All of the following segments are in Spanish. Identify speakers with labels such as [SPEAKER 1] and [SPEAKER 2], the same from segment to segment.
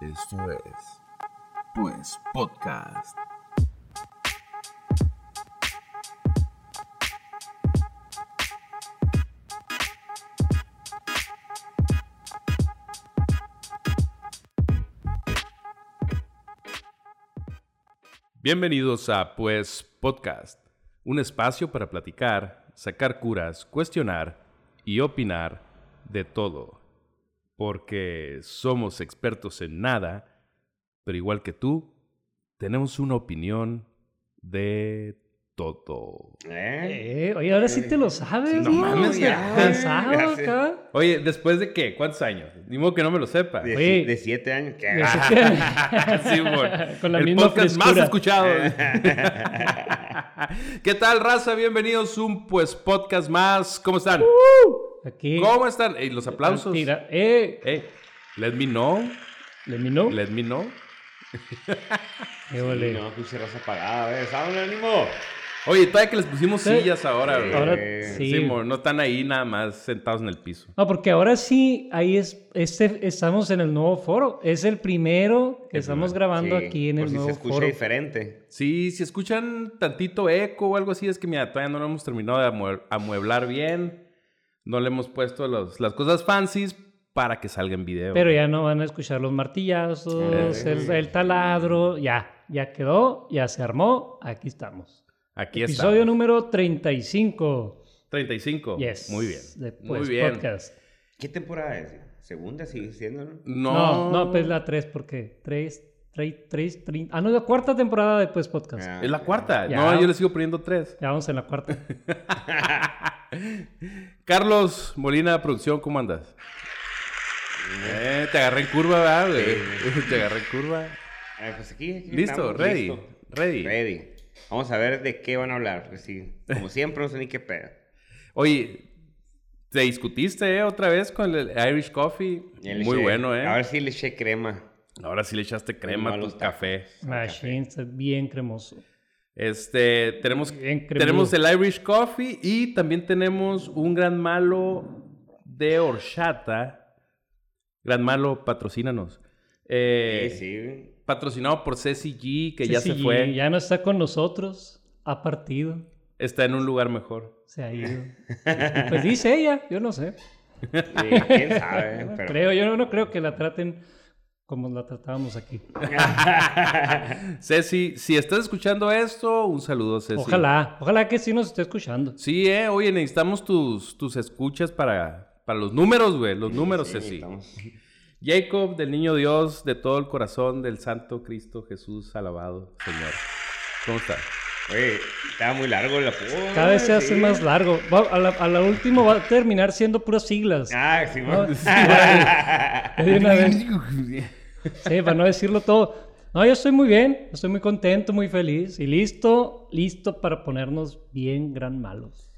[SPEAKER 1] Esto es, pues, podcast. Bienvenidos a Pues Podcast, un espacio para platicar, sacar curas, cuestionar y opinar de todo. Porque somos expertos en nada, pero igual que tú, tenemos una opinión de todo.
[SPEAKER 2] Eh, oye, ahora sí te lo sabes,
[SPEAKER 1] no
[SPEAKER 2] ¿no?
[SPEAKER 1] mames, ya.
[SPEAKER 2] Cansado
[SPEAKER 3] Ya sé.
[SPEAKER 2] acá.
[SPEAKER 1] Oye, ¿después de qué? ¿Cuántos años? Ni modo que no me lo sepa.
[SPEAKER 3] De,
[SPEAKER 2] Oye.
[SPEAKER 3] de siete años. ¿qué?
[SPEAKER 2] De siete-
[SPEAKER 1] Sí, mon.
[SPEAKER 2] Con la
[SPEAKER 1] el
[SPEAKER 2] misma
[SPEAKER 1] podcast más
[SPEAKER 2] frescura.
[SPEAKER 1] escuchado. ¿Qué tal, raza? Bienvenidos a un pues podcast más. ¿Cómo están?
[SPEAKER 2] Aquí.
[SPEAKER 1] ¿Cómo están? Ey, los aplausos.
[SPEAKER 2] Tira- Eh,
[SPEAKER 1] Ey, let me know.
[SPEAKER 2] ¿le minó?
[SPEAKER 1] Let me know.
[SPEAKER 2] Eh, ole.
[SPEAKER 3] No, puse raza apagada, ¿saben el ánimo?
[SPEAKER 1] Oye, todavía que les pusimos
[SPEAKER 2] Sí.
[SPEAKER 1] sillas ahora, güey.
[SPEAKER 2] Ahora
[SPEAKER 3] Eh,
[SPEAKER 2] sí.
[SPEAKER 1] Sí, no están ahí nada más sentados en el piso.
[SPEAKER 2] No, porque ahora sí, ahí es, este, estamos en el nuevo foro. Es el primero que
[SPEAKER 1] El
[SPEAKER 2] estamos grabando
[SPEAKER 3] Sí,
[SPEAKER 2] aquí en
[SPEAKER 3] por
[SPEAKER 2] el
[SPEAKER 3] si
[SPEAKER 2] nuevo
[SPEAKER 3] se escucha
[SPEAKER 2] foro.
[SPEAKER 3] diferente.
[SPEAKER 1] Sí, si escuchan tantito eco o algo así, es que mira, todavía no lo hemos terminado de amue- amueblar bien. No le hemos puesto los- las cosas fancies para que salga en video.
[SPEAKER 2] Pero ya no van a escuchar los martillazos,
[SPEAKER 3] Eh.
[SPEAKER 2] el, el taladro. Ya, ya quedó, ya se armó. Aquí estamos.
[SPEAKER 1] Aquí
[SPEAKER 2] Episodio
[SPEAKER 1] está.
[SPEAKER 2] número 35.
[SPEAKER 1] 35.
[SPEAKER 2] Yes.
[SPEAKER 1] Muy bien.
[SPEAKER 2] De
[SPEAKER 1] Muy
[SPEAKER 2] Pues
[SPEAKER 1] bien.
[SPEAKER 2] Podcast.
[SPEAKER 3] ¿Qué temporada es? ¿Segunda sigue siendo? no?
[SPEAKER 1] No,
[SPEAKER 2] No, no, pues la 3, porque 3, 3, 3, 3. Ah, no, la cuarta temporada de Pues Podcast.
[SPEAKER 3] Ah,
[SPEAKER 1] Es la cuarta.
[SPEAKER 2] Ya.
[SPEAKER 1] No, yo le sigo poniendo tres.
[SPEAKER 2] Ya vamos en la cuarta.
[SPEAKER 1] Carlos Molina, producción, ¿cómo andas? Eh, te agarré en curva, ¿verdad, güey? Te agarré en curva.
[SPEAKER 3] Ah, pues aquí, aquí
[SPEAKER 1] Listo,
[SPEAKER 3] estamos,
[SPEAKER 1] ready.
[SPEAKER 3] listo.
[SPEAKER 1] Ready.
[SPEAKER 3] Ready. Vamos a ver de qué van a hablar, porque sí, como siempre no sé ni qué pedo.
[SPEAKER 1] Oye, te discutiste, ¿eh? Otra vez con el Irish Coffee. Muy
[SPEAKER 3] eché-
[SPEAKER 1] bueno, ¿eh?
[SPEAKER 3] A ver si le eché crema.
[SPEAKER 1] Ahora sí le echaste crema a
[SPEAKER 3] malos
[SPEAKER 1] tu
[SPEAKER 3] tacos.
[SPEAKER 1] café.
[SPEAKER 2] Machine, está bien cremoso.
[SPEAKER 1] Este, tenemos, tenemos el Irish Coffee y también tenemos un gran malo de horchata. Gran malo, patrocínanos. Eh,
[SPEAKER 3] sí, sí.
[SPEAKER 1] Patrocinado por Ceci G, que ya se
[SPEAKER 2] Sí,
[SPEAKER 1] fue.
[SPEAKER 2] Ya no está con nosotros. Ha partido.
[SPEAKER 1] Está en un lugar mejor.
[SPEAKER 2] Se ha ido. pues dice ella, yo no sé.
[SPEAKER 3] Sí, quién sabe,
[SPEAKER 2] No
[SPEAKER 3] pero...
[SPEAKER 2] creo, yo no creo que la traten como la tratábamos aquí.
[SPEAKER 1] Ceci, si estás escuchando esto, un saludo, Ceci.
[SPEAKER 2] Ojalá, ojalá que sí nos esté escuchando.
[SPEAKER 1] Sí, eh, oye, necesitamos tus, tus escuchas para, para los números, güey. Los números,
[SPEAKER 3] Sí,
[SPEAKER 1] Ceci.
[SPEAKER 3] estamos-
[SPEAKER 1] Jacob, del niño Dios, de todo el corazón, del santo Cristo Jesús, alabado, Señor. ¿Cómo está?
[SPEAKER 3] Oye, estaba muy largo la puta.
[SPEAKER 2] Cada vez se hace
[SPEAKER 3] sí.
[SPEAKER 2] más largo. Va- a, la, a la última va a terminar siendo puras siglas.
[SPEAKER 3] Ah, sí,
[SPEAKER 2] No, sí, De una vez. Sí, para no decirlo todo. No, yo estoy muy bien, estoy muy contento, muy feliz y listo, listo para ponernos bien gran malos.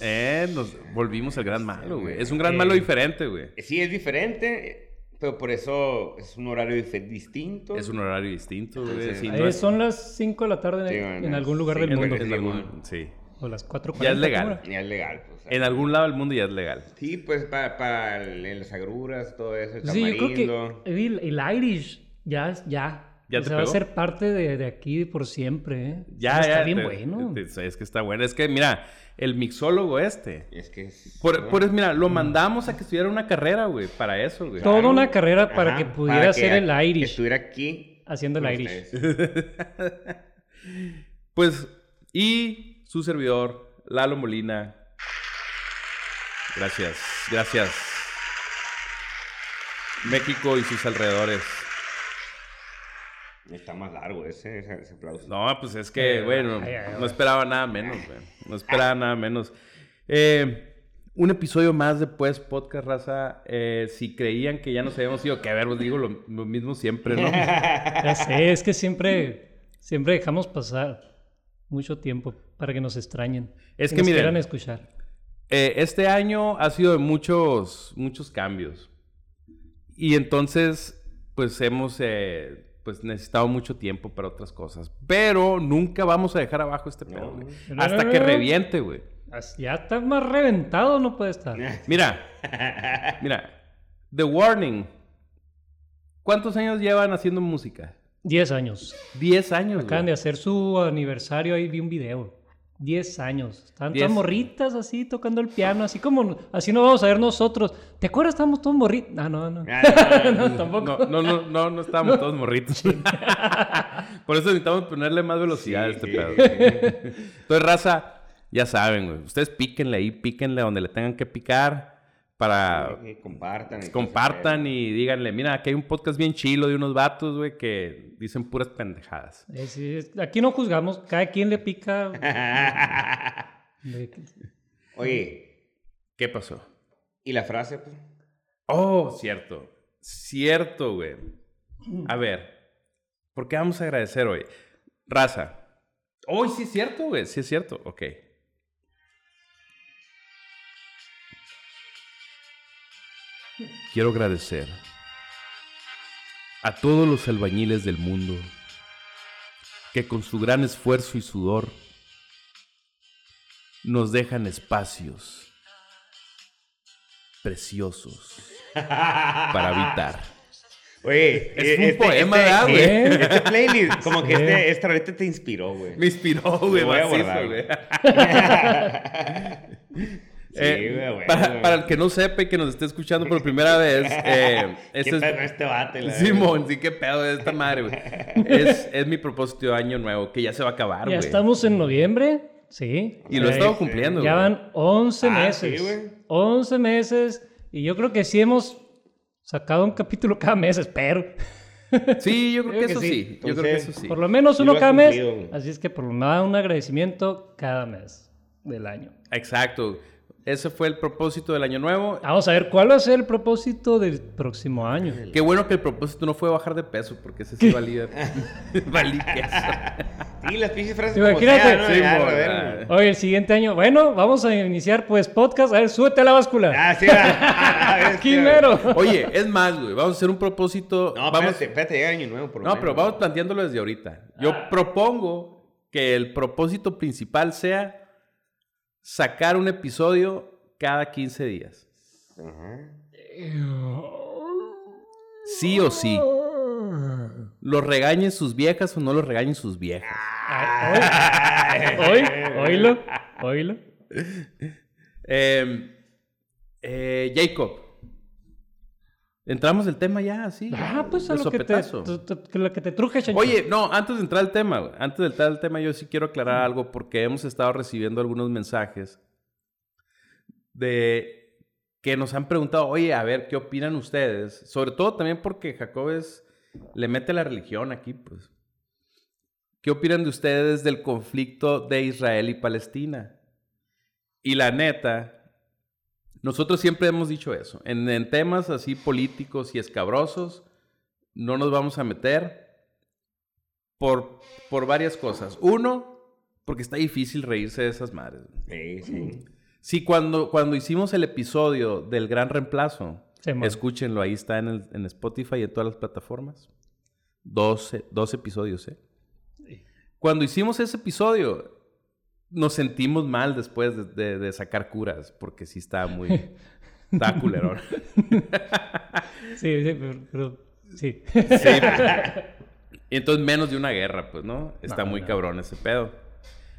[SPEAKER 1] Eh, nos volvimos al gran malo, güey. Es un gran
[SPEAKER 2] Eh.
[SPEAKER 1] malo diferente, güey.
[SPEAKER 3] Sí, es diferente, pero por eso es un horario distinto.
[SPEAKER 1] Es un horario distinto, güey. Sí, no es-
[SPEAKER 2] son las 5 de la tarde
[SPEAKER 3] Sí,
[SPEAKER 2] en,
[SPEAKER 3] bueno,
[SPEAKER 2] en algún lugar
[SPEAKER 3] sí,
[SPEAKER 2] del
[SPEAKER 1] en-
[SPEAKER 2] mundo.
[SPEAKER 1] en
[SPEAKER 3] Sí,
[SPEAKER 1] algún- sí.
[SPEAKER 2] O las 4
[SPEAKER 1] Ya es legal.
[SPEAKER 3] Ya es legal. pues,
[SPEAKER 1] En algún lado del mundo ya es legal.
[SPEAKER 3] Sí, pues para las agruras, todo eso, el
[SPEAKER 2] Sí, yo creo que el, el Irish ya, ya.
[SPEAKER 1] ¿Ya
[SPEAKER 2] o
[SPEAKER 1] te
[SPEAKER 2] sea, va a ser parte de, de aquí por siempre. ¿eh?
[SPEAKER 1] Ya,
[SPEAKER 2] Está
[SPEAKER 1] ya.
[SPEAKER 2] bien
[SPEAKER 1] te-
[SPEAKER 2] bueno.
[SPEAKER 1] te- es que está bueno. Es que, mira, el mixólogo este.
[SPEAKER 3] Es que es-
[SPEAKER 1] Por,
[SPEAKER 3] ¿no?
[SPEAKER 1] por eso, mira, lo mandamos a que estudiara una carrera, güey, para eso, güey.
[SPEAKER 2] Toda
[SPEAKER 3] Claro.
[SPEAKER 2] una carrera para
[SPEAKER 3] Ajá,
[SPEAKER 2] que pudiera
[SPEAKER 3] para
[SPEAKER 2] hacer
[SPEAKER 3] que
[SPEAKER 2] el Irish.
[SPEAKER 3] Estuviera aquí.
[SPEAKER 2] Haciendo el Irish.
[SPEAKER 1] Pues, y su servidor, Lalo Molina. Gracias, gracias. México y sus alrededores.
[SPEAKER 3] Está más largo ese, ese, aplauso.
[SPEAKER 1] No, pues es que, bueno,
[SPEAKER 2] ay, ay,
[SPEAKER 1] no esperaba nada menos, güey. No esperaba nada menos. Eh, un episodio más de Pues Podcast Raza. Eh, si creían que ya nos habíamos ido, que a ver, os digo lo, lo mismo siempre, ¿no?
[SPEAKER 2] Ya sé, es que siempre, siempre dejamos pasar mucho tiempo para que nos extrañen.
[SPEAKER 1] Es que
[SPEAKER 2] nos
[SPEAKER 1] miren,
[SPEAKER 2] quieran escuchar.
[SPEAKER 1] Eh, este año ha sido de muchos, muchos cambios. Y entonces, pues hemos eh, pues, necesitado mucho tiempo para otras cosas. Pero nunca vamos a dejar abajo este pedo, güey.
[SPEAKER 2] No,
[SPEAKER 1] Hasta
[SPEAKER 2] no,
[SPEAKER 1] que reviente, güey.
[SPEAKER 2] Ya está más reventado, no puede estar.
[SPEAKER 1] Mira, mira. The Warning. ¿Cuántos años llevan haciendo música?
[SPEAKER 2] 10 años.
[SPEAKER 1] 10 años.
[SPEAKER 2] Acaban
[SPEAKER 1] güey.
[SPEAKER 2] de hacer su aniversario, ahí vi un video. 10 años. Están
[SPEAKER 1] Diez.
[SPEAKER 2] todas morritas así, tocando el piano, así como, así no vamos a ver nosotros. ¿Te acuerdas? Estábamos todos morritos. Ah, no, no.
[SPEAKER 3] Ah,
[SPEAKER 2] no, tampoco.
[SPEAKER 1] No, no, no, no, no estábamos todos morritos. Por eso necesitamos ponerle más velocidad a este pedo. Entonces, raza, ya saben, güey. Ustedes píquenle ahí, píquenle donde le tengan que picar para
[SPEAKER 3] Que compartan. y que
[SPEAKER 1] compartan y díganle, mira, aquí hay un podcast bien chilo de unos vatos, güey, que dicen puras pendejadas.
[SPEAKER 2] Eh, sí, es- aquí no juzgamos, cada quien le pica.
[SPEAKER 3] Oye,
[SPEAKER 1] ¿Qué pasó?
[SPEAKER 3] ¿y la frase? Pues?
[SPEAKER 1] Oh, cierto. Cierto, güey. A ver, ¿por qué vamos a agradecer hoy? Raza. Hoy sí es cierto, güey. Sí es cierto. Ok. Quiero agradecer a todos los albañiles del mundo que con su gran esfuerzo y sudor nos dejan espacios preciosos para habitar.
[SPEAKER 3] Oye,
[SPEAKER 1] Es
[SPEAKER 3] eh,
[SPEAKER 1] un
[SPEAKER 3] este-
[SPEAKER 1] poema,
[SPEAKER 3] este-
[SPEAKER 1] ¿verdad, güey?
[SPEAKER 3] eh, Este playlist, como que este, esta ahorita te inspiró, güey.
[SPEAKER 1] Me inspiró, güey, Eh,
[SPEAKER 3] güey, güey,
[SPEAKER 1] para,
[SPEAKER 3] güey.
[SPEAKER 1] para el que no sepa y que nos esté escuchando por primera vez, eh,
[SPEAKER 3] ¿Qué
[SPEAKER 1] este
[SPEAKER 3] pedo con
[SPEAKER 1] es...
[SPEAKER 3] este la
[SPEAKER 1] Simón, sí, qué pedo de esta madre, güey. Es, es mi propósito de año nuevo, que ya se va a acabar,
[SPEAKER 2] ya
[SPEAKER 1] güey.
[SPEAKER 2] estamos en noviembre, sí.
[SPEAKER 1] Y lo he estado cumpliendo,
[SPEAKER 2] Ya
[SPEAKER 1] güey.
[SPEAKER 2] van 11
[SPEAKER 3] Ah,
[SPEAKER 2] meses.
[SPEAKER 3] sí, güey.
[SPEAKER 2] 11 meses. Y yo creo que sí hemos sacado un capítulo cada mes, espero.
[SPEAKER 1] Sí, yo creo que,
[SPEAKER 2] Creo que
[SPEAKER 1] eso
[SPEAKER 2] sí.
[SPEAKER 1] sí. Yo creo que
[SPEAKER 3] Entonces,
[SPEAKER 1] eso sí.
[SPEAKER 2] Por lo menos uno cada mes.
[SPEAKER 3] cumplido.
[SPEAKER 2] Así es que por lo menos un agradecimiento cada mes del año.
[SPEAKER 1] Exacto. Ese fue el propósito del año nuevo.
[SPEAKER 2] Vamos a ver cuál va a ser el propósito del próximo año.
[SPEAKER 1] Qué bueno que el propósito no fue bajar de peso, porque ese sí valía... valía queso.
[SPEAKER 3] Sí, las pinches frases
[SPEAKER 2] Imagínate.
[SPEAKER 3] como sea, ¿no?
[SPEAKER 1] Sí,
[SPEAKER 3] Ya, ver,
[SPEAKER 1] ah.
[SPEAKER 2] Oye, el siguiente año, bueno, vamos a iniciar pues podcast. A ver, súbete a la báscula.
[SPEAKER 3] Ah, sí, va. A ver,
[SPEAKER 2] Aquí mero.
[SPEAKER 1] Oye, es más, güey. Vamos a hacer un propósito...
[SPEAKER 3] No,
[SPEAKER 1] vamos...
[SPEAKER 3] espérate, espérate, llega año nuevo, por lo
[SPEAKER 1] No,
[SPEAKER 3] menos.
[SPEAKER 1] pero vamos planteándolo desde ahorita. Yo
[SPEAKER 2] Ah.
[SPEAKER 1] propongo que el propósito principal sea sacar un episodio cada 15 días. Sí o sí. Los regañen sus viejas o no los regañen sus viejas.
[SPEAKER 2] Ay, Hoy, oílo, oílo.
[SPEAKER 1] Eh, eh, Jacob. Entramos el tema ya, así.
[SPEAKER 2] Ah, pues a lo que te, tu- que lo que te truje, chancho.
[SPEAKER 1] Oye, no, antes de entrar al tema, antes de entrar al tema, yo sí quiero aclarar algo porque hemos estado recibiendo algunos mensajes de que nos han preguntado, oye, a ver, ¿qué opinan ustedes? Sobre todo también porque Jacobes le mete la religión aquí, pues. ¿Qué opinan de ustedes del conflicto de Israel y Palestina? Y la neta, nosotros siempre hemos dicho eso. En, en temas así políticos y escabrosos, no nos vamos a meter por, por varias cosas. Uno, porque está difícil reírse de esas madres.
[SPEAKER 3] Sí, sí.
[SPEAKER 1] Sí, cuando, cuando hicimos el episodio del gran reemplazo,
[SPEAKER 2] Sí,
[SPEAKER 1] escúchenlo, ahí está en, el- en Spotify y en todas las plataformas. Dos, dos episodios, ¿eh? Cuando hicimos ese episodio, nos sentimos mal después de, de- de sacar curas, porque sí estaba muy... Estaba culerón.
[SPEAKER 2] Sí, sí, pero, pero- sí.
[SPEAKER 1] Sí. Y entonces menos de una guerra, pues, ¿no? Está
[SPEAKER 2] No,
[SPEAKER 1] muy
[SPEAKER 2] no.
[SPEAKER 1] cabrón ese pedo.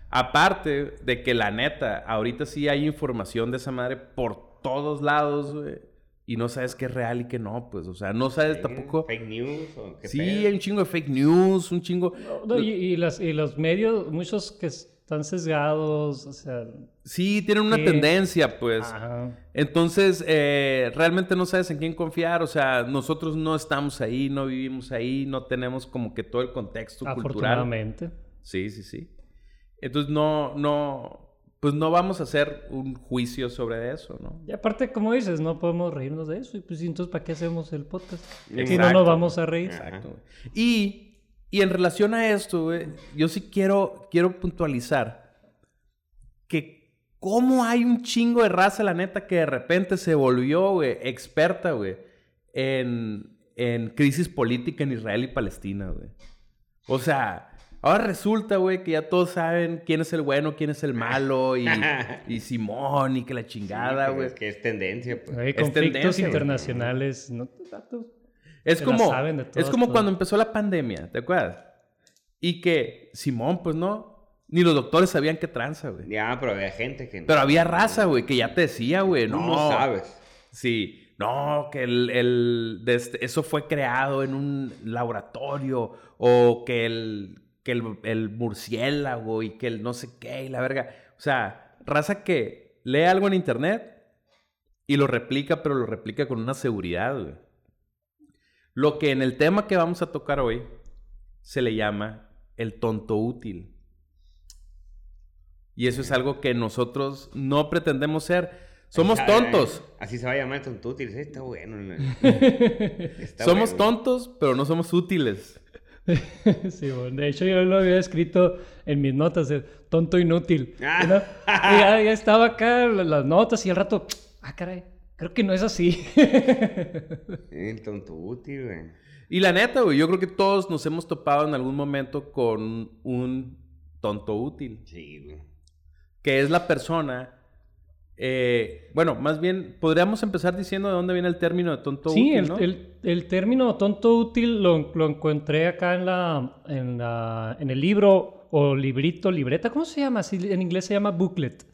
[SPEAKER 1] Aparte de que la neta, ahorita sí hay información de esa madre por todos lados, güey. Y no sabes qué es real y qué no, pues. O sea, no sabes tampoco...
[SPEAKER 3] Fake news o qué
[SPEAKER 1] Sí,
[SPEAKER 3] pedo?
[SPEAKER 1] hay un chingo de fake news, un chingo...
[SPEAKER 2] No, y, y las, y los medios, muchos que están sesgados, o sea...
[SPEAKER 1] Sí, tienen una tendencia, pues.
[SPEAKER 2] ajá.
[SPEAKER 1] Entonces, eh, realmente no sabes en quién confiar. O sea, nosotros no estamos ahí, no vivimos ahí, no tenemos como que todo el contexto cultural.
[SPEAKER 2] Afortunadamente.
[SPEAKER 1] Sí, sí, sí. Entonces no, no, pues no vamos a hacer un juicio sobre eso, ¿no?
[SPEAKER 2] Y aparte, como dices, no podemos reírnos de eso. Y pues entonces, ¿para qué hacemos el podcast? Si no
[SPEAKER 1] Exacto.
[SPEAKER 2] nos vamos a reír.
[SPEAKER 1] Exacto. Y, y en relación a esto, güey, yo sí quiero, quiero puntualizar que cómo hay un chingo de raza, la neta, que de repente se volvió, güey, experta, güey, en, en crisis política en Israel y Palestina, güey. O sea, ahora resulta, güey, que ya todos saben quién es el bueno, quién es el malo, y, y Simón, y que la chingada, güey.
[SPEAKER 3] Es que es tendencia, pues.
[SPEAKER 2] Hay
[SPEAKER 1] Es
[SPEAKER 2] conflictos
[SPEAKER 1] tendencia,
[SPEAKER 2] internacionales. No te datos.
[SPEAKER 1] Es
[SPEAKER 2] Se
[SPEAKER 1] como,
[SPEAKER 2] saben de
[SPEAKER 1] es como cuando empezó la pandemia, ¿te acuerdas? Y que Simón, pues no, ni los doctores sabían qué tranza, güey.
[SPEAKER 3] Ya, pero había gente que...
[SPEAKER 1] Pero había raza, güey, que ya te decía, güey, no.
[SPEAKER 3] no sabes.
[SPEAKER 1] Sí, no, que el, el- este- eso fue creado en un laboratorio o que el, que el, el murciélago y que el no sé qué y la verga. O sea, raza que lee algo en internet y lo replica, pero lo replica con una seguridad, güey. Lo que en el tema que vamos a tocar hoy se le llama el tonto útil. Y eso es algo que nosotros no pretendemos ser. Somos tontos.
[SPEAKER 3] Así se va a llamar el tonto útil. Sí, está bueno. Está
[SPEAKER 1] somos
[SPEAKER 3] bueno.
[SPEAKER 1] tontos, pero no somos útiles.
[SPEAKER 2] Sí, bueno, de hecho yo lo había escrito en mis notas, de tonto inútil.
[SPEAKER 3] Ah.
[SPEAKER 2] ¿no? Y ya, ya estaba acá la- las notas y al rato, ah, caray, creo que no es así.
[SPEAKER 3] El tonto útil, güey.
[SPEAKER 1] Y la neta, güey, yo creo que todos nos hemos topado en algún momento con un tonto útil.
[SPEAKER 3] Sí, güey.
[SPEAKER 1] Que es la persona. eh, bueno, más bien, podríamos empezar diciendo de dónde viene el término de tonto
[SPEAKER 2] sí,
[SPEAKER 1] útil,
[SPEAKER 2] el,
[SPEAKER 1] ¿no?
[SPEAKER 2] el- el término tonto útil lo, lo encontré acá en, la, en, la, en el libro o librito, libreta, ¿cómo se llama? En inglés se llama booklet,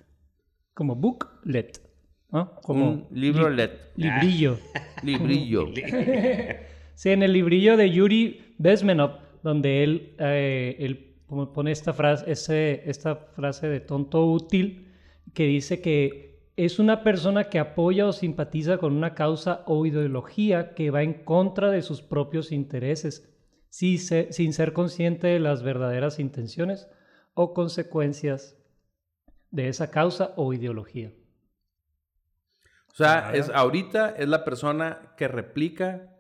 [SPEAKER 2] como booklet, ¿no? Como
[SPEAKER 1] Un libro
[SPEAKER 2] li-
[SPEAKER 1] LED.
[SPEAKER 2] Librillo.
[SPEAKER 1] Librillo.
[SPEAKER 2] Sí, en el librillo de Yuri Bezmenov, donde él, eh, él pone- pone esta frase, ese, esta frase de tonto útil, que dice que es una persona que apoya o simpatiza con una causa o ideología que va en contra de sus propios intereses, sin ser, sin ser consciente de las verdaderas intenciones o consecuencias de esa causa o ideología.
[SPEAKER 1] O sea, es, ahorita es la persona que replica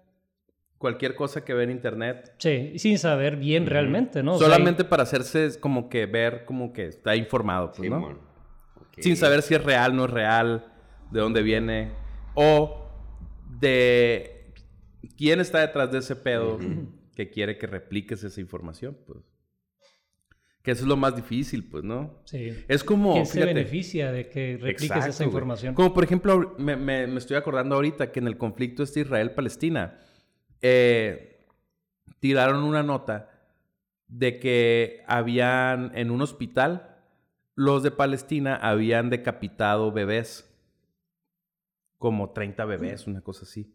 [SPEAKER 1] cualquier cosa que ve en internet.
[SPEAKER 2] Sí, y sin saber bien realmente, ¿no? O sea,
[SPEAKER 1] solamente para hacerse como que ver como que está informado, pues, ¿no?
[SPEAKER 3] Simón. Ok.
[SPEAKER 1] Sin saber si es real, no es real, de dónde viene, o de quién está detrás de ese pedo que quiere que repliques esa información, pues. Que eso es lo más difícil, pues, ¿no?
[SPEAKER 2] Sí.
[SPEAKER 1] Es como,
[SPEAKER 2] ¿Quién se beneficia de que repliques
[SPEAKER 1] Exacto,
[SPEAKER 2] esa
[SPEAKER 1] güey.
[SPEAKER 2] información?
[SPEAKER 1] Como por ejemplo, me, me- me estoy acordando ahorita que en el conflicto este Israel-Palestina, eh, tiraron una nota de que habían en un hospital, los de Palestina habían decapitado bebés, como 30 bebés, una cosa así.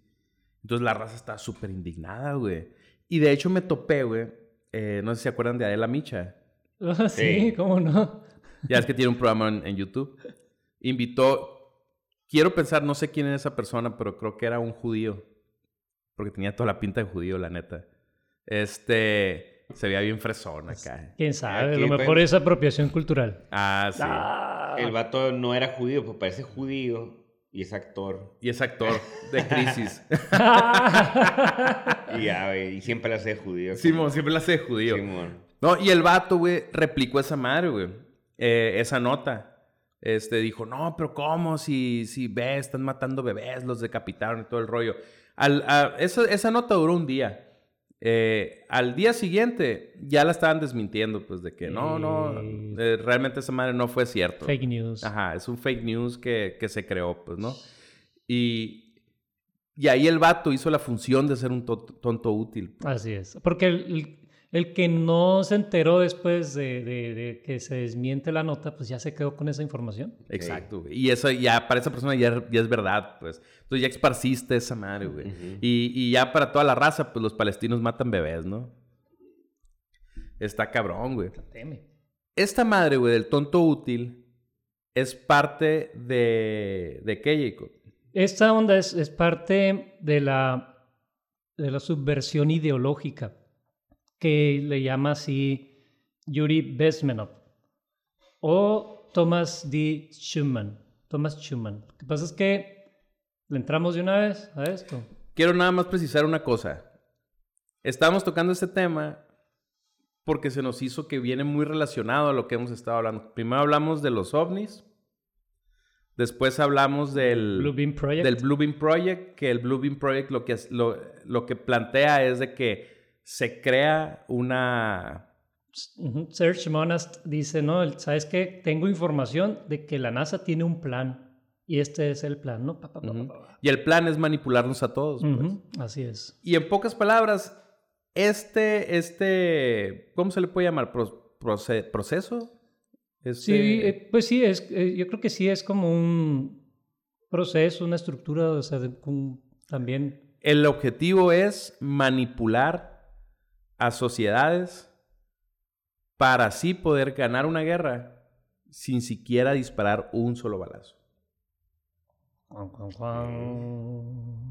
[SPEAKER 1] Entonces la raza estaba súper indignada, güey. Y de hecho me topé, güey, eh, no sé si se acuerdan de Adela Micha.
[SPEAKER 2] Sí,
[SPEAKER 3] Sí.
[SPEAKER 2] ¿cómo no?
[SPEAKER 1] Ya es que tiene un programa en, en YouTube. Invitó, quiero pensar, no sé quién es esa persona, pero creo que era un judío. Porque tenía toda la pinta de judío, la neta. Este, se veía bien fresón acá.
[SPEAKER 2] ¿Quién sabe?
[SPEAKER 3] Aquí,
[SPEAKER 2] lo
[SPEAKER 3] pues.
[SPEAKER 2] mejor es apropiación cultural.
[SPEAKER 1] Ah, sí.
[SPEAKER 2] Ah,
[SPEAKER 3] El vato no era judío, pues parece judío y es actor.
[SPEAKER 1] Y es actor de Crisis.
[SPEAKER 3] Y ya, güey, y siempre la hace judío.
[SPEAKER 1] Simón, siempre la hace de judío.
[SPEAKER 3] Simón.
[SPEAKER 1] No, y el vato, güey, replicó esa madre, güey. Eh, esa nota. Este, dijo, no, pero ¿cómo? Si, si ves, están matando bebés, los decapitaron y todo el rollo. Al, a- esa, esa nota duró un día. Eh, al día siguiente ya la estaban desmintiendo, pues, de que no, no,
[SPEAKER 2] Eh.
[SPEAKER 1] realmente esa madre no fue cierto.
[SPEAKER 2] Fake news.
[SPEAKER 1] Ajá, es un fake news que, que se creó, pues, ¿no? Y, y ahí el vato hizo la función de ser un to- tonto útil.
[SPEAKER 2] Así es. Porque el, el- el que no se enteró después de, de- de que se desmiente la nota, pues ya se quedó con esa información.
[SPEAKER 1] Exacto, güey. Y eso ya para esa persona ya, ya es verdad, pues. Entonces ya esparciste esa madre, güey. Y, y ya para toda la raza, pues los palestinos matan bebés, ¿no? Está cabrón, güey.
[SPEAKER 2] Teme.
[SPEAKER 1] Esta madre, güey, del tonto útil, es parte de... ¿De qué, Jacob?
[SPEAKER 2] Esta onda es, es parte de la, de la subversión ideológica que le llama así Yuri Bezmenov o Thomas D. Schumann. Thomas Schumann. Lo que pasa es que le entramos de una vez a esto.
[SPEAKER 1] Quiero nada más precisar una cosa. Estamos tocando este tema porque se nos hizo que viene muy relacionado a lo que hemos estado hablando. Primero hablamos de los ovnis. Después hablamos del...
[SPEAKER 2] Blue Beam Project.
[SPEAKER 1] del Blue Beam Project, que el Blue Beam Project lo que, lo, lo que plantea es de que se crea una...
[SPEAKER 2] Serge Monast dice, no, ¿sabes qué? Tengo información de que la NASA tiene un plan Y este es el plan, ¿no? Pa, pa, pa.
[SPEAKER 1] Y el plan es manipularnos a todos. pues.
[SPEAKER 2] Así es.
[SPEAKER 1] Y en pocas palabras, este, este, ¿cómo se le puede llamar? Pro- proce- ¿Proceso? Este-
[SPEAKER 2] Sí, eh, pues sí, es, eh, yo creo que sí es como un proceso, una estructura, o sea, de- un- también.
[SPEAKER 1] El objetivo es manipular a sociedades para así poder ganar una guerra sin siquiera disparar un solo balazo.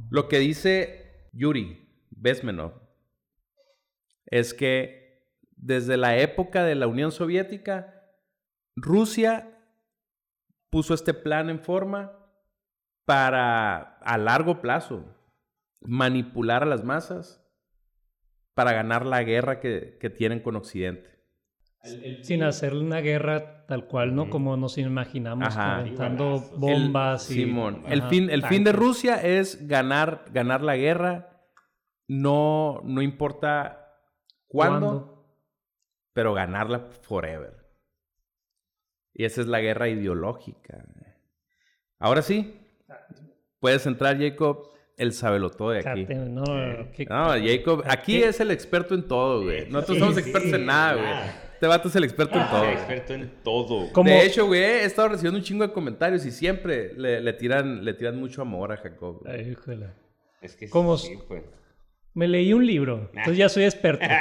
[SPEAKER 1] Lo que dice Yuri Bezmenov es que desde la época de la Unión Soviética, Rusia puso este plan en forma para, a largo plazo, manipular a las masas para ganar la guerra que, que tienen con Occidente.
[SPEAKER 2] Sin hacer una guerra tal cual, ¿no? Como nos imaginamos,
[SPEAKER 1] Ajá.
[SPEAKER 2] aventando bombas
[SPEAKER 1] El-
[SPEAKER 2] y...
[SPEAKER 1] Simón, el
[SPEAKER 2] ajá,
[SPEAKER 1] fin, el fin de. Rusia es ganar, ganar la guerra, no, no importa cuándo,
[SPEAKER 2] ¿Cuándo?
[SPEAKER 1] pero ganarla forever. Y esa es la guerra ideológica. Ahora sí, puedes entrar, Jacob, el sabelotodo de aquí.
[SPEAKER 2] No, qué-
[SPEAKER 1] No, Jacob, aquí es el experto en todo, güey. Nosotros somos
[SPEAKER 3] Sí,
[SPEAKER 1] expertos en nada, güey. Este vato es el experto en todo.
[SPEAKER 3] Soy experto en todo.
[SPEAKER 2] ¿Cómo?
[SPEAKER 1] De hecho, güey, he estado recibiendo un chingo de comentarios y siempre le, le tiran, le tiran mucho amor a Jacob.
[SPEAKER 2] Ay, híjole.
[SPEAKER 3] Es que
[SPEAKER 2] ¿Cómo
[SPEAKER 3] sí, pues.
[SPEAKER 2] Me leí un libro, entonces ya soy experto.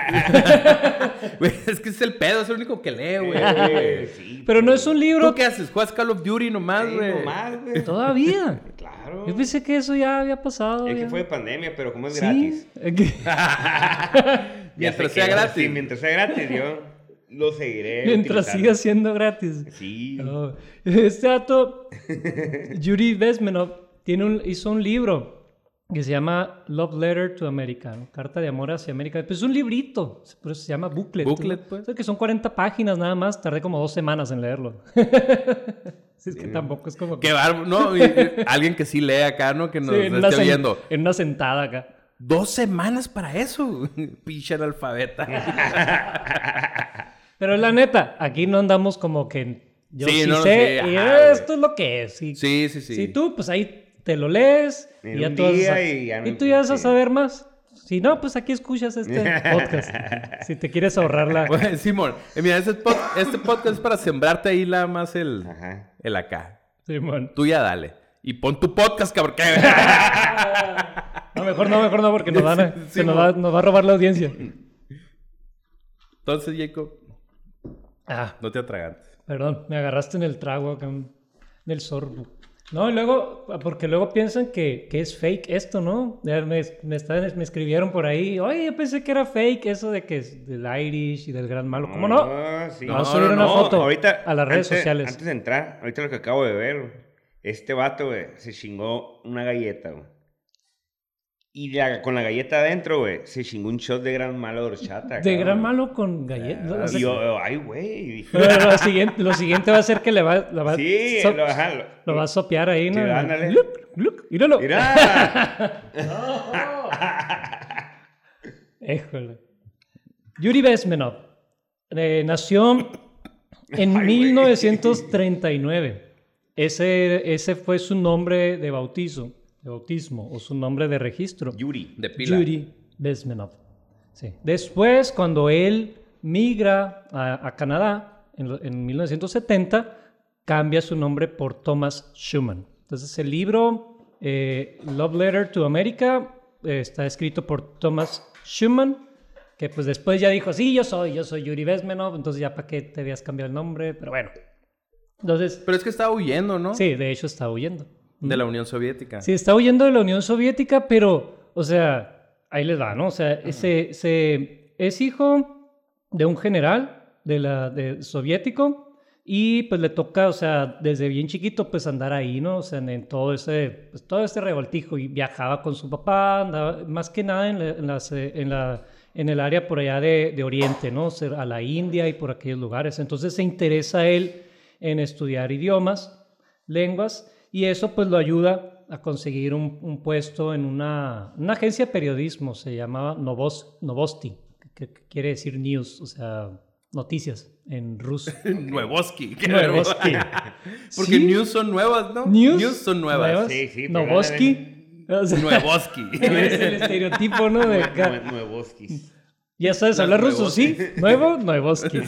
[SPEAKER 1] Güey, es que es el pedo, es el único que lee, güey.
[SPEAKER 3] Sí,
[SPEAKER 2] Pero no es un libro
[SPEAKER 1] ¿Tú qué haces? ¿Juegas Call of Duty nomás,
[SPEAKER 3] Sí,
[SPEAKER 1] güey?
[SPEAKER 3] nomás, güey.
[SPEAKER 2] todavía.
[SPEAKER 3] Claro.
[SPEAKER 2] Yo pensé que eso ya había pasado.
[SPEAKER 3] Es que fue de pandemia, pero como es
[SPEAKER 2] Sí,
[SPEAKER 3] gratis.
[SPEAKER 1] Mientras sea gratis.
[SPEAKER 3] Sí, mientras sea gratis, yo lo seguiré.
[SPEAKER 2] Mientras
[SPEAKER 3] utilizando.
[SPEAKER 2] siga siendo gratis.
[SPEAKER 3] Sí.
[SPEAKER 2] No. Este dato, Yuri Bezmenov, tiene un, hizo un libro que se llama Love Letter to America, ¿no? Carta de amor hacia América. Pues es un librito, por eso se llama booklet.
[SPEAKER 1] Booklet,
[SPEAKER 2] ¿no?
[SPEAKER 1] pues.
[SPEAKER 2] O sea, que son 40 páginas nada más, tardé como dos semanas en leerlo. Sí, es que tampoco es como que...
[SPEAKER 1] Qué bárbaro. No, y- y alguien que sí lee acá, ¿no? Que nos
[SPEAKER 2] Sí,
[SPEAKER 1] esté
[SPEAKER 2] sen-
[SPEAKER 1] viendo.
[SPEAKER 2] en una sentada acá.
[SPEAKER 1] Dos semanas para eso. Pinche analfabeta.
[SPEAKER 2] Pero la neta, aquí no andamos como que yo
[SPEAKER 1] Sí,
[SPEAKER 2] sí,
[SPEAKER 1] no,
[SPEAKER 2] sé
[SPEAKER 1] sí,
[SPEAKER 2] y esto es lo que es. Y
[SPEAKER 1] Sí, sí, sí.
[SPEAKER 2] Si tú, pues ahí te lo lees
[SPEAKER 3] En
[SPEAKER 2] y ya tú, a,
[SPEAKER 3] y ya no-
[SPEAKER 2] y tú ya vas a saber más. Si no, pues aquí escuchas este podcast. si te quieres ahorrar la...
[SPEAKER 1] Bueno, Simón, eh, mira, este, pod- este podcast es para sembrarte ahí la más el,
[SPEAKER 3] Ajá.
[SPEAKER 1] el acá.
[SPEAKER 2] Simón.
[SPEAKER 1] Tú ya dale. Y pon tu podcast, cabrón.
[SPEAKER 2] No, mejor no, mejor no, porque nos, van a- se nos, va, nos va a robar la audiencia.
[SPEAKER 1] Entonces, Jacob,
[SPEAKER 2] Ah,
[SPEAKER 1] no te atragantes.
[SPEAKER 2] perdón, me agarraste en el trago acá, en el sorbo. No, y luego, porque luego piensan que, que es fake esto, ¿no? Me, me, estaban- me escribieron por ahí, oye, yo pensé que era fake eso de que es del Irish y del gran malo. ¿Cómo no?
[SPEAKER 3] Ah, sí.
[SPEAKER 2] Vamos a
[SPEAKER 1] No,
[SPEAKER 2] subir
[SPEAKER 1] no,
[SPEAKER 2] una
[SPEAKER 1] no,
[SPEAKER 2] foto
[SPEAKER 3] ahorita,
[SPEAKER 2] a las redes
[SPEAKER 3] antes-
[SPEAKER 2] sociales.
[SPEAKER 3] Antes de entrar, ahorita lo que acabo de ver, güey, este vato, güey, se chingó una galleta, güey. Y la- con la galleta adentro, güey, se chingó un shot de gran malo de horchata.
[SPEAKER 2] De
[SPEAKER 3] cabrón.
[SPEAKER 2] gran malo con galletas.
[SPEAKER 3] Y yo, ay, güey. dije,
[SPEAKER 2] Pero lo siguiente, lo siguiente va a ser que le va, la va,
[SPEAKER 3] Sí,
[SPEAKER 2] so-
[SPEAKER 3] lo, ajá, lo-
[SPEAKER 2] lo va a sopear ahí, ¿no?
[SPEAKER 3] Ándale.
[SPEAKER 2] Gluc, míralo.
[SPEAKER 3] Mira.
[SPEAKER 2] Híjole. Yuri Bezmenov eh, nació en
[SPEAKER 3] Ay, güey.
[SPEAKER 2] 1939. Ese, ese fue su nombre de bautizo, de bautismo o su nombre de registro.
[SPEAKER 3] Yuri.
[SPEAKER 1] De pila.
[SPEAKER 2] Yuri Bezmenov. Sí. Después, cuando él migra a, a Canadá en, lo- en 1970, cambia su nombre por Thomas Schumann. Entonces, el libro eh, Love Letter to America eh, está escrito por Thomas Schumann, que pues después ya dijo, sí, yo soy, yo soy Yuri Bezmenov, entonces ya para qué te habías cambiado el nombre, pero bueno. Entonces,
[SPEAKER 1] Pero es que estaba huyendo, ¿no?
[SPEAKER 2] sí, de hecho está huyendo.
[SPEAKER 1] De la Unión Soviética.
[SPEAKER 2] Sí, está huyendo de la Unión Soviética, pero, o sea, ahí les va, ¿no? O sea, ese, ese- es hijo de un general de la, de, soviético y pues le toca, o sea, desde bien chiquito, pues andar ahí, ¿no? O sea, en, en todo ese, pues, todo este revoltijo y viajaba con su papá, andaba más que nada en, la- en las, eh, en, la, en el área por allá de, de Oriente, ¿no? O sea, a la India y por aquellos lugares. Entonces se interesa él en estudiar idiomas, lenguas, y eso pues lo ayuda a conseguir un, un puesto en una, una agencia de periodismo, se llamaba Novos, Novosti, que, que quiere decir news, o sea, noticias en ruso.
[SPEAKER 1] Nuevoski.
[SPEAKER 2] Novosti.
[SPEAKER 1] Porque
[SPEAKER 2] Sí.
[SPEAKER 1] news son nuevas, ¿no?
[SPEAKER 2] News,
[SPEAKER 1] son nuevas.
[SPEAKER 2] nuevas.
[SPEAKER 3] Sí, sí,
[SPEAKER 2] Novoski. O sea,
[SPEAKER 1] Nuevoski.
[SPEAKER 2] es el estereotipo, ¿no? De acá.
[SPEAKER 3] Nue- Nuevoskis.
[SPEAKER 2] Ya sabes hablar ruso, ¿sí?
[SPEAKER 1] Nuevoski.
[SPEAKER 2] Nuevo, Nuevoski.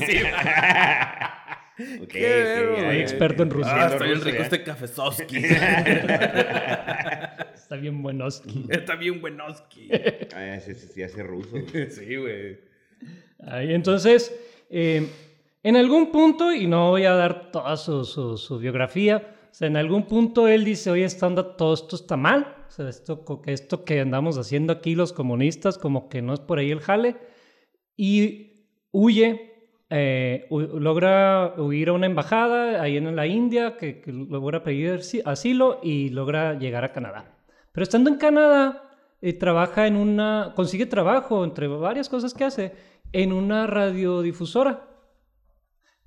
[SPEAKER 3] Ok,
[SPEAKER 1] Qué verbo,
[SPEAKER 3] ok, ya,
[SPEAKER 1] güey.
[SPEAKER 3] ya.
[SPEAKER 2] Experto en ruso.
[SPEAKER 1] Ah, está bien rico
[SPEAKER 3] ya.
[SPEAKER 1] este cafezoski.
[SPEAKER 2] Está bien buenoski.
[SPEAKER 1] está bien buenoski.
[SPEAKER 3] Ah, ya se, se hace ruso. güey.
[SPEAKER 1] sí, güey.
[SPEAKER 2] Ahí, entonces, eh, en algún punto, y no voy a dar toda su, su- su biografía, o sea, en algún punto él dice, oye, esto, anda- todo esto está mal, o sea, esto, esto que andamos haciendo aquí los comunistas, como que no es por ahí el jale, y huye, eh, logra huir a una embajada ahí en la India, que, que logra pedir asi- asilo y logra llegar a Canadá. Pero estando en Canadá, eh, trabaja en una, consigue trabajo, entre varias cosas que hace, en una radiodifusora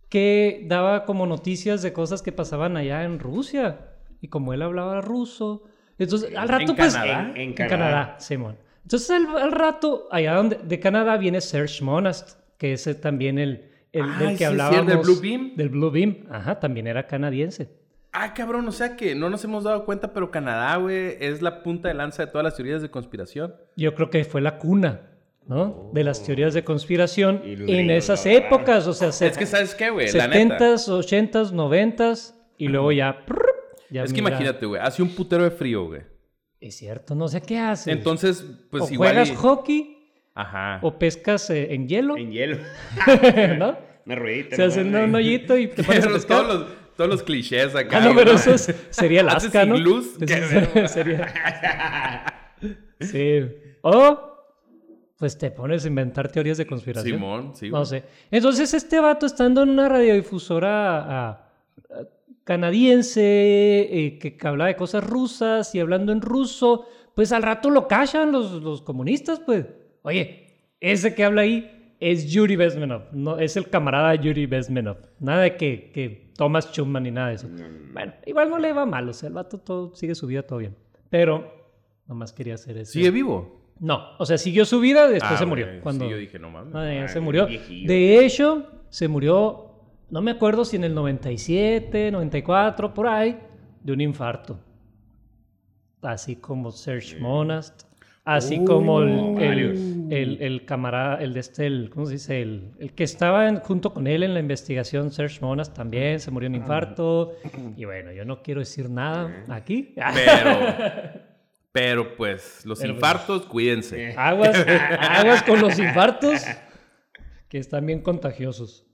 [SPEAKER 2] que daba como noticias de cosas que pasaban allá en Rusia. Y como él hablaba ruso, entonces al rato
[SPEAKER 1] ¿En
[SPEAKER 2] pues...
[SPEAKER 1] Canadá?
[SPEAKER 3] En- Canadá.
[SPEAKER 2] Canadá, Simón. Entonces al, al rato, allá donde, de Canadá viene Serge Monast, que es también el, el
[SPEAKER 1] Ay,
[SPEAKER 2] del que
[SPEAKER 1] sí,
[SPEAKER 2] hablábamos.
[SPEAKER 1] el del Blue Beam.
[SPEAKER 2] Del Blue Beam, ajá, también era canadiense.
[SPEAKER 1] Ah, cabrón, o sea que no nos hemos dado cuenta, pero Canadá, güey, es la punta de lanza de todas las teorías de conspiración.
[SPEAKER 2] Yo creo que fue la cuna, ¿no? De las teorías de conspiración en esas épocas, o sea,
[SPEAKER 1] Es que, ¿sabes qué, güey? La neta.
[SPEAKER 2] 70s, 80s, 90s y luego ya...
[SPEAKER 1] Es que
[SPEAKER 2] mira.
[SPEAKER 1] imagínate, güey, hace un putero de frío, güey.
[SPEAKER 2] Es cierto, no sé qué haces.
[SPEAKER 1] Entonces, pues
[SPEAKER 2] o
[SPEAKER 1] igual.
[SPEAKER 2] juegas
[SPEAKER 1] y-
[SPEAKER 2] hockey
[SPEAKER 1] Ajá.
[SPEAKER 2] o pescas eh, en hielo,
[SPEAKER 3] En hielo.
[SPEAKER 2] ¿no?
[SPEAKER 3] Una ruedita.
[SPEAKER 2] Se hace un, un hoyito y te pones a
[SPEAKER 1] Pero
[SPEAKER 2] pescar.
[SPEAKER 1] todos, los, todos los clichés acá.
[SPEAKER 2] Ah, no, pero eso es- sería
[SPEAKER 1] ¿Haces
[SPEAKER 2] Alaska, ¿no?
[SPEAKER 1] iglús?
[SPEAKER 2] Eso
[SPEAKER 1] Qué
[SPEAKER 2] es-
[SPEAKER 1] verga.
[SPEAKER 2] sería... Sí. O, pues te pones a inventar teorías de conspiración.
[SPEAKER 1] Simón, sí.
[SPEAKER 2] No sé. Entonces este vato estando en una radiodifusora a- a- canadiense eh, que, que hablaba de cosas rusas y hablando en ruso, pues al rato lo callan los, los comunistas, pues. Oye, ese que habla ahí es Yuri Bezmenov, no, es el camarada Yuri Bezmenov. Nada de que, que Thomas Schumann ni nada de eso. Bueno, igual no le va mal, o sea, el vato todo, sigue su vida todo bien. Pero, nomás quería hacer eso.
[SPEAKER 1] ¿Sigue vivo?
[SPEAKER 2] No, o sea, siguió su vida, después
[SPEAKER 1] Ah,
[SPEAKER 2] se murió.
[SPEAKER 1] güey,
[SPEAKER 2] Cuando...
[SPEAKER 1] Sí, yo dije, no mames.
[SPEAKER 2] Ah, se murió.
[SPEAKER 3] viejillo.
[SPEAKER 2] De hecho, se murió, no me acuerdo si en el 97, 94, por ahí, de un infarto. Así como Serge Monast, así como el,
[SPEAKER 3] varios.
[SPEAKER 2] el, el- el camarada, el de este, el, ¿cómo se dice? El, el que estaba en- junto con él en la investigación, Serge Monast, también se murió de un infarto. Y bueno, yo no quiero decir nada aquí.
[SPEAKER 1] Pero. Pero pues, los
[SPEAKER 2] Pero, pues,
[SPEAKER 1] infartos, cuídense.
[SPEAKER 2] Aguas, aguas con los infartos, que están bien contagiosos.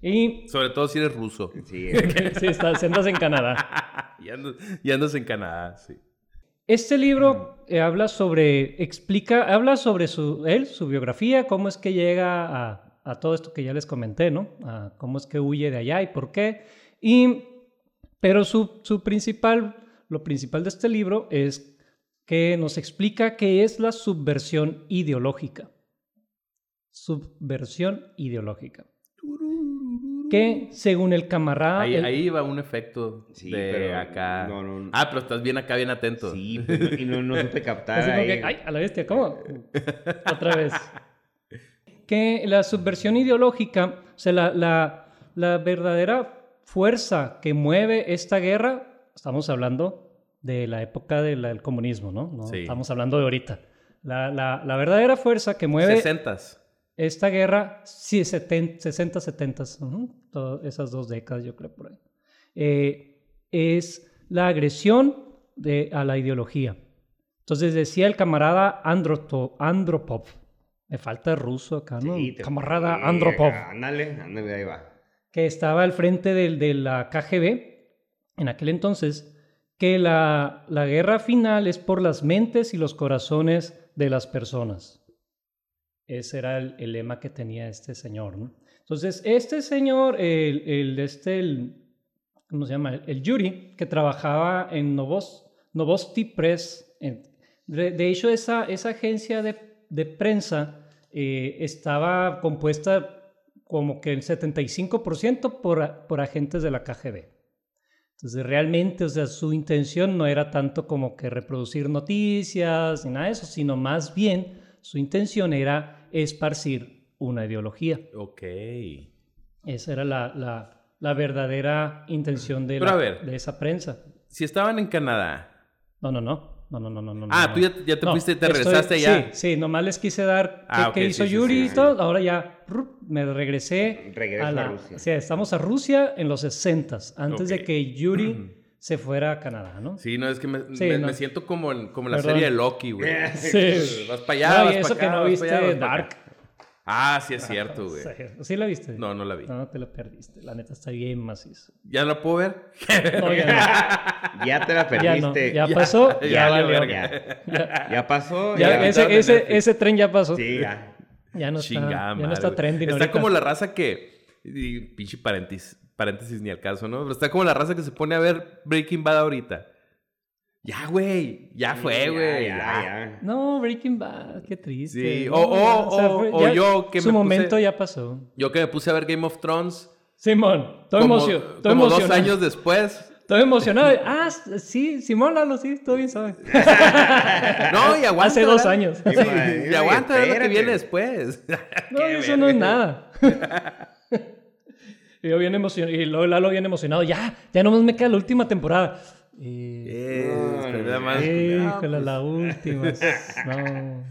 [SPEAKER 2] Y
[SPEAKER 1] Sobre todo si eres ruso.
[SPEAKER 3] Sí,
[SPEAKER 2] si estás, si andas en Canadá.
[SPEAKER 1] Y andas, y andas en Canadá, sí.
[SPEAKER 2] Este libro eh, habla sobre, explica, habla sobre su, él, su biografía, cómo es que llega a, a todo esto que ya les comenté, ¿no? A cómo es que huye de allá y por qué. Y, pero su, su principal, lo principal de este libro es que nos explica qué es la subversión ideológica. Subversión ideológica. Que según el camarada...
[SPEAKER 1] Ahí,
[SPEAKER 2] el-
[SPEAKER 1] ahí va un efecto
[SPEAKER 3] Sí,
[SPEAKER 1] de
[SPEAKER 3] pero
[SPEAKER 1] acá.
[SPEAKER 3] no, no.
[SPEAKER 1] Ah, pero estás bien acá, bien atento.
[SPEAKER 3] sí, pues, no- y no, no supe captar ahí.
[SPEAKER 2] que, ay, a la bestia, ¿cómo? Otra vez. Que la subversión ideológica, o sea, la, la, la verdadera fuerza que mueve esta guerra, estamos hablando de la época de la- del comunismo, ¿no? No
[SPEAKER 1] Sí.
[SPEAKER 2] Estamos hablando de ahorita. La, la, la verdadera fuerza que mueve
[SPEAKER 1] Sesentas.
[SPEAKER 2] Esta guerra, sí, 70, 60, 70, ujú, todas esas dos décadas, yo creo, por ahí, eh, es la agresión de, a la ideología. Entonces decía el camarada Androto- Andropov, me falta ruso acá, ¿no?
[SPEAKER 3] Sí,
[SPEAKER 2] camarada Andropov,
[SPEAKER 3] Ándale, ándale, ahí va.
[SPEAKER 2] que estaba al frente del- de, la KGB en aquel entonces, que la, la guerra final es por las mentes y los corazones de las personas. Ese era el, lema que tenía este señor, ¿no? Entonces, este señor, el, el, este, el, ¿cómo se llama? El Yuri, que trabajaba en Novos, Novosti Press. de, hecho, esa, esa agencia de, de prensa eh, estaba compuesta como que el 75% por, por agentes de la KGB. Entonces, realmente, o su intención no era tanto como que reproducir noticias ni nada de eso, sino más bien su intención era esparcir una ideología.
[SPEAKER 1] Ok.
[SPEAKER 2] Esa era la, la, la verdadera intención de,
[SPEAKER 1] Pero
[SPEAKER 2] la-
[SPEAKER 1] a ver.
[SPEAKER 2] de esa prensa.
[SPEAKER 1] Si estaban en Canadá.
[SPEAKER 2] No, no, no. No, no, no, no, no.
[SPEAKER 1] Ah,
[SPEAKER 2] no.
[SPEAKER 1] tú ya, ya te
[SPEAKER 2] No,
[SPEAKER 1] fuiste, te
[SPEAKER 2] estoy-
[SPEAKER 1] regresaste allá.
[SPEAKER 2] Sí, sí, nomás les quise dar
[SPEAKER 1] Ah,
[SPEAKER 2] qué,
[SPEAKER 1] ok,
[SPEAKER 2] qué hizo
[SPEAKER 1] sí,
[SPEAKER 2] Yuri
[SPEAKER 1] sí,
[SPEAKER 2] y
[SPEAKER 1] sí.
[SPEAKER 2] todo. Ahora ya me regresé
[SPEAKER 3] Regreso
[SPEAKER 2] a
[SPEAKER 3] a
[SPEAKER 2] la.
[SPEAKER 3] Rusia.
[SPEAKER 2] O sea, estamos a Rusia en los 60 antes
[SPEAKER 1] Ok.
[SPEAKER 2] de que Yuri se fuera a Canadá, ¿no?
[SPEAKER 1] Sí, no, es que me,
[SPEAKER 2] Sí,
[SPEAKER 1] me-
[SPEAKER 2] no.
[SPEAKER 1] me siento como en, como en la
[SPEAKER 2] Perdón.
[SPEAKER 1] serie de Loki, güey.
[SPEAKER 2] Sí.
[SPEAKER 1] Vas para allá,
[SPEAKER 2] No,
[SPEAKER 1] vas
[SPEAKER 2] y eso
[SPEAKER 1] pa'
[SPEAKER 2] que no viste
[SPEAKER 1] allá.
[SPEAKER 2] Dark.
[SPEAKER 1] Ah, sí es cierto, güey.
[SPEAKER 2] ¿Sí la viste?
[SPEAKER 1] No, no la vi.
[SPEAKER 2] No, te la perdiste. La neta está bien macizo.
[SPEAKER 1] ¿Ya la puedo ver?
[SPEAKER 2] No, ya
[SPEAKER 3] Ya te la
[SPEAKER 2] no. Ya no.
[SPEAKER 3] perdiste.
[SPEAKER 2] Ya,
[SPEAKER 1] Ya,
[SPEAKER 2] pasó,
[SPEAKER 1] ya
[SPEAKER 2] ya,
[SPEAKER 1] valió.
[SPEAKER 2] Ya,
[SPEAKER 3] Ya pasó.
[SPEAKER 2] ya,
[SPEAKER 3] ya.
[SPEAKER 2] ese, tren ya pasó.
[SPEAKER 3] Sí, ya.
[SPEAKER 2] Ya no está,
[SPEAKER 1] Chingada
[SPEAKER 2] ya no está trending
[SPEAKER 1] Está
[SPEAKER 2] ahorita.
[SPEAKER 1] como la raza que... y pinche paréntesis, paréntesis ni al caso, ¿no? Pero está como la raza que se pone a ver Breaking Bad ahorita. Ya, güey. Ya fue, güey.
[SPEAKER 3] Ya,
[SPEAKER 1] ya.
[SPEAKER 3] ya.
[SPEAKER 2] No, Breaking Bad, qué triste.
[SPEAKER 1] Sí, o- o- o-
[SPEAKER 2] fue-
[SPEAKER 1] o yo que
[SPEAKER 2] Su
[SPEAKER 1] me puse-
[SPEAKER 2] momento ya pasó.
[SPEAKER 1] Yo que me puse a ver Game of Thrones...
[SPEAKER 2] Simón, estoy,
[SPEAKER 1] como,
[SPEAKER 2] emocio- estoy
[SPEAKER 1] como dos
[SPEAKER 2] emocionado.
[SPEAKER 1] años después.
[SPEAKER 2] Estoy emocionado. Ah, sí, Simón Lalo, sí, estoy bien, ¿sabes?
[SPEAKER 1] No, y aguanta.
[SPEAKER 2] Hace dos años.
[SPEAKER 1] Sí, y aguanta ver lo que viene después.
[SPEAKER 2] No, eso no es nada. y yo bien emocionado. Y luego Lalo bien emocionado. Ya, ya nomás me queda la última temporada. Y...
[SPEAKER 1] Eh,
[SPEAKER 3] No,
[SPEAKER 1] más.
[SPEAKER 2] Híjole,
[SPEAKER 1] pues.
[SPEAKER 2] la última. No.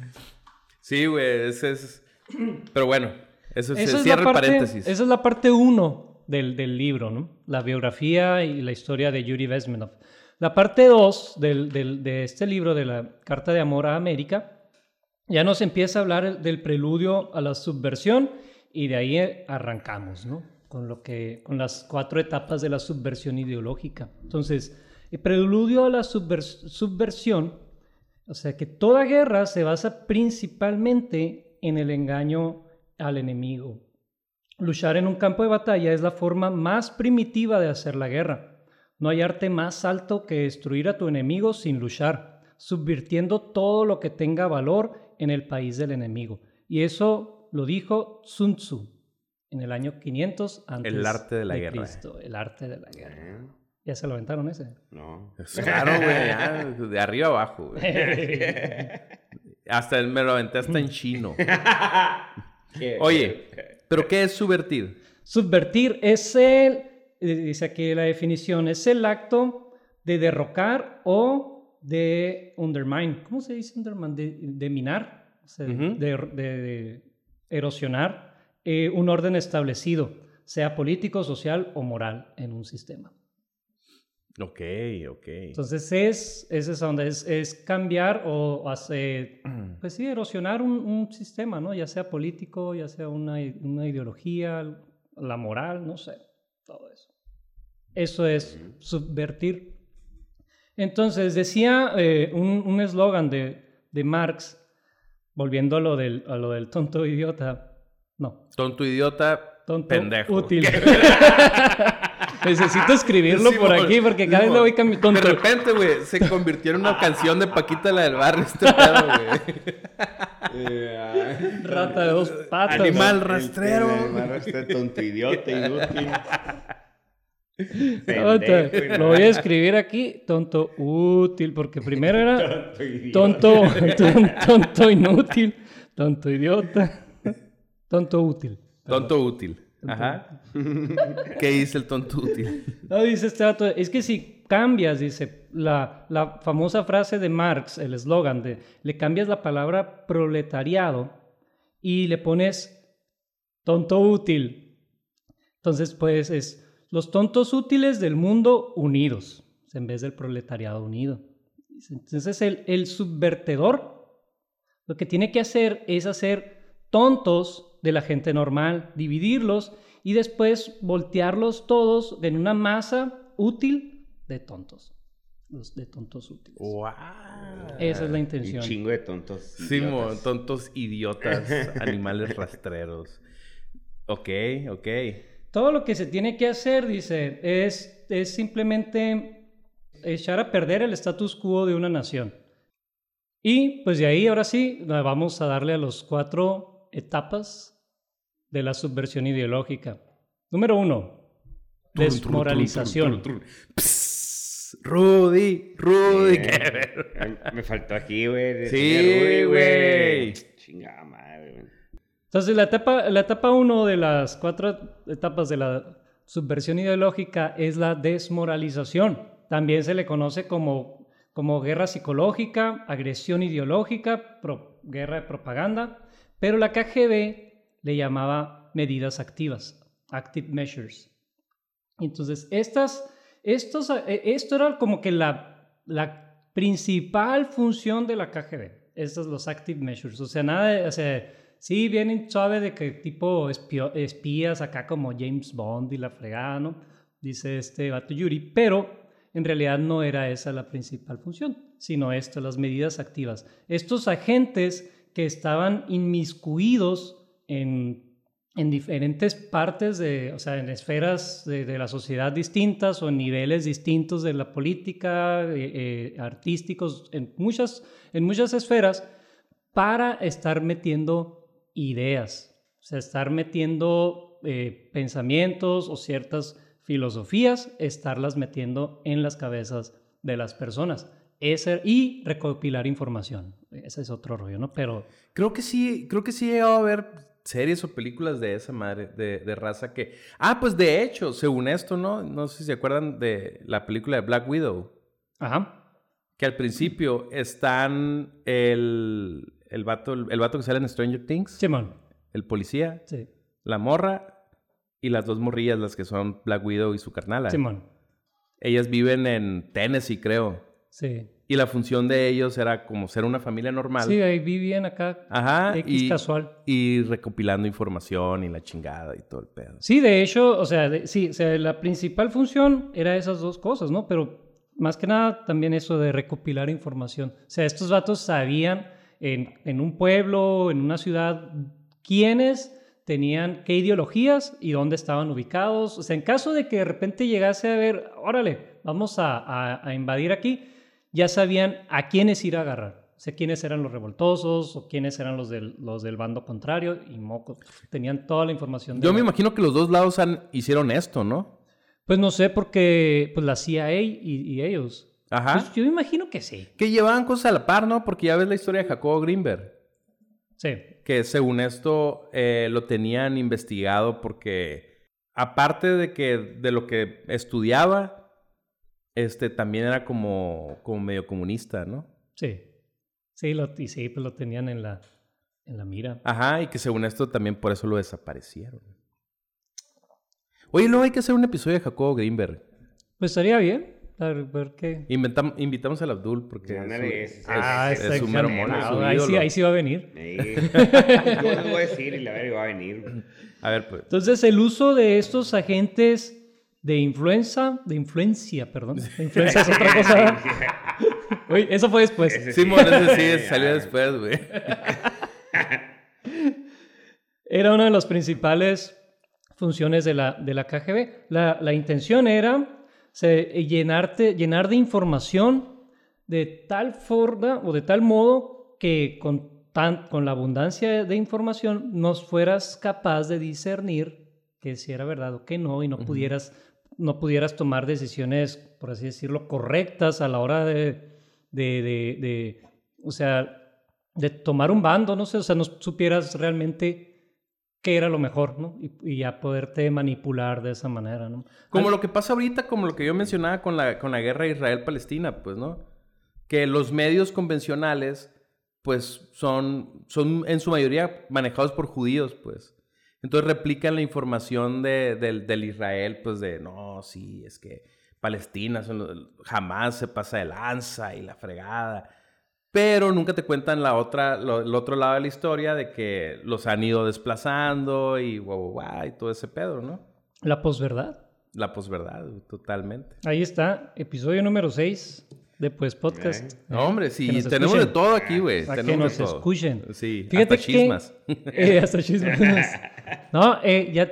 [SPEAKER 1] Sí, güey, ese es. Pero bueno, eso, se
[SPEAKER 2] es,
[SPEAKER 1] cierra
[SPEAKER 2] la
[SPEAKER 1] el
[SPEAKER 2] parte,
[SPEAKER 1] paréntesis.
[SPEAKER 2] esa es la parte uno del, del libro, ¿no? La biografía y la historia de Yuri Vesmenov. La parte dos del, del- de este libro, de la Carta de Amor a América, ya nos empieza a hablar del preludio a la subversión y de ahí eh, arrancamos, ¿no? Con, lo que, con las cuatro etapas de la subversión ideológica. Entonces, el preludio a la subvers- subversión, o sea que toda guerra se basa principalmente en el engaño al enemigo. Luchar en un campo de batalla es la forma más primitiva de hacer la guerra. No hay arte más alto que destruir a tu enemigo sin luchar, subvirtiendo todo lo que tenga valor en el país del enemigo. Y eso lo dijo Sun Tzu en el año 500 antes
[SPEAKER 1] El arte de la guerra.
[SPEAKER 2] Cristo. El arte de la guerra.
[SPEAKER 3] Eh,
[SPEAKER 2] Ya se lo aventaron ese.
[SPEAKER 3] No.
[SPEAKER 1] Es Claro, güey, ya, de arriba abajo, güey. Hasta me lo aventé hasta en chino. Oye, ¿pero qué es subvertir?
[SPEAKER 2] Subvertir es el, eh, dice aquí la definición, es el acto de derrocar o de undermine. ¿Cómo se dice undermine? De, de minar, o sea,
[SPEAKER 1] Ujú.
[SPEAKER 2] de, de- de erosionar eh, un orden establecido, sea político, social o moral en un sistema.
[SPEAKER 1] Ok, ok.
[SPEAKER 2] Entonces es, es esa onda, es, es cambiar o hacer, pues sí, erosionar un, un sistema, ¿no? Ya sea político, ya sea una, una ideología, la moral, no sé, todo eso. Eso es subvertir. Entonces decía eh, un un eslogan de, de Marx, volviendo a lo, del, a lo del tonto idiota, no,
[SPEAKER 1] Tonto idiota,
[SPEAKER 2] tonto
[SPEAKER 1] pendejo.
[SPEAKER 2] útil. Necesito escribirlo por aquí porque cada vez le voy cambiando.
[SPEAKER 1] De repente, güey, se convirtió en una canción de Paquita la del barrio este pedo, güey.
[SPEAKER 2] Rata de dos patas.
[SPEAKER 1] Animal
[SPEAKER 3] El-
[SPEAKER 1] rastrero.
[SPEAKER 3] animal rastrero, tonto idiota, inútil. Pendejo,
[SPEAKER 2] Lo voy a escribir aquí, tonto útil, porque primero era
[SPEAKER 3] Tonto idiota.
[SPEAKER 2] tonto, ton- tonto inútil, tonto idiota, tonto útil.
[SPEAKER 1] Tonto útil. Ajá. ¿Qué dice el tonto útil?
[SPEAKER 2] No, dice este dato, es que si cambias, dice, la, la famosa frase de Marx, el eslogan de, le cambias la palabra proletariado y le pones tonto útil. Entonces, pues es los tontos útiles del mundo unidos, en vez del proletariado unido. Entonces, el, el subvertedor lo que tiene que hacer es hacer tontos de la gente normal, dividirlos y después voltearlos todos en una masa útil de tontos. Los de tontos útiles.
[SPEAKER 1] ¡Wow!
[SPEAKER 2] Esa es la
[SPEAKER 3] Un
[SPEAKER 2] intención.
[SPEAKER 3] chingo de tontos.
[SPEAKER 1] Simón,
[SPEAKER 3] idiotas.
[SPEAKER 1] tontos idiotas, animales rastreros. Ok, ok.
[SPEAKER 2] Todo lo que se tiene que hacer, dice, es, es simplemente echar a perder el status quo de una nación. Y pues de ahí, ahora sí, vamos a darle a los cuatro etapas de la subversión ideológica. Número uno, desmoralización.
[SPEAKER 1] Psst, Rudy, Rudy.
[SPEAKER 3] Bien.
[SPEAKER 1] qué ver-
[SPEAKER 3] Ay, Me faltó aquí, güey.
[SPEAKER 1] Sí, güey.
[SPEAKER 3] Chingada madre, güey.
[SPEAKER 2] Entonces, la etapa, la etapa uno de las cuatro etapas de la subversión ideológica es la desmoralización. También se le conoce como, como guerra psicológica, agresión ideológica, guerra de propaganda, pero la KGB le llamaba medidas activas, active measures. Entonces, estas, estos, eh, esto era como que la, la principal función de la KGB, estos los active measures. O sea, nada, o sea, sí, vienen suave de que tipo espías acá como James Bond y la fregada, ¿no? Dice este vato Yuri, pero en realidad no era esa la principal función, sino esto, las medidas activas. Estos agentes que estaban inmiscuidos en en diferentes partes, de, o sea, en esferas de, la sociedad distintas o niveles distintos de la política, eh, eh, artísticos, en muchas, en muchas esferas, para estar metiendo ideas, o sea, estar metiendo eh, pensamientos o ciertas filosofías, estarlas metiendo en las cabezas de las personas. Ese, y recopilar información. Ese es otro rollo, ¿no? Pero...
[SPEAKER 1] Creo que sí, creo que sí he llegado a ver series o películas de esa madre, de, raza que... Ah, pues de hecho, según esto, ¿no? No sé si se acuerdan de la película de Black Widow.
[SPEAKER 2] Ajá.
[SPEAKER 1] Que al principio están el, el, vato, el, vato que sale en Stranger Things.
[SPEAKER 2] Simón.
[SPEAKER 1] El policía.
[SPEAKER 2] Sí.
[SPEAKER 1] La morra y las dos morrillas, las que son Black Widow y su carnala.
[SPEAKER 2] Simón.
[SPEAKER 1] Ellas viven en Tennessee, creo.
[SPEAKER 2] Sí.
[SPEAKER 1] Y la función de ellos era como ser una familia normal.
[SPEAKER 2] Sí, ahí vivían acá.
[SPEAKER 1] Ajá.
[SPEAKER 2] X casual.
[SPEAKER 1] Y recopilando información y la chingada y todo el pedo.
[SPEAKER 2] Sí, de hecho, o sea, sí, o sea, la principal función era esas dos cosas, ¿no? Pero más que nada también eso de recopilar información. O sea, estos vatos sabían en, en un pueblo, en una ciudad, quiénes tenían qué ideologías y dónde estaban ubicados. O sea, en caso de que de repente llegase a ver, órale, vamos a, a, a invadir aquí ya sabían a quiénes ir a agarrar. O sea, quiénes eran los revoltosos o quiénes eran los del, los del bando contrario y mocos. Tenían toda la información.
[SPEAKER 1] Yo me imagino que los dos lados han, hicieron esto, ¿no?
[SPEAKER 2] Pues no sé, porque pues la CIA y, ellos.
[SPEAKER 1] Ajá.
[SPEAKER 2] Pues yo me imagino que sí.
[SPEAKER 1] Que llevaban cosas a la par, ¿no? Porque ya ves la historia de Jacobo Greenberg.
[SPEAKER 2] Sí.
[SPEAKER 1] Que según esto eh, lo tenían investigado porque aparte de que de lo que estudiaba, este también era como, como medio comunista, ¿no?
[SPEAKER 2] Sí. Sí, lo, y sí, pues lo tenían en la, en la mira.
[SPEAKER 1] Ajá, y que según esto también por eso lo desaparecieron. Oye, luego hay que hacer un episodio de Jacobo Greenberg.
[SPEAKER 2] Pues estaría bien. A ver qué.
[SPEAKER 1] invitamos al Abdul porque
[SPEAKER 3] es,
[SPEAKER 2] ah, es, un mono. ahí, sí, ahí sí va a venir. Sí.
[SPEAKER 3] Yo les voy a decir y la ver, va a venir.
[SPEAKER 1] A ver, pues.
[SPEAKER 2] Entonces, el uso de estos agentes de influenza, de influencia, perdón. De influencia es otra cosa. Uy, eso fue después.
[SPEAKER 1] Sí, ese sí salió después, güey.
[SPEAKER 2] Era una de las principales funciones de la, de la KGB. La, la intención era llenarte, llenar de información de tal forma o de tal modo que con, tan, con la abundancia de información nos fueras capaz de discernir que si era verdad o que no y no pudieras no pudieras tomar decisiones, por así decirlo, correctas a la hora de, de, de, o sea, de tomar un bando, no sé, o sea, no supieras realmente qué era lo mejor, ¿no? Y, y ya poderte manipular de esa manera, ¿no?
[SPEAKER 1] Como lo que pasa ahorita, como lo que yo mencionaba con la, con la guerra Israel-Palestina, pues, ¿no? Que los medios convencionales, pues, son, son en su mayoría manejados por judíos, pues. Entonces replican la información de, del Israel, pues de, no, sí, es que Palestina jamás se pasa de lanza y la fregada. Pero nunca te cuentan la otra, el otro lado de la historia de que los han ido desplazando y guau, guau, y todo ese pedo, ¿no?
[SPEAKER 2] La posverdad.
[SPEAKER 1] La posverdad, totalmente.
[SPEAKER 2] Ahí está, episodio número 6 de Pues Podcast.
[SPEAKER 1] No, hombre, sí, tenemos de todo aquí, güey.
[SPEAKER 2] Para que nos escuchen.
[SPEAKER 1] Sí, Fíjate hasta chismas.
[SPEAKER 2] eh, hasta chismas. no, eh, ya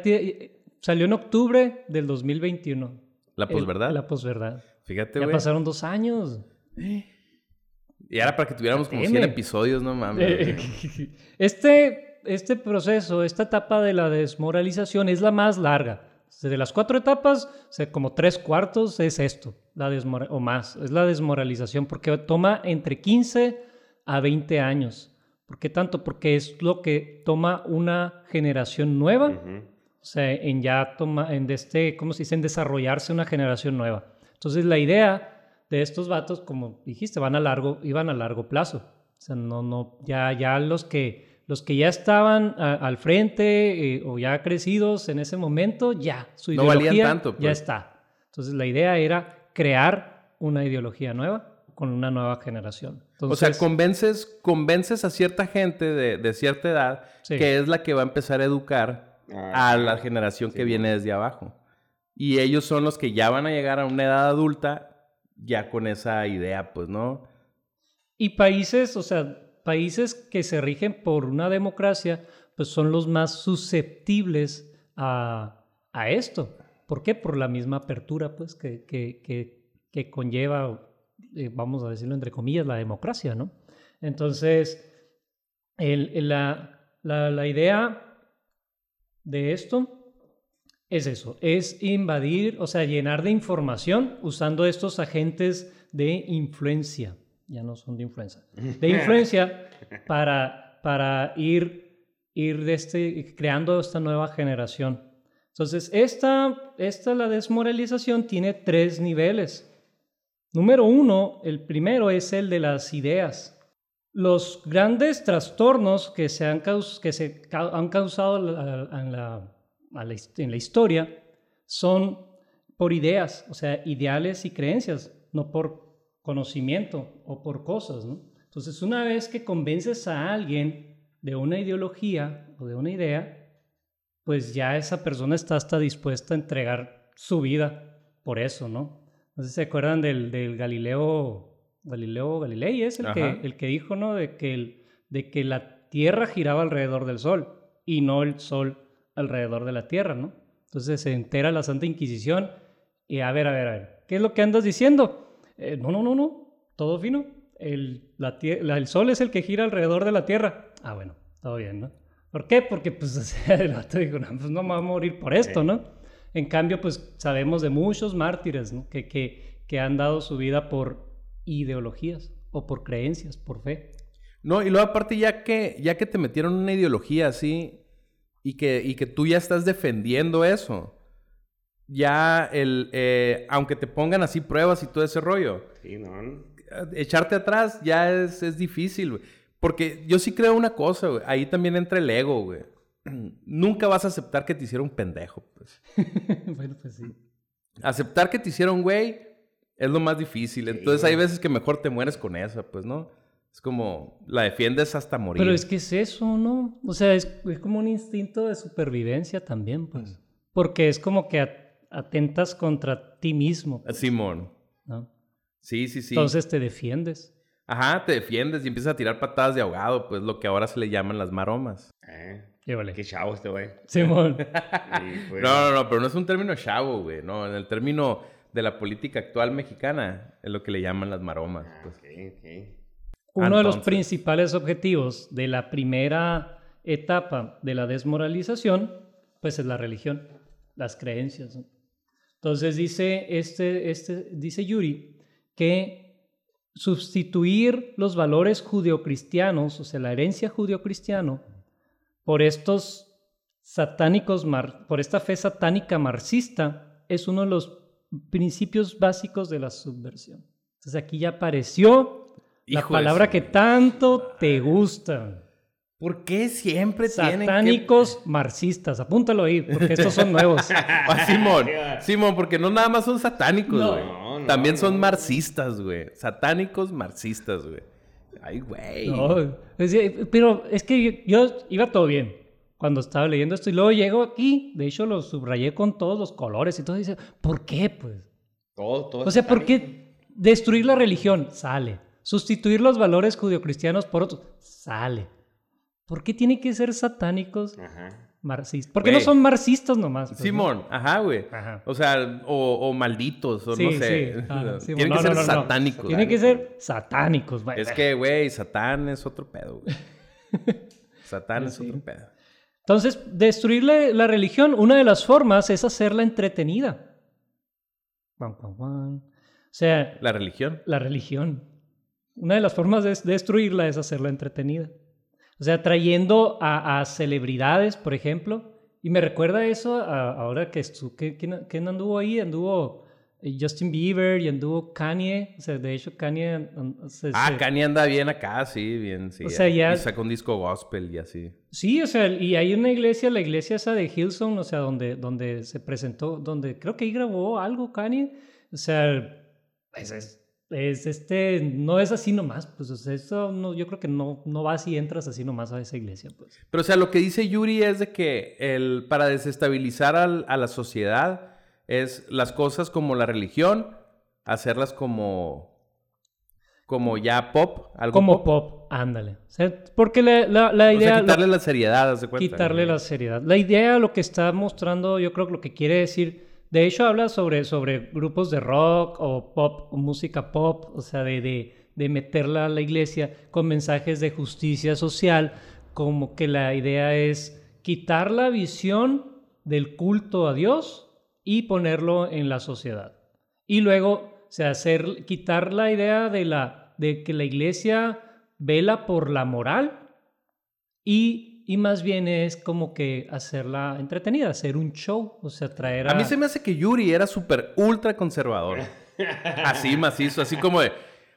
[SPEAKER 2] salió en octubre del 2021.
[SPEAKER 1] ¿La posverdad?
[SPEAKER 2] La posverdad.
[SPEAKER 1] Fíjate, güey.
[SPEAKER 2] Ya pasaron dos años.
[SPEAKER 1] Y ahora para que tuviéramos como 100 episodios, no mames.
[SPEAKER 2] este, este proceso, esta etapa de la desmoralización es la más larga. De las cuatro etapas, como tres cuartos es esto, la o más, es la desmoralización, porque toma entre 15 a 20 años. ¿Por qué tanto? Porque es lo que toma una generación nueva O sea, en ya toma, en este, ¿cómo se dice? En desarrollarse una generación nueva. Entonces, la idea de estos vatos, como dijiste, van a largo, iban a largo plazo. O sea, no, no, ya, ya los que, los que ya estaban a- al frente eh, o ya crecidos en ese momento, ya, su
[SPEAKER 1] No valían
[SPEAKER 2] ideología
[SPEAKER 1] tanto,
[SPEAKER 2] ya
[SPEAKER 1] pues.
[SPEAKER 2] está. Entonces, la idea era crear una ideología nueva con una nueva generación.
[SPEAKER 1] o sea, convences, convences a cierta gente de, de cierta edad
[SPEAKER 2] Sí.
[SPEAKER 1] que es la que va a empezar a educar
[SPEAKER 3] Ah,
[SPEAKER 1] a la generación que viene desde abajo. Y ellos son los que ya van a llegar a una edad adulta ya con esa idea, pues, ¿no?
[SPEAKER 2] Y países, o sea, países que se rigen por una democracia, pues son los más susceptibles a, a esto. ¿Por qué? Por la misma apertura, pues, que, que, que, que conlleva, eh, vamos a decirlo entre comillas, la democracia, ¿no? Entonces, el- el- la, la, la idea de esto es eso, es invadir, o sea, llenar de información usando estos agentes de influencia, ya no son de influencia, de influencia para, para ir, ir de este, creando esta nueva generación. Entonces, esta, esta, la desmoralización, tiene tres niveles. Número uno, el primero es el de las ideas. Los grandes trastornos que se han, que se han causado en la, en la historia son por ideas, o sea, ideales y creencias, no por conocimiento o por cosas. ¿no? Entonces, una vez que convences a alguien de una ideología o de una idea, pues ya esa persona está hasta dispuesta a entregar su vida por eso, ¿no? No sé si se acuerdan del, del Galileo, Galileo Galilei, es el
[SPEAKER 1] Ajá.
[SPEAKER 2] que, el que dijo, ¿no? De que, el- de que la Tierra giraba alrededor del Sol y no el Sol alrededor de la Tierra, ¿no? Entonces se entera la Santa Inquisición y a ver, a ver, a ver, ¿qué es lo que andas diciendo? "Eh, no, no, no, no, todo fino. El, la- el Sol es el que gira alrededor de la Tierra. Ah, bueno, todo bien, ¿no? ¿Por qué? Porque pues o sea, el vato dijo, no, pues no me voy a morir por esto,
[SPEAKER 3] Sí.
[SPEAKER 2] ¿no? En cambio, pues sabemos de muchos mártires ¿no? que, que, que han dado su vida por ideologías o por creencias, por fe.
[SPEAKER 1] No, y luego aparte ya que, ya que te metieron una ideología así y que, y que tú ya estás defendiendo eso, ya el, eh, aunque te pongan así pruebas y todo ese rollo,
[SPEAKER 3] Sí, no, no.
[SPEAKER 1] echarte atrás ya es, es difícil, güey. Porque yo sí creo una cosa, güey. Ahí también entra el ego, güey. Nunca vas a aceptar que te hicieron un pendejo, pues.
[SPEAKER 2] bueno, pues sí.
[SPEAKER 1] Aceptar que te hicieron güey es lo más difícil.
[SPEAKER 3] Sí,
[SPEAKER 1] Entonces hay veces que mejor te mueres con esa, pues, ¿no? Es como la defiendes hasta morir.
[SPEAKER 2] Pero es que es eso, ¿no? O sea, es, es como un instinto de supervivencia también, pues. Porque es como que at- atentas contra ti mismo, pues,
[SPEAKER 1] Simón.
[SPEAKER 2] ¿no?
[SPEAKER 1] Sí, sí, sí.
[SPEAKER 2] Entonces te defiendes.
[SPEAKER 1] Ajá, te defiendes y empiezas a tirar patadas de ahogado, pues lo que ahora se le llaman las maromas.
[SPEAKER 3] Eh, qué chavo este güey.
[SPEAKER 2] Simón.
[SPEAKER 3] Sí, pues.
[SPEAKER 1] No, no, no, pero no es un término chavo, güey. No, en el término de la política actual mexicana es lo que le llaman las maromas.
[SPEAKER 3] Ah,
[SPEAKER 1] Pues.
[SPEAKER 3] ok, ok.
[SPEAKER 2] Uno de los principales objetivos de la primera etapa de la desmoralización, pues es la religión, las creencias. Entonces dice, este, este, dice Yuri que sustituir los valores judeocristianos, o sea, la herencia judeocristiano, por estos satánicos, mar- por esta fe satánica marxista, es uno de los principios básicos de la subversión. Entonces aquí ya apareció la
[SPEAKER 1] Hijo
[SPEAKER 2] palabra que tanto te gusta.
[SPEAKER 1] ¿Por qué siempre tienen que...
[SPEAKER 2] Satánicos marxistas. Apúntalo ahí, porque estos son nuevos.
[SPEAKER 1] Ah, Simón, Simón, porque no nada más son satánicos,
[SPEAKER 2] No.
[SPEAKER 3] No,
[SPEAKER 1] También son
[SPEAKER 3] no.
[SPEAKER 1] marxistas, güey. Satánicos marxistas, güey. Ay, güey.
[SPEAKER 2] No, es pero es que yo, yo iba todo bien cuando estaba leyendo esto y luego llego aquí, de hecho lo subrayé con todos los colores y todo, y dice, ¿por qué? Pues,
[SPEAKER 3] Todo, todo.
[SPEAKER 2] o sea, ¿por qué destruir la religión? Sale. Sustituir los valores judeocristianos por otros? Sale. ¿Por qué tiene que ser satánicos
[SPEAKER 3] Ajá.
[SPEAKER 2] Marxistas? ¿Por qué no son marxistas nomás? pues, no?
[SPEAKER 1] Simón, ajá, güey.
[SPEAKER 2] Ajá.
[SPEAKER 1] O sea, o, o malditos, o
[SPEAKER 2] Sí,
[SPEAKER 1] no sé.
[SPEAKER 2] sí. Sí,
[SPEAKER 1] Tienen
[SPEAKER 2] no,
[SPEAKER 1] que ser satánicos.
[SPEAKER 2] Tienen que ser satánicos. güey.
[SPEAKER 1] Es que, güey, Satán es otro pedo, güey. Satán es otro pedo.
[SPEAKER 2] Entonces, destruir la, religión, una de las formas es hacerla entretenida. O sea,
[SPEAKER 1] La religión.
[SPEAKER 2] la religión. Una de las formas de destruirla es hacerla entretenida. O sea, trayendo a, a celebridades, por ejemplo, Y me recuerda eso a- ahora que estu que, ¿quién, quién anduvo ahí? Anduvo eh, Justin Bieber y anduvo Kanye. O sea, de hecho, Kanye. an- se-
[SPEAKER 1] Ah,
[SPEAKER 2] se-
[SPEAKER 1] Kanye anda bien acá, sí, bien, sí.
[SPEAKER 2] O sea, ya-
[SPEAKER 1] Y sacó un disco gospel y así.
[SPEAKER 2] Sí, o sea, y hay una iglesia, la iglesia esa de Hillsong, o sea, donde, donde se presentó, donde creo que ahí grabó algo Kanye. O sea, pues es, es este, no es así nomás, pues o sea, eso no, yo creo que no, no vas y entras así nomás a esa iglesia, pues.
[SPEAKER 1] Pero, o sea, lo que dice Yuri es de que el, para desestabilizar al- a la sociedad es las cosas como la religión, hacerlas como, como ya pop, algo
[SPEAKER 2] Como pop, ándale. O sea, porque la, la, la
[SPEAKER 1] O
[SPEAKER 2] idea... lo-
[SPEAKER 1] quitarle la seriedad, cuenta.
[SPEAKER 2] quitarle la seriedad. La idea, lo que está mostrando, yo creo que lo que quiere decir, de hecho habla sobre, sobre grupos de rock o pop, o música pop, o sea, de, de, de meterla a la iglesia con mensajes de justicia social, como que la idea es quitar la visión del culto a Dios y ponerlo en la sociedad. Y luego, o sea, hacer, quitar la idea de, la, de que la iglesia vela por la moral y, y más bien es como que hacerla entretenida, hacer un show, o sea, traer a...
[SPEAKER 1] A mí se me hace que Yuri era súper ultra conservador. Así macizo, así como de...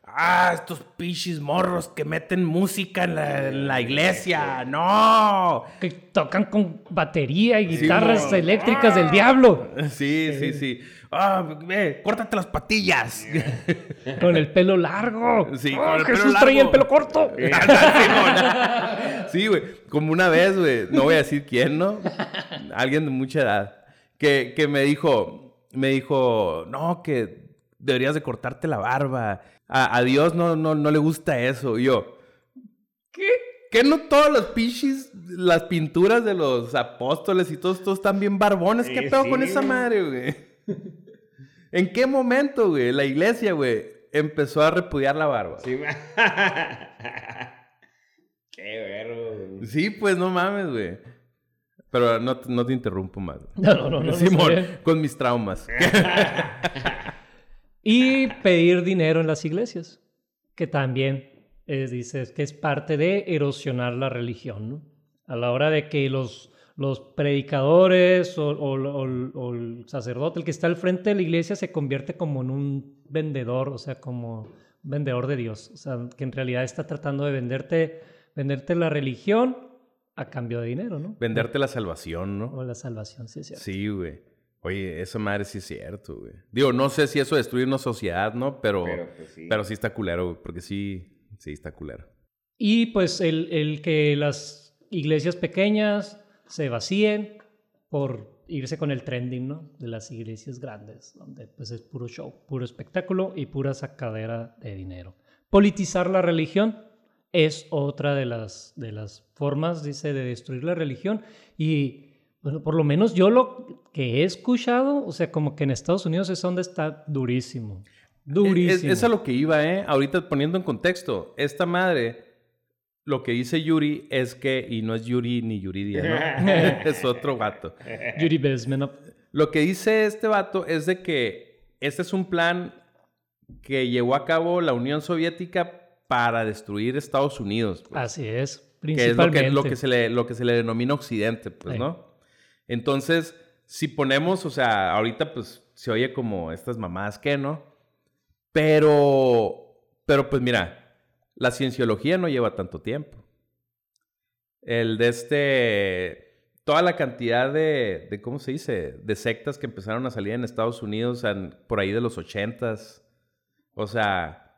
[SPEAKER 1] Ah, estos pichis morros que meten música en la, en la iglesia. ¡No!
[SPEAKER 2] que tocan con batería y guitarras eléctricas del diablo,
[SPEAKER 1] Sí, sí, sí. Ah, ve, córtate las patillas.
[SPEAKER 2] con el pelo largo.
[SPEAKER 1] Sí,
[SPEAKER 2] ¡Oh,
[SPEAKER 1] con el pelo
[SPEAKER 2] Jesús traía el pelo corto.
[SPEAKER 1] Sí, güey. Como una vez, güey. No voy a decir quién, ¿no? Alguien de mucha edad. Que, que me dijo, me dijo, no, que deberías de cortarte la barba. A, a Dios no, no, no le gusta eso. Y yo, ¿qué? ¿Qué no todos los pichis, las pinturas de los apóstoles y todos, todos están bien barbones? ¿Qué
[SPEAKER 3] Sí,
[SPEAKER 1] pedo
[SPEAKER 3] sí,
[SPEAKER 1] con esa madre, güey? ¿En qué momento, güey? La iglesia, güey, empezó a repudiar la barba.
[SPEAKER 3] Sí, Qué verbo. güey.
[SPEAKER 1] Sí, pues no mames, güey. Pero no, te- no te interrumpo más.
[SPEAKER 2] No, no, no, no, no
[SPEAKER 1] Simón, con mis traumas.
[SPEAKER 2] Y pedir dinero en las iglesias, que también es, dices, que es parte de erosionar la religión, ¿no? A la hora de que los, los predicadores o, o- o- o el sacerdote, el que está al frente de la iglesia, se convierte como en un vendedor, o sea, como vendedor de Dios, o sea, que en realidad está tratando de venderte, venderte la religión a cambio de dinero, ¿no?
[SPEAKER 1] Venderte la salvación, ¿no?
[SPEAKER 2] O la salvación, sí es cierto.
[SPEAKER 1] Sí, güey. Oye, esa madre sí es cierto, güey. Digo, no sé si eso destruye una sociedad, ¿no? Pero,
[SPEAKER 3] Pero, pues, sí.
[SPEAKER 1] pero sí está culero, güey. Porque sí, sí está culero.
[SPEAKER 2] Y pues el, el que las iglesias pequeñas se vacíen por irse con el trending, ¿no? De las iglesias grandes, donde pues es puro show, puro espectáculo y pura sacadera de dinero. Politizar la religión es otra de las, de las formas, dice, de destruir la religión. Y bueno, por lo menos yo lo que he escuchado, o sea, como que en Estados Unidos es donde está durísimo. Durísimo.
[SPEAKER 1] Es, es a lo que iba, ¿eh? Ahorita poniendo en contexto, esta madre, lo que dice Yuri es que, y no es Yuri ni Yuridia, ¿no? es otro vato.
[SPEAKER 2] Yuri Bezmenov.
[SPEAKER 1] Lo que dice este vato es de que este es un plan que llevó a cabo la Unión Soviética para destruir Estados Unidos. pues.
[SPEAKER 2] Así es,
[SPEAKER 1] que es lo
[SPEAKER 2] principalmente.
[SPEAKER 1] que, lo, que se le, lo que se le denomina Occidente, pues,
[SPEAKER 2] Sí.
[SPEAKER 1] ¿no? Entonces, si ponemos, o sea, ahorita pues se oye como estas mamadas que, ¿no? Pero, pero pues mira, la cienciología no lleva tanto tiempo. El de este, toda la cantidad de, de ¿cómo se dice? De sectas que empezaron a salir en Estados Unidos en- por ahí de los ochentas. O sea,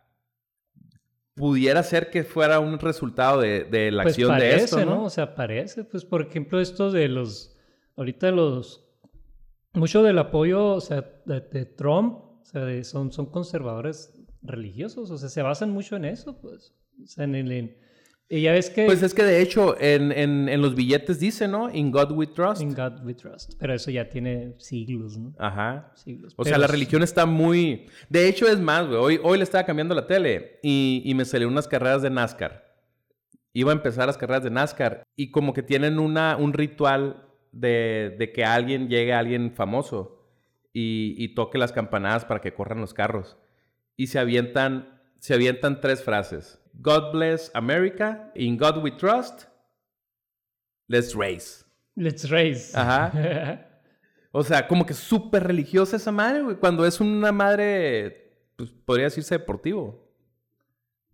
[SPEAKER 1] pudiera ser que fuera un resultado de, de la
[SPEAKER 2] Pues
[SPEAKER 1] acción
[SPEAKER 2] parece,
[SPEAKER 1] de esto, ¿no?
[SPEAKER 2] O sea, parece, pues por ejemplo, esto de los, ahorita los, mucho del apoyo, o sea, de, de Trump, o sea, son, son conservadores religiosos, o sea, se basan mucho en eso, pues, o sea, en el, en- y ya ves que
[SPEAKER 1] Pues es que de hecho en, en- en los billetes dice, ¿no? In God we trust.
[SPEAKER 2] in God we trust, pero eso ya tiene siglos, ¿no?
[SPEAKER 1] Ajá.
[SPEAKER 2] Siglos.
[SPEAKER 1] O sea, la religión está muy... De hecho, es más, güey. Hoy, hoy le estaba cambiando la tele y, y me salieron unas carreras de NASCAR. Iba a empezar las carreras de NASCAR y como que tienen una, un ritual de, de que alguien llegue, alguien famoso y, y toque las campanadas para que corran los carros. Y se avientan, se avientan tres frases. God bless America, in God we trust, let's race.
[SPEAKER 2] Let's race.
[SPEAKER 1] Ajá. O sea, como que súper religiosa esa madre, güey. Cuando es una madre, pues podría decirse deportivo.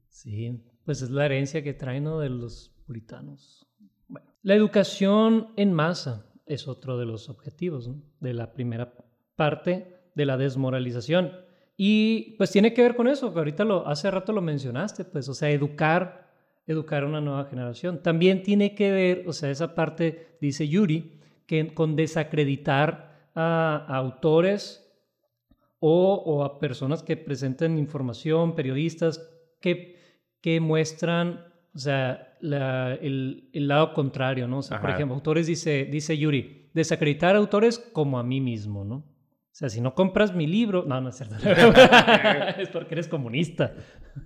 [SPEAKER 2] Sí, pues es la herencia que traen ¿no? de los puritanos. Bueno, la educación en masa es otro de los objetivos ¿no? de la primera parte de la desmoralización. Y pues tiene que ver con eso, que ahorita lo, hace rato lo mencionaste, pues, o sea, educar, educar a una nueva generación. También tiene que ver, o sea, esa parte, dice Yuri, que con desacreditar a, autores o, o, a personas que presenten información, periodistas que, que muestran, o sea, la, el, el, lado contrario, ¿no? O sea, por ejemplo, autores, dice, dice Yuri, desacreditar autores como a mí mismo, ¿no? O sea, si no compras mi libro, no, no es cierto. es porque eres comunista.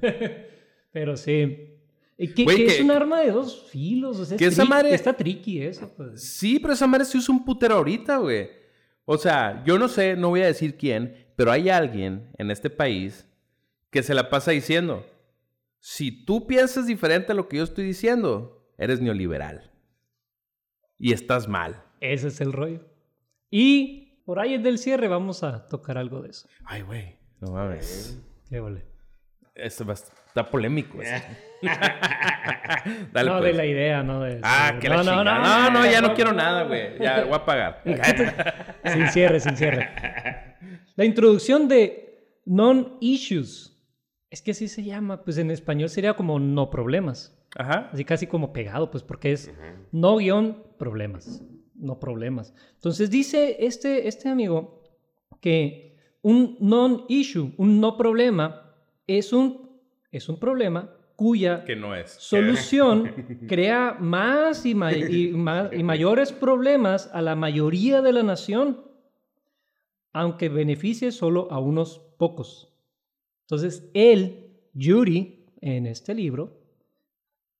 [SPEAKER 2] Pero sí. Que, que es un arma de dos filos. O sea,
[SPEAKER 1] que esa madre...
[SPEAKER 2] está tricky eso. Pues.
[SPEAKER 1] Sí, pero esa madre se usa un putero ahorita, güey. O sea, yo no sé, no voy a decir quién, pero hay alguien en este país que se la pasa diciendo, si tú piensas diferente a lo que yo estoy diciendo, eres neoliberal. Y estás mal.
[SPEAKER 2] Ese es el rollo. Y por ahí del cierre vamos a tocar algo de eso.
[SPEAKER 1] Ay, güey, no mames.
[SPEAKER 2] Qué vale.
[SPEAKER 1] Esto está polémico.
[SPEAKER 2] Dale, no, de pues. la idea, no de...
[SPEAKER 1] Ah, que no, la no, no, no, no, ya no quiero nada, güey. Ya voy a pagar.
[SPEAKER 2] sin cierre, sin cierre. La introducción de non-issues. Es que así se llama. Pues en español sería como no problemas.
[SPEAKER 1] Ajá.
[SPEAKER 2] Así casi como pegado, pues porque es no guion problemas. No problemas. Entonces dice este, este amigo que un non-issue, un no problema, es un, es un problema cuya
[SPEAKER 1] que no es.
[SPEAKER 2] solución crea más y, y mayores problemas a la mayoría de la nación, aunque beneficie solo a unos pocos. Entonces, él, Yuri, en este libro,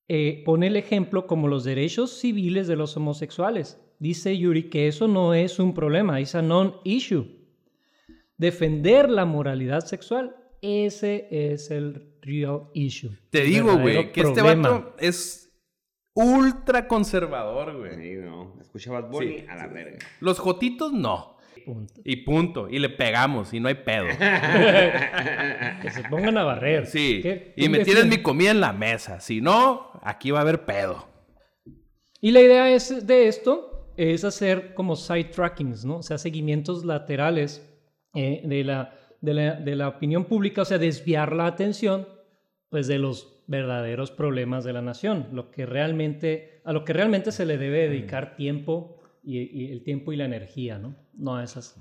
[SPEAKER 2] eh, pone el ejemplo como los derechos civiles de los homosexuales. Dice Yuri que eso no es un problema, es a non-issue. Defender la moralidad sexual, ese es el real issue.
[SPEAKER 1] Te digo, güey, que este vato es ultra conservador, güey.
[SPEAKER 3] Sí, no. Escucha Bad Bunny a la verga.
[SPEAKER 1] Los jotitos no.
[SPEAKER 2] Punto.
[SPEAKER 1] Y punto. Y le pegamos y no hay pedo.
[SPEAKER 2] que se pongan a barrer.
[SPEAKER 1] Sí. Y me tienes mi comida en la mesa. Si no, aquí va a haber pedo.
[SPEAKER 2] Y la idea es de esto es hacer como side trackings, ¿no? O sea, seguimientos laterales eh, de, la, de, la, de la opinión pública, o sea, desviar la atención pues de los verdaderos problemas de la nación, lo que realmente, a lo que realmente se le debe dedicar tiempo y, el tiempo y la energía, ¿no? No a esas,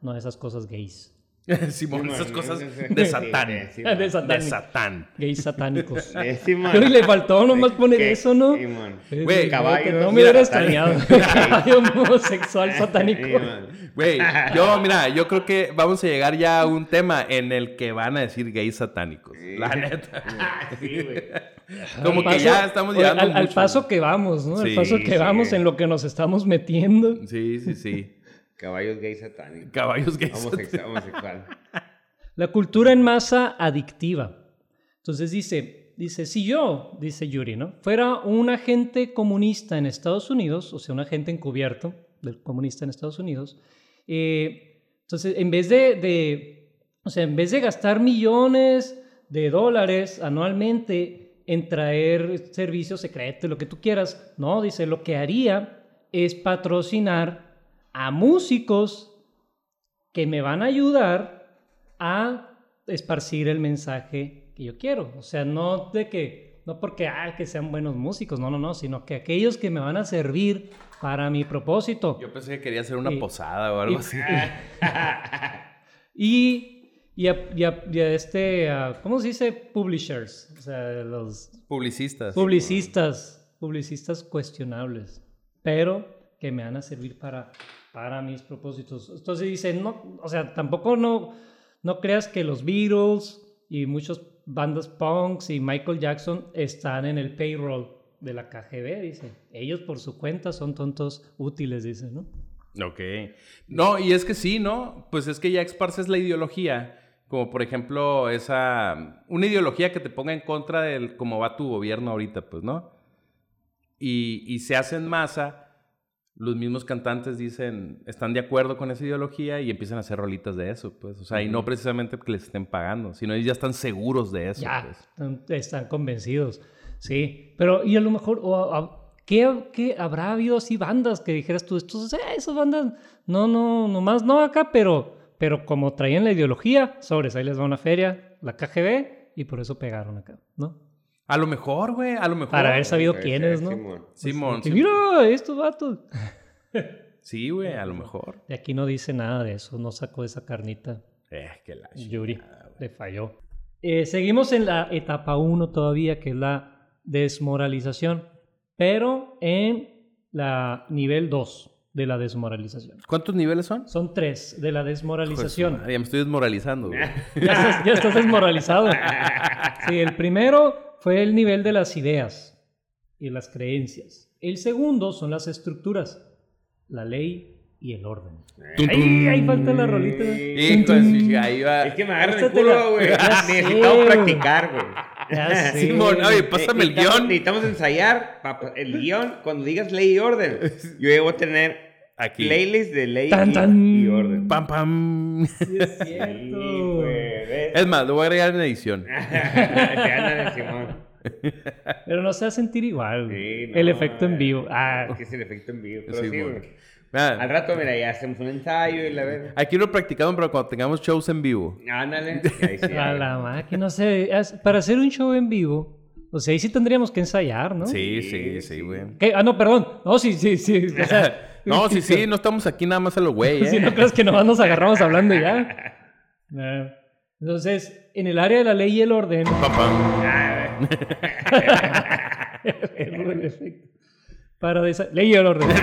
[SPEAKER 2] no a esas cosas gays.
[SPEAKER 1] Simón, esas cosas de Satán.
[SPEAKER 2] de Satán.
[SPEAKER 1] De Satán.
[SPEAKER 2] Gays satánicos. Pero le faltó nomás poner eso, ¿no?
[SPEAKER 1] Güey,
[SPEAKER 2] caballo. No me hubiera extrañado. caballo homosexual satánico.
[SPEAKER 1] Güey, yo, mira, yo creo que vamos a llegar ya a un tema en el que van a decir gays satánicos. La neta.
[SPEAKER 3] sí, güey.
[SPEAKER 1] Como que ya estamos llegando
[SPEAKER 2] al, al, paso que vamos, ¿no? al paso que vamos en lo que nos estamos metiendo.
[SPEAKER 1] Sí, sí, sí.
[SPEAKER 3] Caballos gay satánicos.
[SPEAKER 1] Caballos gay
[SPEAKER 3] Homosexual. homosexual.
[SPEAKER 2] La cultura en masa adictiva. Entonces dice, dice, si yo, dice Yuri, ¿no? Fuera un agente comunista en Estados Unidos, o sea, un agente encubierto del comunista en Estados Unidos, eh, entonces en vez de, de, o sea, en vez de gastar millones de dólares anualmente en traer servicios secretos, lo que tú quieras, no, dice, lo que haría es patrocinar a músicos que me van a ayudar a esparcir el mensaje que yo quiero. O sea, no de que, no porque ah, que sean buenos músicos, no, no, no, sino que aquellos que me van a servir para mi propósito.
[SPEAKER 1] Yo pensé que quería hacer una posada o algo así.
[SPEAKER 2] y, y, a, este, ¿cómo se dice? Publishers. O sea, los...
[SPEAKER 1] Publicistas.
[SPEAKER 2] Publicistas. Publicistas cuestionables. Pero que me van a servir para para mis propósitos. Entonces dice, no, o sea, tampoco no, no creas que los Beatles y muchos bandas punks y Michael Jackson están en el payroll de la KGB, dice. Ellos por su cuenta son tontos útiles, dice, ¿no?
[SPEAKER 1] Ok. No, y es que sí, ¿no? Pues es que ya esparces la ideología, como por ejemplo esa, una ideología que te ponga en contra de cómo va tu gobierno ahorita, pues, ¿no? Y, y se hace en masa los mismos cantantes dicen, están de acuerdo con esa ideología y empiezan a hacer rolitas de eso, pues. O sea, y no precisamente que les estén pagando, sino ellos ya están seguros de eso.
[SPEAKER 2] Ya,
[SPEAKER 1] pues.
[SPEAKER 2] están, están convencidos. Sí, pero y a lo mejor, o, a- ¿qué, qué habrá habido así bandas que dijeras tú, estos, eh, esas bandas, no, no, nomás no acá, pero, pero como traían la ideología, sobres, ahí les va una feria, la KGB, y por eso pegaron acá, ¿no?
[SPEAKER 1] A lo mejor, güey, a lo mejor.
[SPEAKER 2] Para haber sabido quiénes, ¿no?
[SPEAKER 3] Simón.
[SPEAKER 1] Simón,
[SPEAKER 2] Que
[SPEAKER 1] sí.
[SPEAKER 2] mira, estos vatos.
[SPEAKER 1] Sí, güey, a lo mejor.
[SPEAKER 2] Y aquí no dice nada de eso, no sacó esa carnita.
[SPEAKER 1] Eh, qué la
[SPEAKER 2] Yuri
[SPEAKER 1] chingada,
[SPEAKER 2] le falló. Eh, seguimos en la etapa 1 todavía, que es la desmoralización, pero en la nivel 2 de la desmoralización.
[SPEAKER 1] ¿Cuántos niveles son?
[SPEAKER 2] Son tres de la desmoralización.
[SPEAKER 1] Ya me estoy desmoralizando, güey.
[SPEAKER 2] Ya estás, ya estás desmoralizado. Sí, el primero fue el nivel de las ideas y las creencias. El segundo son las estructuras, la ley y el orden.
[SPEAKER 1] Tum,
[SPEAKER 2] Ahí,
[SPEAKER 1] tum.
[SPEAKER 2] ahí falta la rolita.
[SPEAKER 1] Hijo ahí va.
[SPEAKER 3] Es que me agarran el culo, güey. Necesitamos practicar, güey.
[SPEAKER 2] Ya sé.
[SPEAKER 1] Simón, oye, pásame el guion.
[SPEAKER 3] Necesitamos ensayar el guion. Cuando digas ley y orden, yo debo tener
[SPEAKER 1] Aquí.
[SPEAKER 3] playlist de ley
[SPEAKER 2] Tan,
[SPEAKER 3] y,
[SPEAKER 2] tan.
[SPEAKER 3] y orden.
[SPEAKER 1] Pam, pam.
[SPEAKER 2] Sí, es
[SPEAKER 3] Sí,
[SPEAKER 2] cierto.
[SPEAKER 3] güey, ¿ves?
[SPEAKER 1] Es más, lo voy a agregar en edición.
[SPEAKER 2] Pero no se va a sentir igual. güey.
[SPEAKER 3] Sí, no,
[SPEAKER 2] el efecto en
[SPEAKER 3] eh,
[SPEAKER 2] vivo. Ah,
[SPEAKER 3] Es que es el efecto en vivo. Pero
[SPEAKER 1] Sí,
[SPEAKER 3] sí,
[SPEAKER 1] güey. Mira,
[SPEAKER 3] Al rato, mira, ya hacemos un ensayo y la verdad.
[SPEAKER 1] Aquí lo practicamos para cuando tengamos shows en vivo.
[SPEAKER 3] Ándale. Ahí sí,
[SPEAKER 2] a la máquina, no sé. Para hacer un show en vivo, o sea, ahí sí tendríamos que ensayar, ¿no?
[SPEAKER 1] Sí, sí,
[SPEAKER 3] Sí,
[SPEAKER 1] sí,
[SPEAKER 3] sí.
[SPEAKER 1] güey.
[SPEAKER 2] ¿Qué? Ah, no, perdón. No, sí, sí, sí. O sea,
[SPEAKER 1] No, sí, sí, no estamos aquí nada más a los güey,
[SPEAKER 2] Si
[SPEAKER 1] ¿eh?
[SPEAKER 2] no crees que nomás nos agarramos hablando ya. Ah. Entonces, en el área de la ley y el orden.
[SPEAKER 1] Pam,
[SPEAKER 2] efecto. Para desa- ley el orden.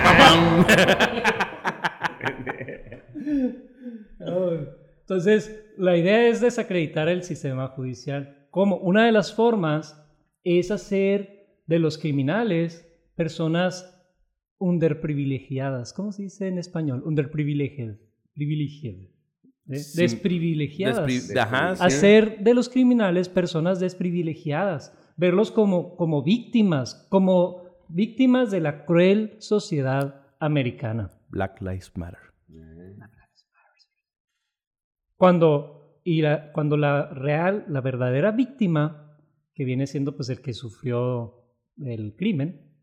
[SPEAKER 2] Entonces, la idea es desacreditar el sistema judicial. Como una de las formas es hacer de los criminales personas underprivilegiadas. ¿Cómo se dice en español? Underprivilegiadas. Privilegiadas. Desprivilegiadas.
[SPEAKER 1] Despri- Ajá, sí.
[SPEAKER 2] Hacer de los criminales personas desprivilegiadas. Verlos como, como víctimas, como víctimas de la cruel sociedad americana.
[SPEAKER 1] Black Lives Matter.
[SPEAKER 2] Cuando, y la, cuando la real, la verdadera víctima, que viene siendo pues el que sufrió el crimen,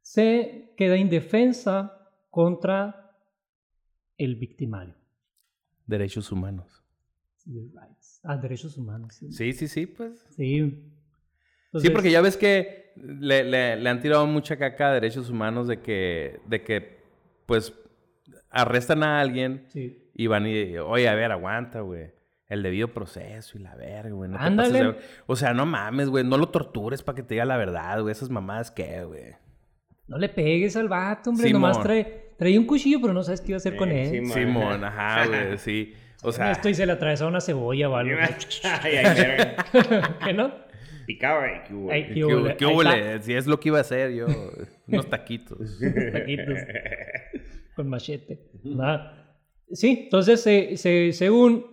[SPEAKER 2] se queda indefensa contra el victimario.
[SPEAKER 1] Derechos humanos.
[SPEAKER 2] Civil rights. Ah, derechos humanos. Sí.
[SPEAKER 1] Sí, sí, sí, pues.
[SPEAKER 2] Sí,
[SPEAKER 1] Sí, porque ya ves que le, le- le han tirado mucha caca a derechos humanos de que, de que, pues, arrestan a alguien
[SPEAKER 2] sí.
[SPEAKER 1] y van y, oye, a ver, aguanta, güey. El debido proceso y la verga, güey. No te
[SPEAKER 2] Ándale.
[SPEAKER 1] pases de- O sea, no mames, güey. No lo tortures para que te diga la verdad, güey. Esas mamadas, ¿qué, güey?
[SPEAKER 2] No le pegues al vato, hombre.
[SPEAKER 1] Simón.
[SPEAKER 2] Nomás trae, trae un cuchillo, pero no sabes qué iba a hacer con
[SPEAKER 3] Eh,
[SPEAKER 2] él.
[SPEAKER 3] Simón.
[SPEAKER 1] Simón, ajá, güey, sí. O sea,
[SPEAKER 2] Esto y se le atravesó una cebolla o algo. ¿Qué no?
[SPEAKER 3] Picaba, eh, ¿qué hubo?
[SPEAKER 1] ¿qué,
[SPEAKER 2] hubo-?
[SPEAKER 1] Si es lo que iba a hacer yo. Unos taquitos.
[SPEAKER 2] taquitos con machete. ¿verdad? Sí, entonces, se- se- según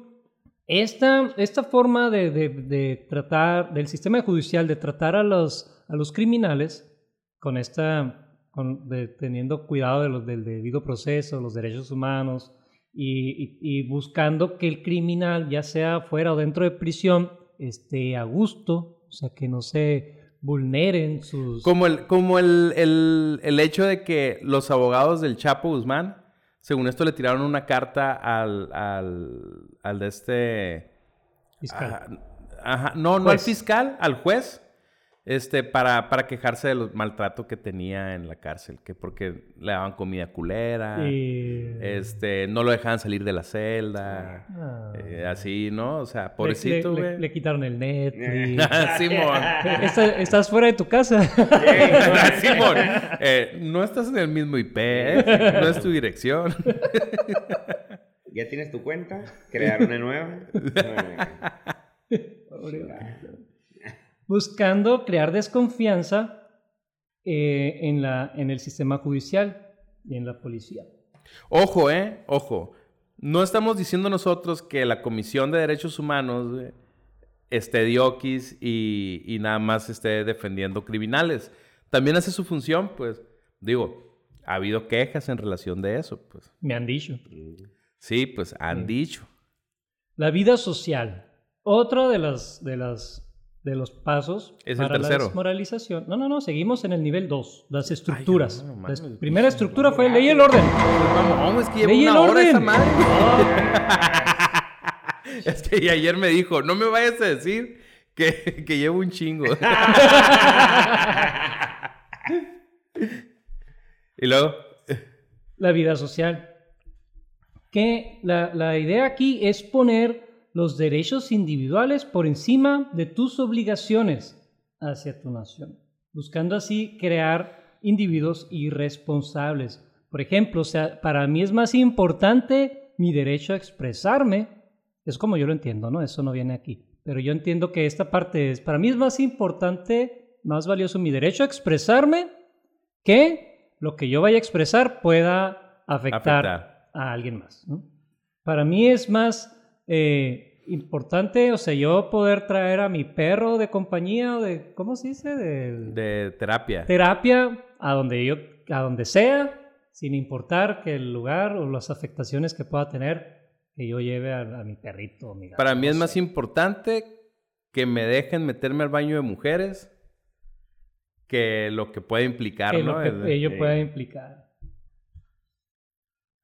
[SPEAKER 2] esta, esta forma de, de- de tratar, del sistema judicial, de tratar a los, a los criminales con esta, con, de- teniendo cuidado de los, del debido proceso, los derechos humanos, y, y- y buscando que el criminal, ya sea fuera o dentro de prisión, esté a gusto, o sea, que no se vulneren sus...
[SPEAKER 1] Como el, como el, el, el hecho de que los abogados del Chapo Guzmán, según esto, le tiraron una carta al, al, al de este...
[SPEAKER 2] fiscal.
[SPEAKER 1] ajá, no, no al fiscal, al juez, este, para, para quejarse del maltrato que tenía en la cárcel, que porque le daban comida culera,
[SPEAKER 2] Y-
[SPEAKER 1] este, no lo dejaban salir de la celda,
[SPEAKER 2] Ah.
[SPEAKER 1] eh, así, ¿no? O sea, pobrecito,
[SPEAKER 2] le, le-
[SPEAKER 1] güey.
[SPEAKER 2] le quitaron el Netflix.
[SPEAKER 1] Simón.
[SPEAKER 2] Está- estás fuera de tu casa.
[SPEAKER 1] Simón, eh, no estás en el mismo IP, ¿eh? no es tu dirección.
[SPEAKER 3] ¿Ya tienes tu cuenta? ¿Crear una nueva?
[SPEAKER 2] Buscando crear desconfianza eh, en, la, en el sistema judicial y en la policía.
[SPEAKER 1] Ojo, ¿eh? Ojo. No estamos diciendo nosotros que la Comisión de Derechos Humanos güey, esté dioquis y, y nada más esté defendiendo criminales. También hace su función, pues, digo, ha habido quejas en relación de eso, pues.
[SPEAKER 2] Me han dicho.
[SPEAKER 1] Sí, pues han
[SPEAKER 2] Sí.
[SPEAKER 1] dicho.
[SPEAKER 2] La vida social. Otro de las de las de los pasos
[SPEAKER 1] Es el
[SPEAKER 2] para la desmoralización. No, no, no, seguimos en el nivel 2, las estructuras.
[SPEAKER 1] no, no
[SPEAKER 2] La primera estructura fue ley y el orden.
[SPEAKER 1] Es que
[SPEAKER 2] Ley y el
[SPEAKER 1] una hora
[SPEAKER 2] orden.
[SPEAKER 1] esa madre.
[SPEAKER 2] No,
[SPEAKER 1] Es que ayer me dijo, no me vayas a decir que, que llevo un chingo. y luego,
[SPEAKER 2] la vida social. Que la, la idea aquí es poner los derechos individuales por encima de tus obligaciones hacia tu nación, buscando así crear individuos irresponsables. Por ejemplo, o sea, para mí es más importante mi derecho a expresarme, es como yo lo entiendo, ¿no? Eso no viene aquí. Pero yo entiendo que esta parte es, para mí es más importante, más valioso mi derecho a expresarme que lo que yo vaya a expresar pueda afectar,
[SPEAKER 1] Afectar.
[SPEAKER 2] a alguien más. ¿no? Para mí es más eh, importante, o sea, yo poder traer a mi perro de compañía o de, ¿cómo se dice? De,
[SPEAKER 1] de terapia.
[SPEAKER 2] terapia a donde yo, a donde sea, sin importar que el lugar o las afectaciones que pueda tener, que yo lleve a, a mi perrito o mi gato.
[SPEAKER 1] Para mí es más importante que me dejen meterme al baño de mujeres que lo que puede implicar,
[SPEAKER 2] que
[SPEAKER 1] ¿no?
[SPEAKER 2] lo que
[SPEAKER 1] El-
[SPEAKER 2] ello pueda implicar.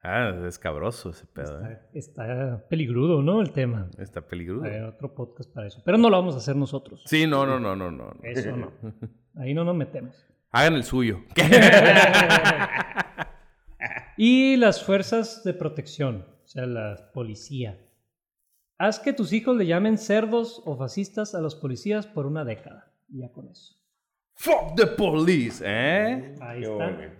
[SPEAKER 1] Ah, es cabroso ese pedo, ¿eh?
[SPEAKER 2] Está, está peligrudo, ¿no? El tema.
[SPEAKER 1] Está peligroso.
[SPEAKER 2] Hay otro podcast para eso. Pero no lo vamos a hacer nosotros.
[SPEAKER 1] Sí, no, no, no, no, no. no.
[SPEAKER 2] Eso no. Ahí no nos metemos.
[SPEAKER 1] Hagan el suyo.
[SPEAKER 2] Y las fuerzas de protección, o sea, la policía. Haz que tus hijos le llamen cerdos o fascistas a los policías por una década. Y ya con eso.
[SPEAKER 1] Fuck the police, ¿eh?
[SPEAKER 2] Ahí
[SPEAKER 3] Qué
[SPEAKER 2] está.
[SPEAKER 3] bueno.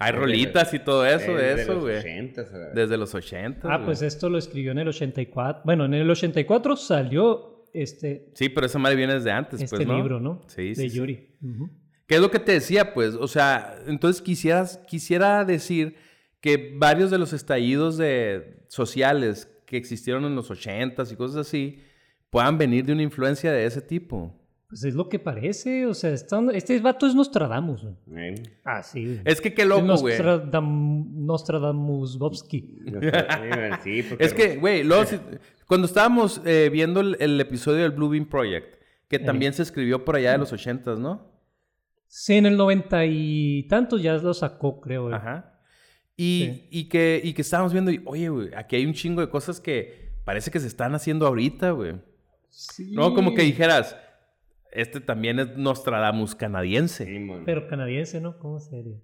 [SPEAKER 1] Hay
[SPEAKER 3] Desde
[SPEAKER 1] rolitas y todo eso, de
[SPEAKER 3] Desde
[SPEAKER 1] eso,
[SPEAKER 3] los
[SPEAKER 1] güey.
[SPEAKER 3] 80s, a la-
[SPEAKER 1] Desde los 80.
[SPEAKER 2] Ah, pues esto lo escribió en el 84. Bueno, en el 84 salió este,
[SPEAKER 1] Sí, pero esa madre viene desde antes,
[SPEAKER 2] este
[SPEAKER 1] pues, ¿no?
[SPEAKER 2] libro, ¿no?
[SPEAKER 1] Sí,
[SPEAKER 2] De
[SPEAKER 1] sí, sí.
[SPEAKER 2] Yuri.
[SPEAKER 1] ¿Qué es lo que te decía, pues? O sea, entonces quisieras, quisiera decir que varios de los estallidos de, sociales que existieron en los 80s y cosas así puedan venir de una influencia de ese tipo.
[SPEAKER 2] Pues es lo que parece. O sea, está- este vato es Nostradamus. güey.
[SPEAKER 3] ¿Eh?
[SPEAKER 2] Ah, sí.
[SPEAKER 1] Es que qué loco, güey.
[SPEAKER 2] Nostradam, Nostradamusovsky.
[SPEAKER 3] Sí, porque
[SPEAKER 1] Es que, güey, luego si- cuando estábamos eh, viendo el, el episodio del Blue Beam Project, que
[SPEAKER 2] Ey.
[SPEAKER 1] también se escribió por allá de los 80s, ¿no?
[SPEAKER 2] Sí, en el noventa y tantos ya lo sacó, creo. güey.
[SPEAKER 1] Ajá. Y,
[SPEAKER 2] Sí.
[SPEAKER 1] y, que, y que estábamos viendo, y, oye, güey, aquí hay un chingo de cosas que parece que se están haciendo ahorita, güey.
[SPEAKER 2] Sí.
[SPEAKER 1] No, como que dijeras, este también es Nostradamus canadiense.
[SPEAKER 2] Pero canadiense, ¿no? ¿Cómo sería?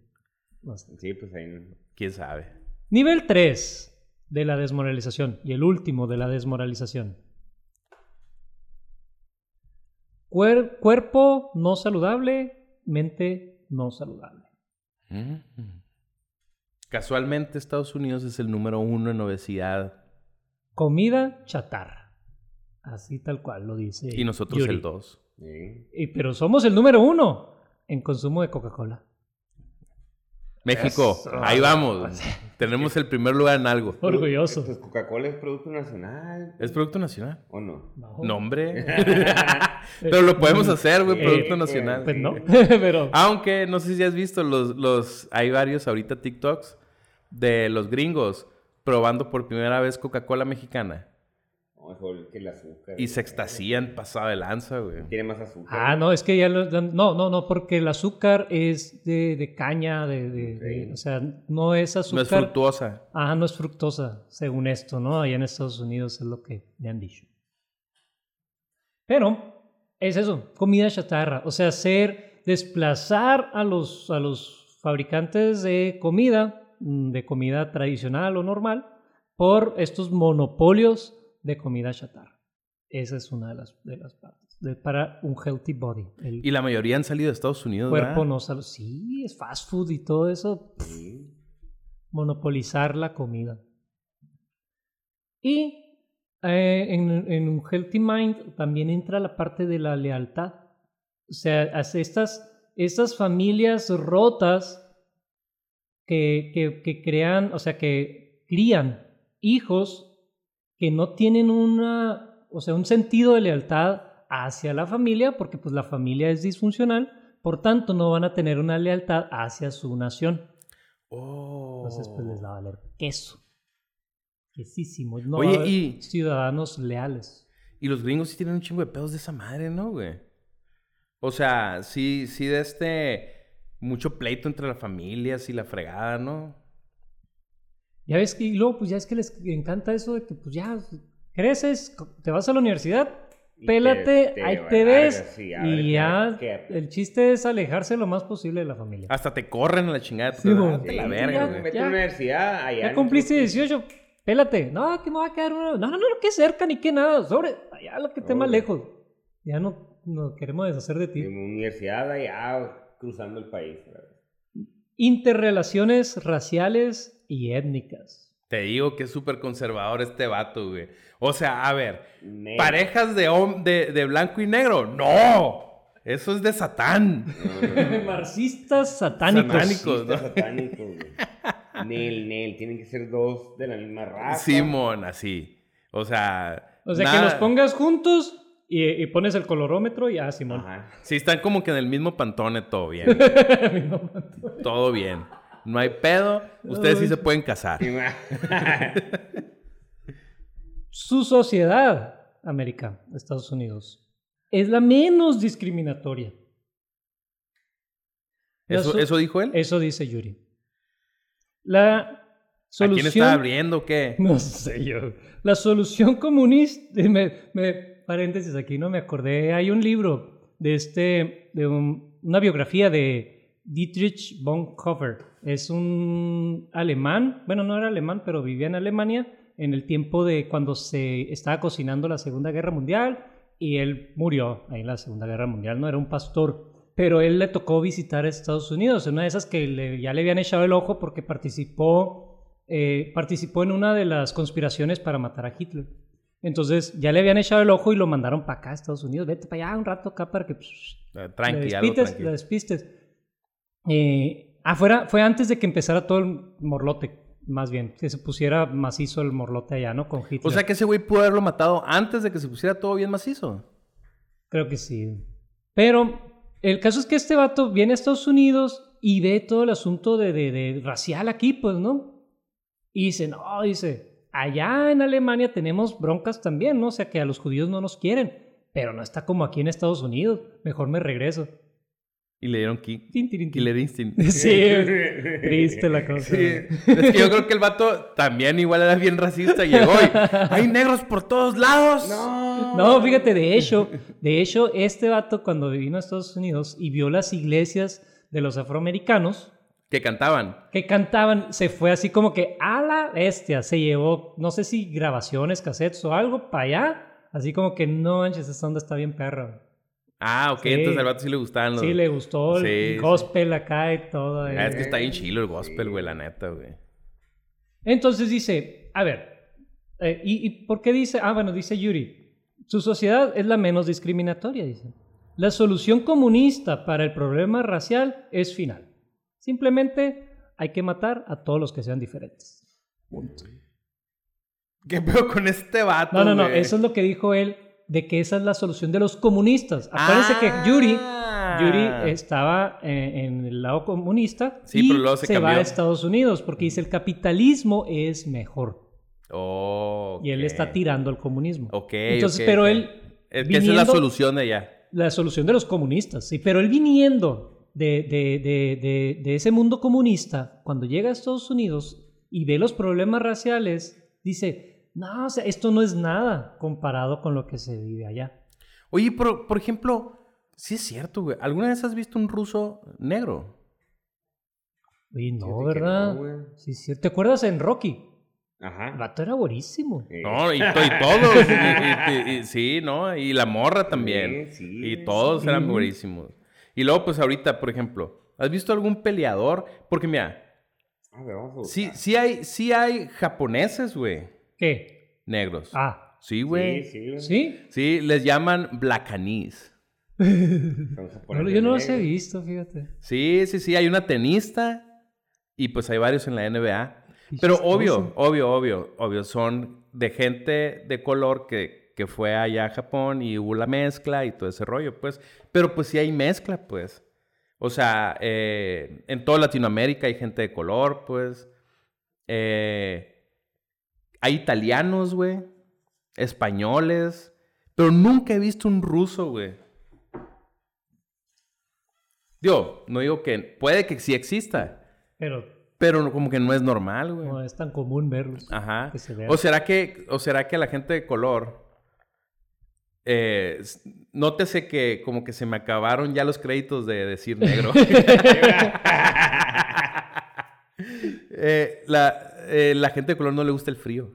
[SPEAKER 3] Sí, pues ahí.
[SPEAKER 1] ¿Quién sabe?
[SPEAKER 2] Nivel 3 de la desmoralización y el último de la desmoralización. Cuer cuerpo no saludable, mente no saludable.
[SPEAKER 1] Mm. Casualmente Estados Unidos es el número uno en obesidad.
[SPEAKER 2] Comida chatarra. Así tal cual lo dice.
[SPEAKER 1] Y nosotros el
[SPEAKER 3] 2.
[SPEAKER 2] Y, pero somos el número uno en consumo de Coca-Cola.
[SPEAKER 1] México, ahí vamos. Tenemos el primer lugar en algo.
[SPEAKER 2] Orgulloso.
[SPEAKER 3] Pues Coca-Cola es producto nacional.
[SPEAKER 1] ¿Es producto nacional?
[SPEAKER 3] ¿O no?
[SPEAKER 2] No.
[SPEAKER 1] Nombre. pero lo podemos hacer, güey, producto nacional.
[SPEAKER 2] Pues no, pero...
[SPEAKER 1] Aunque, no sé si has visto, los, los, hay varios ahorita TikToks de los gringos probando por primera vez Coca-Cola mexicana
[SPEAKER 3] mejor que el azúcar.
[SPEAKER 1] y se extasían pasada de lanza, güey.
[SPEAKER 3] Tiene más azúcar.
[SPEAKER 2] Ah, no, es que ya lo... No, no, no, porque el azúcar es de, de caña, de, de- de-
[SPEAKER 3] Ok.
[SPEAKER 2] O sea, no es azúcar...
[SPEAKER 1] No es fructuosa.
[SPEAKER 2] Ajá, no es fructosa, según esto, ¿no? Allá en Estados Unidos es lo que me han dicho. Pero es eso, comida chatarra. O sea, hacer, desplazar a los, a los fabricantes de comida, mm, de comida tradicional o normal, por estos monopolios de comida chatarra. Esa es una de las, de las partes. de- para un healthy body. El
[SPEAKER 1] Y la mayoría han salido de Estados Unidos,
[SPEAKER 2] cuerpo
[SPEAKER 1] ¿verdad?
[SPEAKER 2] no sal- Sí, es fast food y todo eso
[SPEAKER 3] Sí.
[SPEAKER 2] monopolizar la comida. Y eh, en, en un Healthy Mind también entra la parte de la lealtad. O sea, estas, estas familias rotas que, que, que crean, o sea, que crían hijos que no tienen una, o sea, un sentido de lealtad hacia la familia, porque pues la familia es disfuncional, por tanto no van a tener una lealtad hacia su nación.
[SPEAKER 1] Oh.
[SPEAKER 2] Entonces, pues les va a valer queso. Quesísimo. No
[SPEAKER 1] Oye,
[SPEAKER 2] va a haber
[SPEAKER 1] y-
[SPEAKER 2] ciudadanos leales.
[SPEAKER 1] Y los gringos sí tienen un chingo de pedos de esa madre, ¿no, güey? O sea, sí, sí de este... Mucho pleito entre las familias y la fregada, ¿no?
[SPEAKER 2] Ya ves que, y luego, pues ya es que les encanta eso de que, pues ya, creces, te vas a la universidad, pélate,
[SPEAKER 3] te- te
[SPEAKER 2] ahí te
[SPEAKER 3] largas,
[SPEAKER 2] ves,
[SPEAKER 3] sí, ver
[SPEAKER 2] y ya,
[SPEAKER 3] qué-
[SPEAKER 2] el chiste es alejarse lo más posible de la familia.
[SPEAKER 1] Hasta te corren a la chingada.
[SPEAKER 2] Sí,
[SPEAKER 1] la
[SPEAKER 3] Sí,
[SPEAKER 1] verga,
[SPEAKER 2] ya, Ya.
[SPEAKER 3] a la universidad allá.
[SPEAKER 2] ya cumpliste
[SPEAKER 3] otro-
[SPEAKER 2] 18, pélate. No, que me va a quedar uno. No, no, no, que cerca ni que nada. Sobre, allá lo que esté más lejos. Ya no nos queremos deshacer de ti.
[SPEAKER 3] En universidad allá cruzando el país. ¿verdad?
[SPEAKER 2] Interrelaciones raciales y étnicas.
[SPEAKER 1] Te digo que es súper conservador este vato, güey. O sea, a ver, parejas de, de, de blanco y negro. ¡No! Eso es de Satán.
[SPEAKER 2] Marxistas satánicos.
[SPEAKER 1] Satánicos.
[SPEAKER 3] Marxistas satánicos, güey. Nel, Nel, tienen que ser dos de la misma raza.
[SPEAKER 1] Simón, así. O sea...
[SPEAKER 2] O sea,
[SPEAKER 1] nada-
[SPEAKER 2] que los pongas juntos y, y pones el colorómetro y ah, Simón.
[SPEAKER 3] Ajá.
[SPEAKER 1] Sí, están como que en el mismo pantone, todo bien. todo bien. No hay pedo. Ustedes sí se pueden casar.
[SPEAKER 2] Su sociedad, América, Estados Unidos, es la menos discriminatoria.
[SPEAKER 1] ¿Eso,
[SPEAKER 2] so-
[SPEAKER 1] eso dijo él?
[SPEAKER 2] Eso dice Yuri. La
[SPEAKER 1] ¿A
[SPEAKER 2] solución...
[SPEAKER 1] quién está abriendo o qué?
[SPEAKER 2] No sé yo. La solución comunista... Me, me- paréntesis, aquí no me acordé. Hay un libro de este... De un- una biografía de Dietrich Bonhoeffer. Es un alemán. Bueno, no era alemán, pero vivía en Alemania en el tiempo de cuando se estaba cocinando la Segunda Guerra Mundial y él murió ahí en la Segunda Guerra Mundial. No era un pastor. Pero él le tocó visitar Estados Unidos, en una de esas que le- ya le habían echado el ojo porque participó eh, participó en una de las conspiraciones para matar a Hitler. Entonces ya le habían echado el ojo y lo mandaron para acá a Estados Unidos. Vete para allá un rato acá para que pues,
[SPEAKER 1] Eh, Tranqui, algo
[SPEAKER 2] despistes.
[SPEAKER 1] tranqui.
[SPEAKER 2] le despistes. Eh, afuera fue antes de que empezara todo el morlote, más bien, que se pusiera macizo el morlote allá, ¿no? Con Hitler.
[SPEAKER 1] O sea que ese güey pudo haberlo matado antes de que se pusiera todo bien macizo.
[SPEAKER 2] Creo que sí. Pero el caso es que este vato viene a Estados Unidos y ve todo el asunto de, de- de racial aquí, pues, ¿no? Y dice, no, dice, allá en Alemania tenemos broncas también, ¿no? O sea, que a los judíos no nos quieren, pero no está como aquí en Estados Unidos. Mejor me regreso.
[SPEAKER 1] Y le dieron ki-
[SPEAKER 2] Tin, tirin, tin.
[SPEAKER 1] Killer Instinct.
[SPEAKER 2] Sí, triste la cosa.
[SPEAKER 1] Sí, es que yo creo que el vato también igual era bien racista. Llegó y hay negros por todos lados.
[SPEAKER 3] No.
[SPEAKER 2] No, fíjate, de hecho, de hecho, este vato cuando vino a Estados Unidos y vio las iglesias de los afroamericanos,
[SPEAKER 1] Que cantaban.
[SPEAKER 2] que cantaban, se fue así como que a la bestia, se llevó, no sé si grabaciones, cassettes o algo para allá, así como que no manches, esta onda está bien perra.
[SPEAKER 1] Ah, ok,
[SPEAKER 2] Sí.
[SPEAKER 1] entonces al vato sí le gustaban los.
[SPEAKER 2] Sí, le gustó el
[SPEAKER 1] Sí, sí.
[SPEAKER 2] gospel acá y todo. eh.
[SPEAKER 1] Ah, es que está bien chilo el gospel, güey, la neta, güey.
[SPEAKER 2] Entonces dice, a ver, eh, ¿y, y por qué dice? Ah, bueno, dice Yuri, su sociedad es la menos discriminatoria, dice. La solución comunista para el problema racial es final. Simplemente hay que matar a todos los que sean diferentes. Punto.
[SPEAKER 1] ¿Qué pedo con este vato?
[SPEAKER 2] No, no, no,
[SPEAKER 1] güey?
[SPEAKER 2] eso es lo que dijo él, de que esa es la solución de los comunistas. Acuérdense que Yuri,
[SPEAKER 1] Ah.
[SPEAKER 2] Yuri estaba en, en el lado comunista
[SPEAKER 1] Sí,
[SPEAKER 2] y
[SPEAKER 1] pero luego se
[SPEAKER 2] va a Estados Unidos porque dice el capitalismo es mejor.
[SPEAKER 1] Oh,
[SPEAKER 2] Y él está tirando al comunismo.
[SPEAKER 1] Ok,
[SPEAKER 2] Entonces,
[SPEAKER 1] ok,
[SPEAKER 2] pero
[SPEAKER 1] ok.
[SPEAKER 2] él.
[SPEAKER 1] Es que esa es la
[SPEAKER 2] viniendo-
[SPEAKER 1] solución de allá.
[SPEAKER 2] La solución de los comunistas, sí. Pero él viniendo de, de, de, de ese mundo comunista, cuando llega a Estados Unidos y ve los problemas raciales, dice: No, o sea, esto no es nada comparado con lo que se vive allá.
[SPEAKER 1] Oye, por, por ejemplo, sí es cierto, güey. ¿Alguna vez has visto un ruso negro?
[SPEAKER 2] Oye, no, ¿verdad?
[SPEAKER 3] no, güey.
[SPEAKER 2] sí, sí. ¿Te acuerdas en Rocky? El
[SPEAKER 3] Ajá.
[SPEAKER 2] vato era buenísimo.
[SPEAKER 1] No, y, to- y todos. y- y- y- sí, ¿no? Y la morra también.
[SPEAKER 3] Sí, sí,
[SPEAKER 1] y todos eran buenísimos. Y luego, pues ahorita, por ejemplo, ¿has visto algún peleador? Porque mira,
[SPEAKER 3] A ver, vamos a
[SPEAKER 1] sí, sí, hay, sí hay japoneses, güey,
[SPEAKER 2] ¿Qué?
[SPEAKER 1] negros.
[SPEAKER 2] Ah,
[SPEAKER 1] Sí, güey.
[SPEAKER 3] Sí, sí. güey.
[SPEAKER 2] ¿sí?
[SPEAKER 1] Sí, les llaman
[SPEAKER 2] No,
[SPEAKER 3] japoneses
[SPEAKER 2] yo no los he visto, fíjate.
[SPEAKER 1] Sí, sí, sí, hay una tenista y pues hay varios en la NBA. Pero
[SPEAKER 2] chistoso.
[SPEAKER 1] obvio, obvio, obvio, obvio, son de gente de color que, que fue allá a Japón y hubo la mezcla y todo ese rollo, pues. Pero pues sí hay mezcla, pues. O sea, eh, en toda Latinoamérica hay gente de color, pues. Eh, hay italianos, güey. Españoles. Pero nunca he visto un ruso, güey. Digo, no digo que... Puede que sí exista.
[SPEAKER 2] Pero
[SPEAKER 1] Pero como que no es normal, güey.
[SPEAKER 2] no es tan común verlos.
[SPEAKER 1] Ajá.
[SPEAKER 2] que se vea.
[SPEAKER 1] O será que, o será que la gente de color. Eh, nótese que como que se me acabaron ya los créditos de decir negro. Eh, la, eh, la gente de color no le gusta el frío.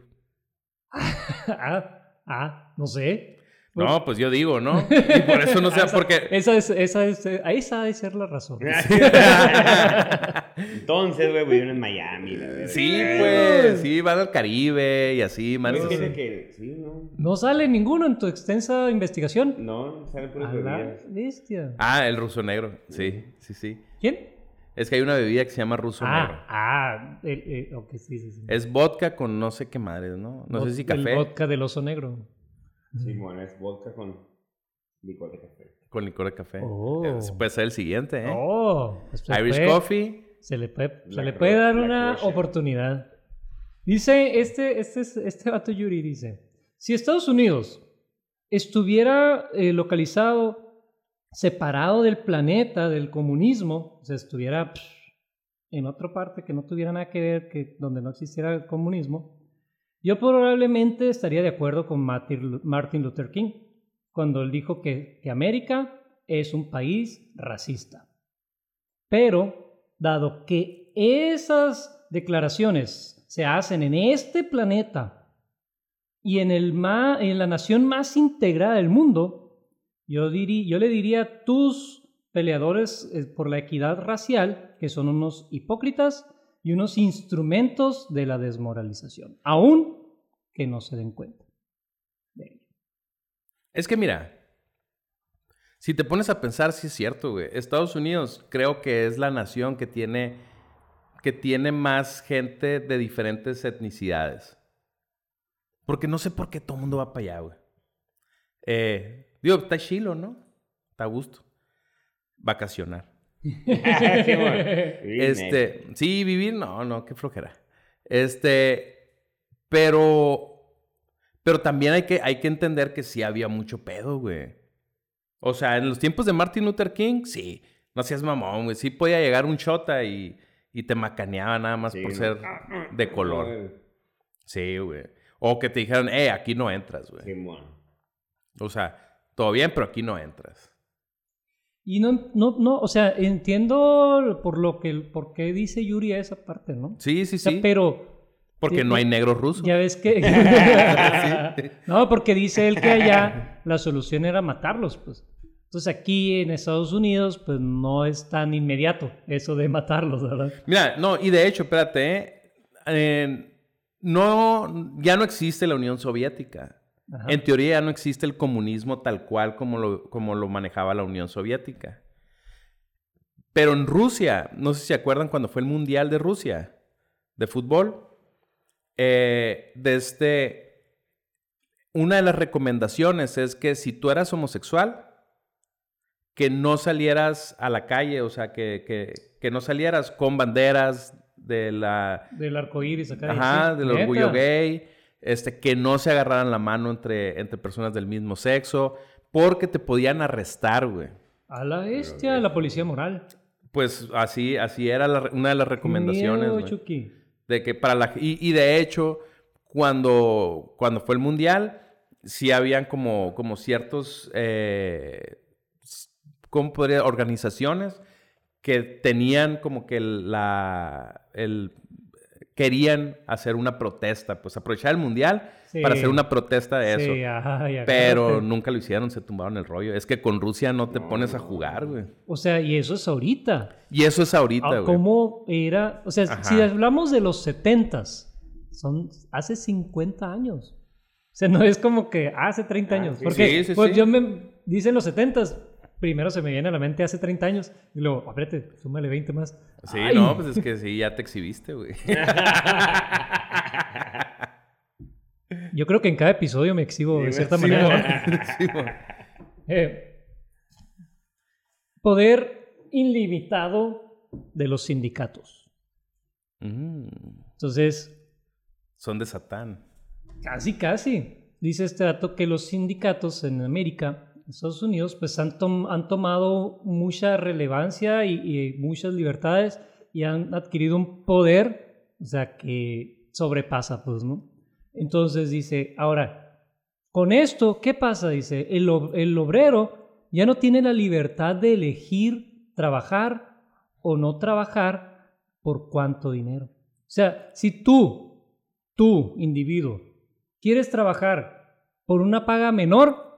[SPEAKER 2] ah, ah, no sé.
[SPEAKER 1] No, pues yo digo, ¿no? Y por eso no sé,
[SPEAKER 2] Esa-
[SPEAKER 1] porque...
[SPEAKER 2] Esa es, esa es, esa ha de ser la razón.
[SPEAKER 3] Entonces, güey, viven en Miami. la.
[SPEAKER 1] Sí, pues, sí, van al Caribe y así, man.
[SPEAKER 3] Es que
[SPEAKER 1] sí.
[SPEAKER 3] no.
[SPEAKER 2] ¿No sale ninguno en tu extensa investigación?
[SPEAKER 3] No, puras
[SPEAKER 2] la
[SPEAKER 3] bebidas.
[SPEAKER 2] bestia.
[SPEAKER 1] Ah, el ruso negro. Sí, sí, sí.
[SPEAKER 2] ¿Quién?
[SPEAKER 1] Es que hay una bebida que se llama ruso negro.
[SPEAKER 2] Ah, ah, el, eh, ok, sí, sí, sí.
[SPEAKER 1] Es vodka con no sé qué madres, ¿no? No sé si
[SPEAKER 2] El
[SPEAKER 1] café.
[SPEAKER 2] vodka del oso negro.
[SPEAKER 3] Sí, bueno, es vodka con licor de café.
[SPEAKER 1] Con licor de café.
[SPEAKER 2] Oh.
[SPEAKER 1] Puede ser el siguiente, ¿eh?
[SPEAKER 2] Oh, pues se
[SPEAKER 1] Irish
[SPEAKER 2] puede-
[SPEAKER 1] Coffee.
[SPEAKER 2] Se le puede, se
[SPEAKER 3] La
[SPEAKER 2] le
[SPEAKER 3] cro-
[SPEAKER 2] puede dar una oportunidad. Dice, este, este, este vato Yuri dice, si Estados Unidos estuviera eh, localizado, separado del planeta, del comunismo, o estuviera pff, en otra parte que no tuviera nada que ver, que donde no existiera el comunismo, yo probablemente estaría de acuerdo con Martin Lu- Martin Luther King cuando él dijo que, América es un país racista. Pero, dado que esas declaraciones se hacen en este planeta y en, en la nación más integrada del mundo, yo, diri- yo le diría a tus peleadores eh, por la equidad racial que son unos hipócritas y unos instrumentos de la desmoralización, aún que no se den cuenta.
[SPEAKER 1] Es que mira, si te pones a pensar, sí es cierto, güey. Estados Unidos creo que es la nación que tiene, que tiene más gente de diferentes etnicidades. Porque no sé por qué todo el mundo va para allá, güey. Eh, digo, está chilo, ¿no? Está a gusto. Vacacionar. Este, sí, vivir, no, no, qué flojera. Este, pero, pero también hay que, hay que entender que sí había mucho pedo, güey. O sea, en los tiempos de Martin Luther King, sí, no seas mamón, güey. Sí podía llegar un chota y, y te macaneaba nada más
[SPEAKER 3] Sí,
[SPEAKER 1] por
[SPEAKER 3] no.
[SPEAKER 1] ser de color. Sí, güey. O que te dijeran, eh, aquí no entras, güey.
[SPEAKER 3] Sí, bueno.
[SPEAKER 1] O sea, todo bien, pero aquí no entras.
[SPEAKER 2] Y no, no, no, o sea, entiendo por lo que, por qué dice Yuri esa parte, ¿no?
[SPEAKER 1] Sí, sí,
[SPEAKER 2] O sea,
[SPEAKER 1] sí.
[SPEAKER 2] pero
[SPEAKER 1] Porque no hay negros rusos.
[SPEAKER 2] ya ves que... no, porque dice él que allá la solución era matarlos, pues. Entonces aquí en Estados Unidos, pues no es tan inmediato eso de matarlos, ¿verdad?
[SPEAKER 1] Mira, no, y de hecho, espérate, ¿eh? Eh, no, ya no existe la Unión Soviética.
[SPEAKER 2] Ajá.
[SPEAKER 1] En teoría ya no existe el comunismo tal cual como lo, como lo manejaba la Unión Soviética. Pero en Rusia, no sé si se acuerdan cuando fue el Mundial de Rusia de fútbol, eh, desde una de las recomendaciones es que si tú eras homosexual, que no salieras a la calle, o sea, que, que, que no salieras con banderas de la,
[SPEAKER 2] Del arco iris acá.
[SPEAKER 1] Ajá, del
[SPEAKER 2] ¿Neta?
[SPEAKER 1] orgullo gay, este, que no se agarraran la mano entre, entre personas del mismo sexo, porque te podían arrestar, güey.
[SPEAKER 2] A la bestia, la policía moral.
[SPEAKER 1] Pues así, así era la una de las recomendaciones,
[SPEAKER 2] Miedo.
[SPEAKER 1] De que para la... Y, y de hecho, cuando, cuando fue el Mundial, sí habían como, como ciertos... Eh, ¿Cómo podría? Organizaciones que tenían como que el- la... El, querían hacer una protesta, pues aprovechar el Mundial
[SPEAKER 2] Sí.
[SPEAKER 1] para hacer una protesta de eso.
[SPEAKER 2] Sí, ajá, y
[SPEAKER 1] Pero nunca lo hicieron, se tumbaron el rollo. Es que con Rusia no te pones a jugar, güey.
[SPEAKER 2] O sea, y eso es ahorita.
[SPEAKER 1] Y eso es ahorita,
[SPEAKER 2] Ah,
[SPEAKER 1] güey.
[SPEAKER 2] ¿Cómo era? O sea,
[SPEAKER 1] Ajá.
[SPEAKER 2] si hablamos de los 70s, son hace 50 años. O sea, no es como que hace 30
[SPEAKER 3] Ah,
[SPEAKER 2] años.
[SPEAKER 3] sí.
[SPEAKER 2] Porque
[SPEAKER 1] Sí, sí,
[SPEAKER 2] pues
[SPEAKER 1] sí.
[SPEAKER 2] yo me dicen los 70s, primero se me viene a la mente hace 30 años y luego, espérate, súmale 20 más.
[SPEAKER 1] Sí,
[SPEAKER 2] Ay.
[SPEAKER 1] no, pues es que sí, ya te exhibiste, güey.
[SPEAKER 2] Yo creo que en cada episodio me exhibo de cierta
[SPEAKER 3] sí,
[SPEAKER 2] manera.
[SPEAKER 1] Sí.
[SPEAKER 2] Eh, poder ilimitado de los sindicatos.
[SPEAKER 1] Mm,
[SPEAKER 2] Entonces,
[SPEAKER 1] son de Satán.
[SPEAKER 2] casi, casi. Dice este dato que los sindicatos en América, Estados Unidos, pues han, tom- han tomado mucha relevancia y, muchas libertades y han adquirido un poder, o sea, que sobrepasa, pues, ¿no? Entonces dice, ahora, con esto, ¿qué pasa? Dice, el, el obrero ya no tiene la libertad de elegir trabajar o no trabajar por cuánto dinero. O sea, si tú, tú, individuo, quieres trabajar por una paga menor,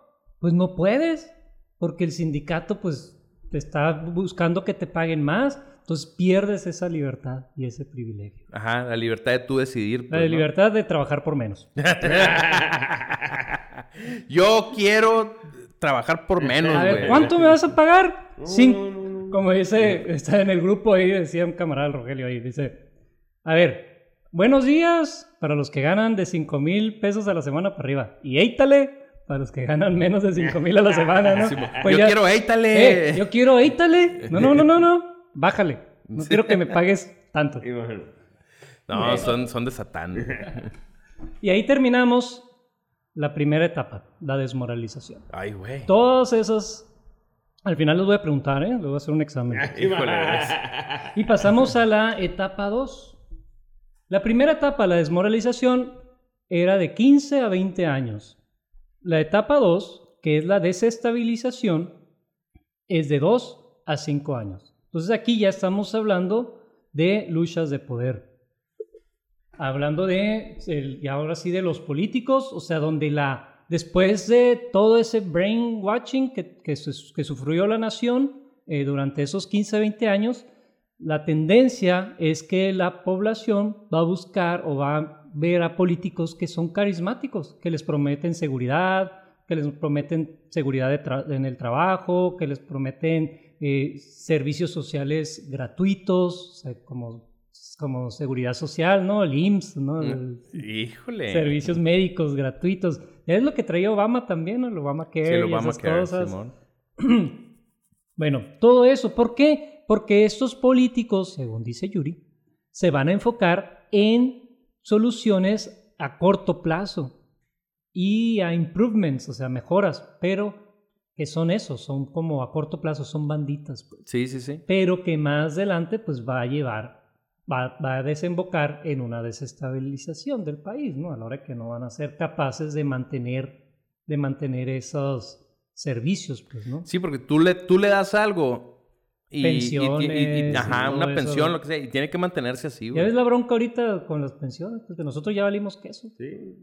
[SPEAKER 2] pues no puedes, porque el sindicato pues te está buscando que te paguen más, entonces pierdes esa libertad y ese privilegio.
[SPEAKER 1] Ajá, la libertad de tú decidir.
[SPEAKER 2] La
[SPEAKER 1] pues,
[SPEAKER 2] libertad de trabajar por menos.
[SPEAKER 1] Yo quiero trabajar por menos,
[SPEAKER 2] A ver. ¿cuánto me vas a pagar?
[SPEAKER 3] No,
[SPEAKER 2] Cinco. Como dice, está en el grupo ahí, decía un camarada Rogelio ahí, dice, a ver, buenos días para los que ganan de 5 mil pesos a la semana para arriba. Y éitale para los que ganan menos de 5 mil a la semana, ¿no? Pues
[SPEAKER 1] yo
[SPEAKER 2] ya-
[SPEAKER 1] quiero, éitale.
[SPEAKER 2] Eh, yo quiero éitale. No, no, no, no, no. Bájale. No
[SPEAKER 1] Sí.
[SPEAKER 2] quiero que me pagues tanto.
[SPEAKER 1] No, son, son de Satán.
[SPEAKER 2] Y ahí terminamos la primera etapa, la desmoralización.
[SPEAKER 1] Ay, güey.
[SPEAKER 2] Todos esos... Al final les voy a preguntar, ¿eh? Les voy a hacer un examen.
[SPEAKER 1] Híjole,
[SPEAKER 2] Y pasamos a la etapa 2. La primera etapa, la desmoralización, era de 15 a 20 años. La etapa 2, que es la desestabilización, es de 2 a 5 años. Entonces aquí ya estamos hablando de luchas de poder. Hablando de, y ahora sí, de los políticos, o sea, donde la, después de todo ese brainwashing que, que sufrió la nación eh, durante esos 15, 20 años, la tendencia es que la población va a buscar o va a ver a políticos que son carismáticos, que les prometen seguridad, que les prometen seguridad en el trabajo, que les prometen eh, servicios sociales gratuitos, o sea, como, como seguridad social, ¿no? El IMSS, ¿no? El-
[SPEAKER 1] Híjole.
[SPEAKER 2] servicios médicos gratuitos. Es lo que traía Obama también, ¿no? El Obama
[SPEAKER 1] Sí,
[SPEAKER 2] Care y esas
[SPEAKER 1] a quedar,
[SPEAKER 2] cosas.
[SPEAKER 1] Simón.
[SPEAKER 2] Bueno, todo eso, ¿por qué? Porque estos políticos, según dice Yuri, se van a enfocar en soluciones a corto plazo y a improvements, o sea, mejoras, pero que son esos, son como a corto plazo, son banditas, pues,
[SPEAKER 1] Sí, sí, sí.
[SPEAKER 2] pero que más adelante pues va a llevar, va, va a desembocar en una desestabilización del país, ¿no? A la hora que no van a ser capaces de mantener, de mantener esos servicios, pues, ¿no?
[SPEAKER 1] Sí, porque tú le, tú le das algo. Y, y- y- y-
[SPEAKER 2] Pensiones,
[SPEAKER 1] ajá, una pensión, lo que sea. Y tiene que mantenerse así,
[SPEAKER 2] Ya
[SPEAKER 1] güey.
[SPEAKER 2] ves la bronca ahorita con las pensiones, porque nosotros ya valimos queso.
[SPEAKER 3] Sí.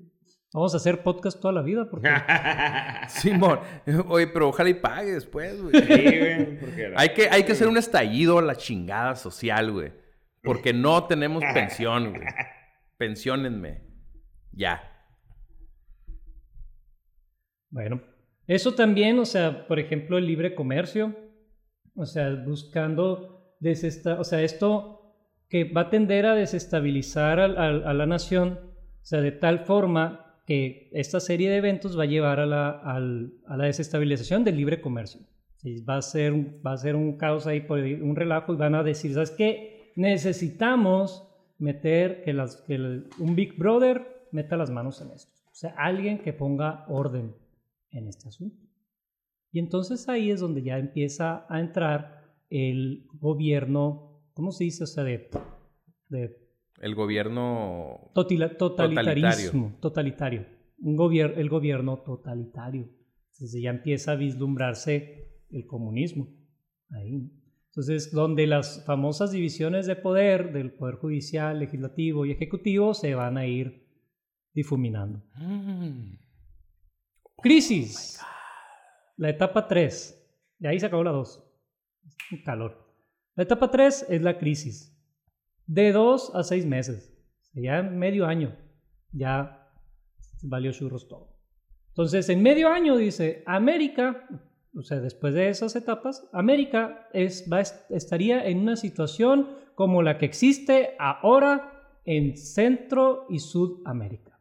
[SPEAKER 2] Vamos a hacer podcast toda la vida, porque
[SPEAKER 1] Simón. Oye, pero ojalá y pague después, güey.
[SPEAKER 3] Sí, güey, porque
[SPEAKER 1] Hay que, hay que hacer un estallido a la chingada social, güey. Porque no tenemos pensión, güey. Pensionenme. Ya.
[SPEAKER 2] Bueno, eso también, o sea, por ejemplo, el libre comercio, o sea, buscando desesta o sea, esto que va a tender a desestabilizar al- al- a, la nación, o sea, de tal forma que esta serie de eventos va a llevar a la, a la desestabilización del libre comercio. Sí, va, a ser, va a ser un caos ahí, un relajo, y van a decir, ¿sabes qué? Necesitamos meter que, las, que el- un Big Brother meta las manos en esto. O sea, alguien que ponga orden en este asunto. Y entonces ahí es donde ya empieza a entrar el gobierno, ¿cómo se dice? O sea, de, de
[SPEAKER 1] El gobierno.
[SPEAKER 2] totila- totalitarismo, totalitario. Un gobier- el gobierno totalitario. Entonces ya empieza a vislumbrarse el comunismo. Ahí. Entonces, donde las famosas divisiones de poder del poder judicial, legislativo y ejecutivo se van a ir difuminando.
[SPEAKER 1] Mm.
[SPEAKER 2] Crisis. La etapa 3. De ahí se acabó la 2. Un calor. La etapa 3 es la crisis. De 2 a 6 meses. Ya medio año. Ya valió churros todo. Entonces, en medio año dice, América, o sea, después de esas etapas, América es, estaría en una situación como la que existe ahora en Centro y Sudamérica.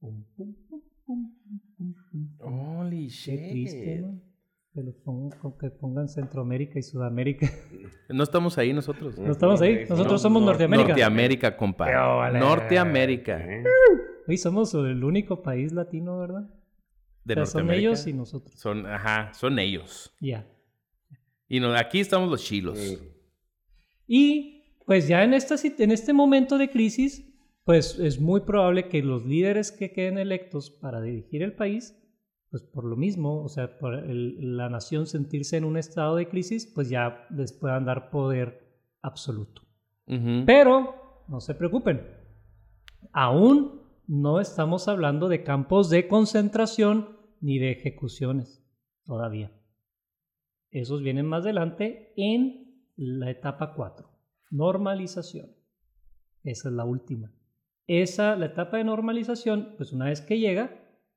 [SPEAKER 2] Pum, pum, pum,
[SPEAKER 1] Holy
[SPEAKER 2] Qué triste,
[SPEAKER 1] shit.
[SPEAKER 2] ¿no? que, los pongan, que pongan Centroamérica y Sudamérica.
[SPEAKER 1] No estamos ahí nosotros.
[SPEAKER 2] No estamos ahí. Nosotros somos Norteamérica.
[SPEAKER 1] Norteamérica, compa.
[SPEAKER 2] Qué ole.
[SPEAKER 1] Norteamérica.
[SPEAKER 3] Eh,
[SPEAKER 2] Hoy somos el único país latino, ¿verdad?
[SPEAKER 1] De
[SPEAKER 2] O sea, son
[SPEAKER 1] Norteamérica.
[SPEAKER 2] ellos y nosotros.
[SPEAKER 1] Son, ajá, son ellos.
[SPEAKER 2] Ya.
[SPEAKER 1] Y no, aquí estamos los chilos.
[SPEAKER 3] Sí.
[SPEAKER 2] Y pues ya en, esta, en este momento de crisis, pues es muy probable que los líderes que queden electos para dirigir el país, pues por lo mismo, o sea, por el- la nación sentirse en un estado de crisis, pues ya les puedan dar poder absoluto. Pero no se preocupen, aún no estamos hablando de campos de concentración ni de ejecuciones todavía. Esos vienen más adelante en la etapa 4, normalización. Esa es la última. Esa, la etapa de normalización, pues una vez que llega,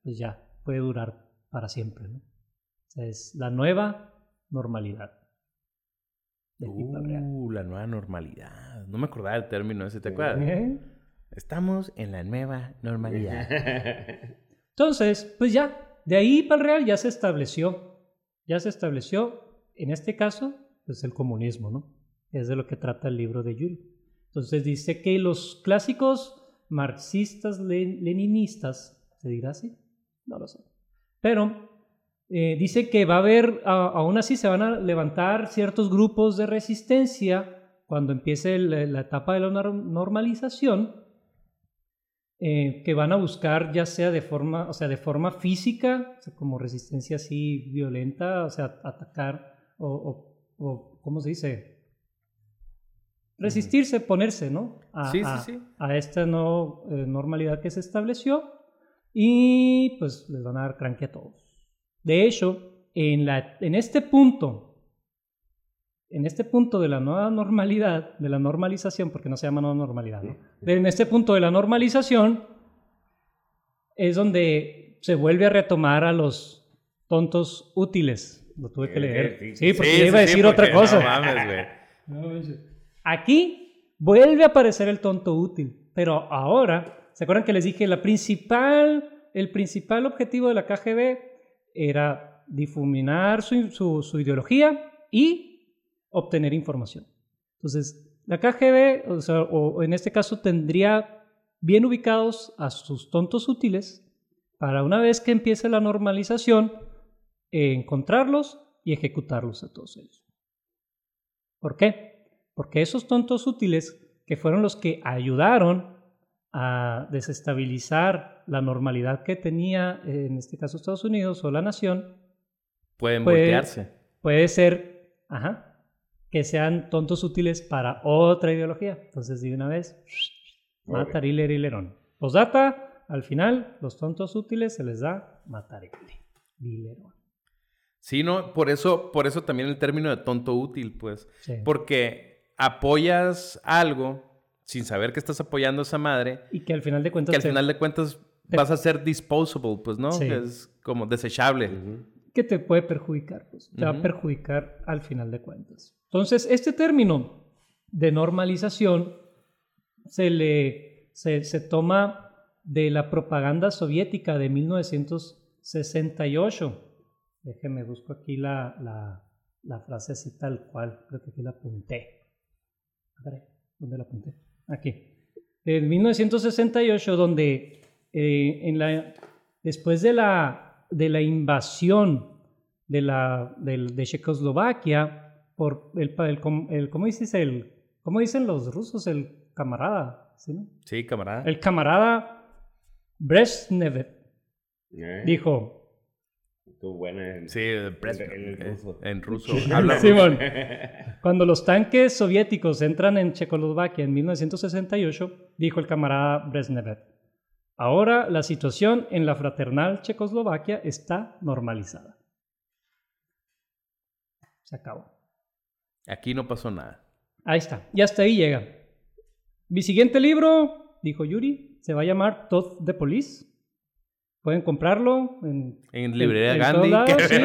[SPEAKER 2] pues ya puede durar para siempre. ¿no? O sea, es la nueva normalidad. De aquí para real.
[SPEAKER 1] Uh, la nueva normalidad. No me acordaba del término ese, ¿te acuerdas?
[SPEAKER 2] ¿Eh?
[SPEAKER 1] Estamos en la nueva normalidad.
[SPEAKER 2] Entonces, pues ya, de ahí para el real ya se estableció, ya se estableció, en este caso, pues el comunismo, ¿no? Es de lo que trata el libro de Yuri. Entonces dice que los clásicos marxistas le- leninistas, ¿se dirá así? No lo sé. Pero eh, dice que va a haber, a- aún así se van a levantar ciertos grupos de resistencia cuando empiece la, la etapa de la nor- normalización, eh, que van a buscar ya sea de forma, o sea, de forma física, o sea, como resistencia así violenta, o sea, atacar o, o- o, ¿cómo se dice? Resistirse, ponerse, ¿no? A,
[SPEAKER 1] Sí, sí,
[SPEAKER 2] a-
[SPEAKER 1] sí.
[SPEAKER 2] a esta no, eh, normalidad que se estableció y pues les van a dar cranque a todos. De hecho, en, la, en este punto, en este punto de la nueva normalidad, de la normalización, porque no se llama nueva normalidad, ¿no? De- en este punto de la normalización es donde se vuelve a retomar a los tontos útiles. Lo tuve que
[SPEAKER 3] Eh,
[SPEAKER 2] leer.
[SPEAKER 3] sí,
[SPEAKER 2] Sí, porque iba a decir otra cosa.
[SPEAKER 1] No mames, güey.
[SPEAKER 2] Aquí vuelve a aparecer el tonto útil, pero ahora, ¿se acuerdan que les dije la principal, el principal objetivo de la KGB era difuminar su, su- ideología y obtener información? Entonces, la KGB, o, en este caso, tendría bien ubicados a sus tontos útiles para una vez que empiece la normalización, encontrarlos y ejecutarlos a todos ellos. ¿Por qué? Porque esos tontos útiles, que fueron los que ayudaron a desestabilizar la normalidad que tenía, en este caso Estados Unidos o la nación,
[SPEAKER 1] Pueden
[SPEAKER 2] Pues-
[SPEAKER 1] voltearse.
[SPEAKER 2] puede ser, ajá, que sean tontos útiles para otra ideología. Entonces, de una vez, matar y lerón. Postdata, al final, los tontos útiles se les da matar y lerón.
[SPEAKER 1] Sí, no, por eso, por eso también el término de tonto útil, pues.
[SPEAKER 2] Sí.
[SPEAKER 1] Porque apoyas algo sin saber que estás apoyando a esa madre,
[SPEAKER 2] Y que al final de cuentas
[SPEAKER 1] que al
[SPEAKER 2] te-
[SPEAKER 1] final de cuentas
[SPEAKER 2] te-
[SPEAKER 1] vas a ser disposable, pues, ¿no?
[SPEAKER 2] Sí.
[SPEAKER 1] Que es como desechable.
[SPEAKER 2] Que te puede perjudicar, pues, te va a perjudicar al final de cuentas. Entonces, este término de normalización se le se, se toma de la propaganda soviética de 1968. Déjeme busco aquí la, la, la frase así tal cual, creo que aquí la apunté. ¿Dónde la apunté? Aquí. En 1968, donde eh, en la, después de la, de la invasión de, la, del- de Checoslovaquia por el, el, el- ¿cómo dices? El, ¿Cómo dicen los rusos? El camarada, ¿sí, no?
[SPEAKER 1] Sí, camarada.
[SPEAKER 2] El camarada Brezhnev
[SPEAKER 3] Eh,
[SPEAKER 2] dijo,
[SPEAKER 3] Tú buena en-
[SPEAKER 1] Sí, el
[SPEAKER 3] en el ruso.
[SPEAKER 1] En ruso. Habla ruso.
[SPEAKER 2] Simón, cuando los tanques soviéticos entran en Checoslovaquia en 1968, dijo el camarada Brezhnev, ahora la situación en la fraternal Checoslovaquia está normalizada. Se acabó.
[SPEAKER 1] Aquí no pasó nada.
[SPEAKER 2] Ahí está, y hasta ahí llega. Mi siguiente libro, dijo Yuri, se va a llamar Todd the Police. Pueden comprarlo en
[SPEAKER 1] En librería
[SPEAKER 2] en
[SPEAKER 1] Gandhi.
[SPEAKER 2] todos lados, sí.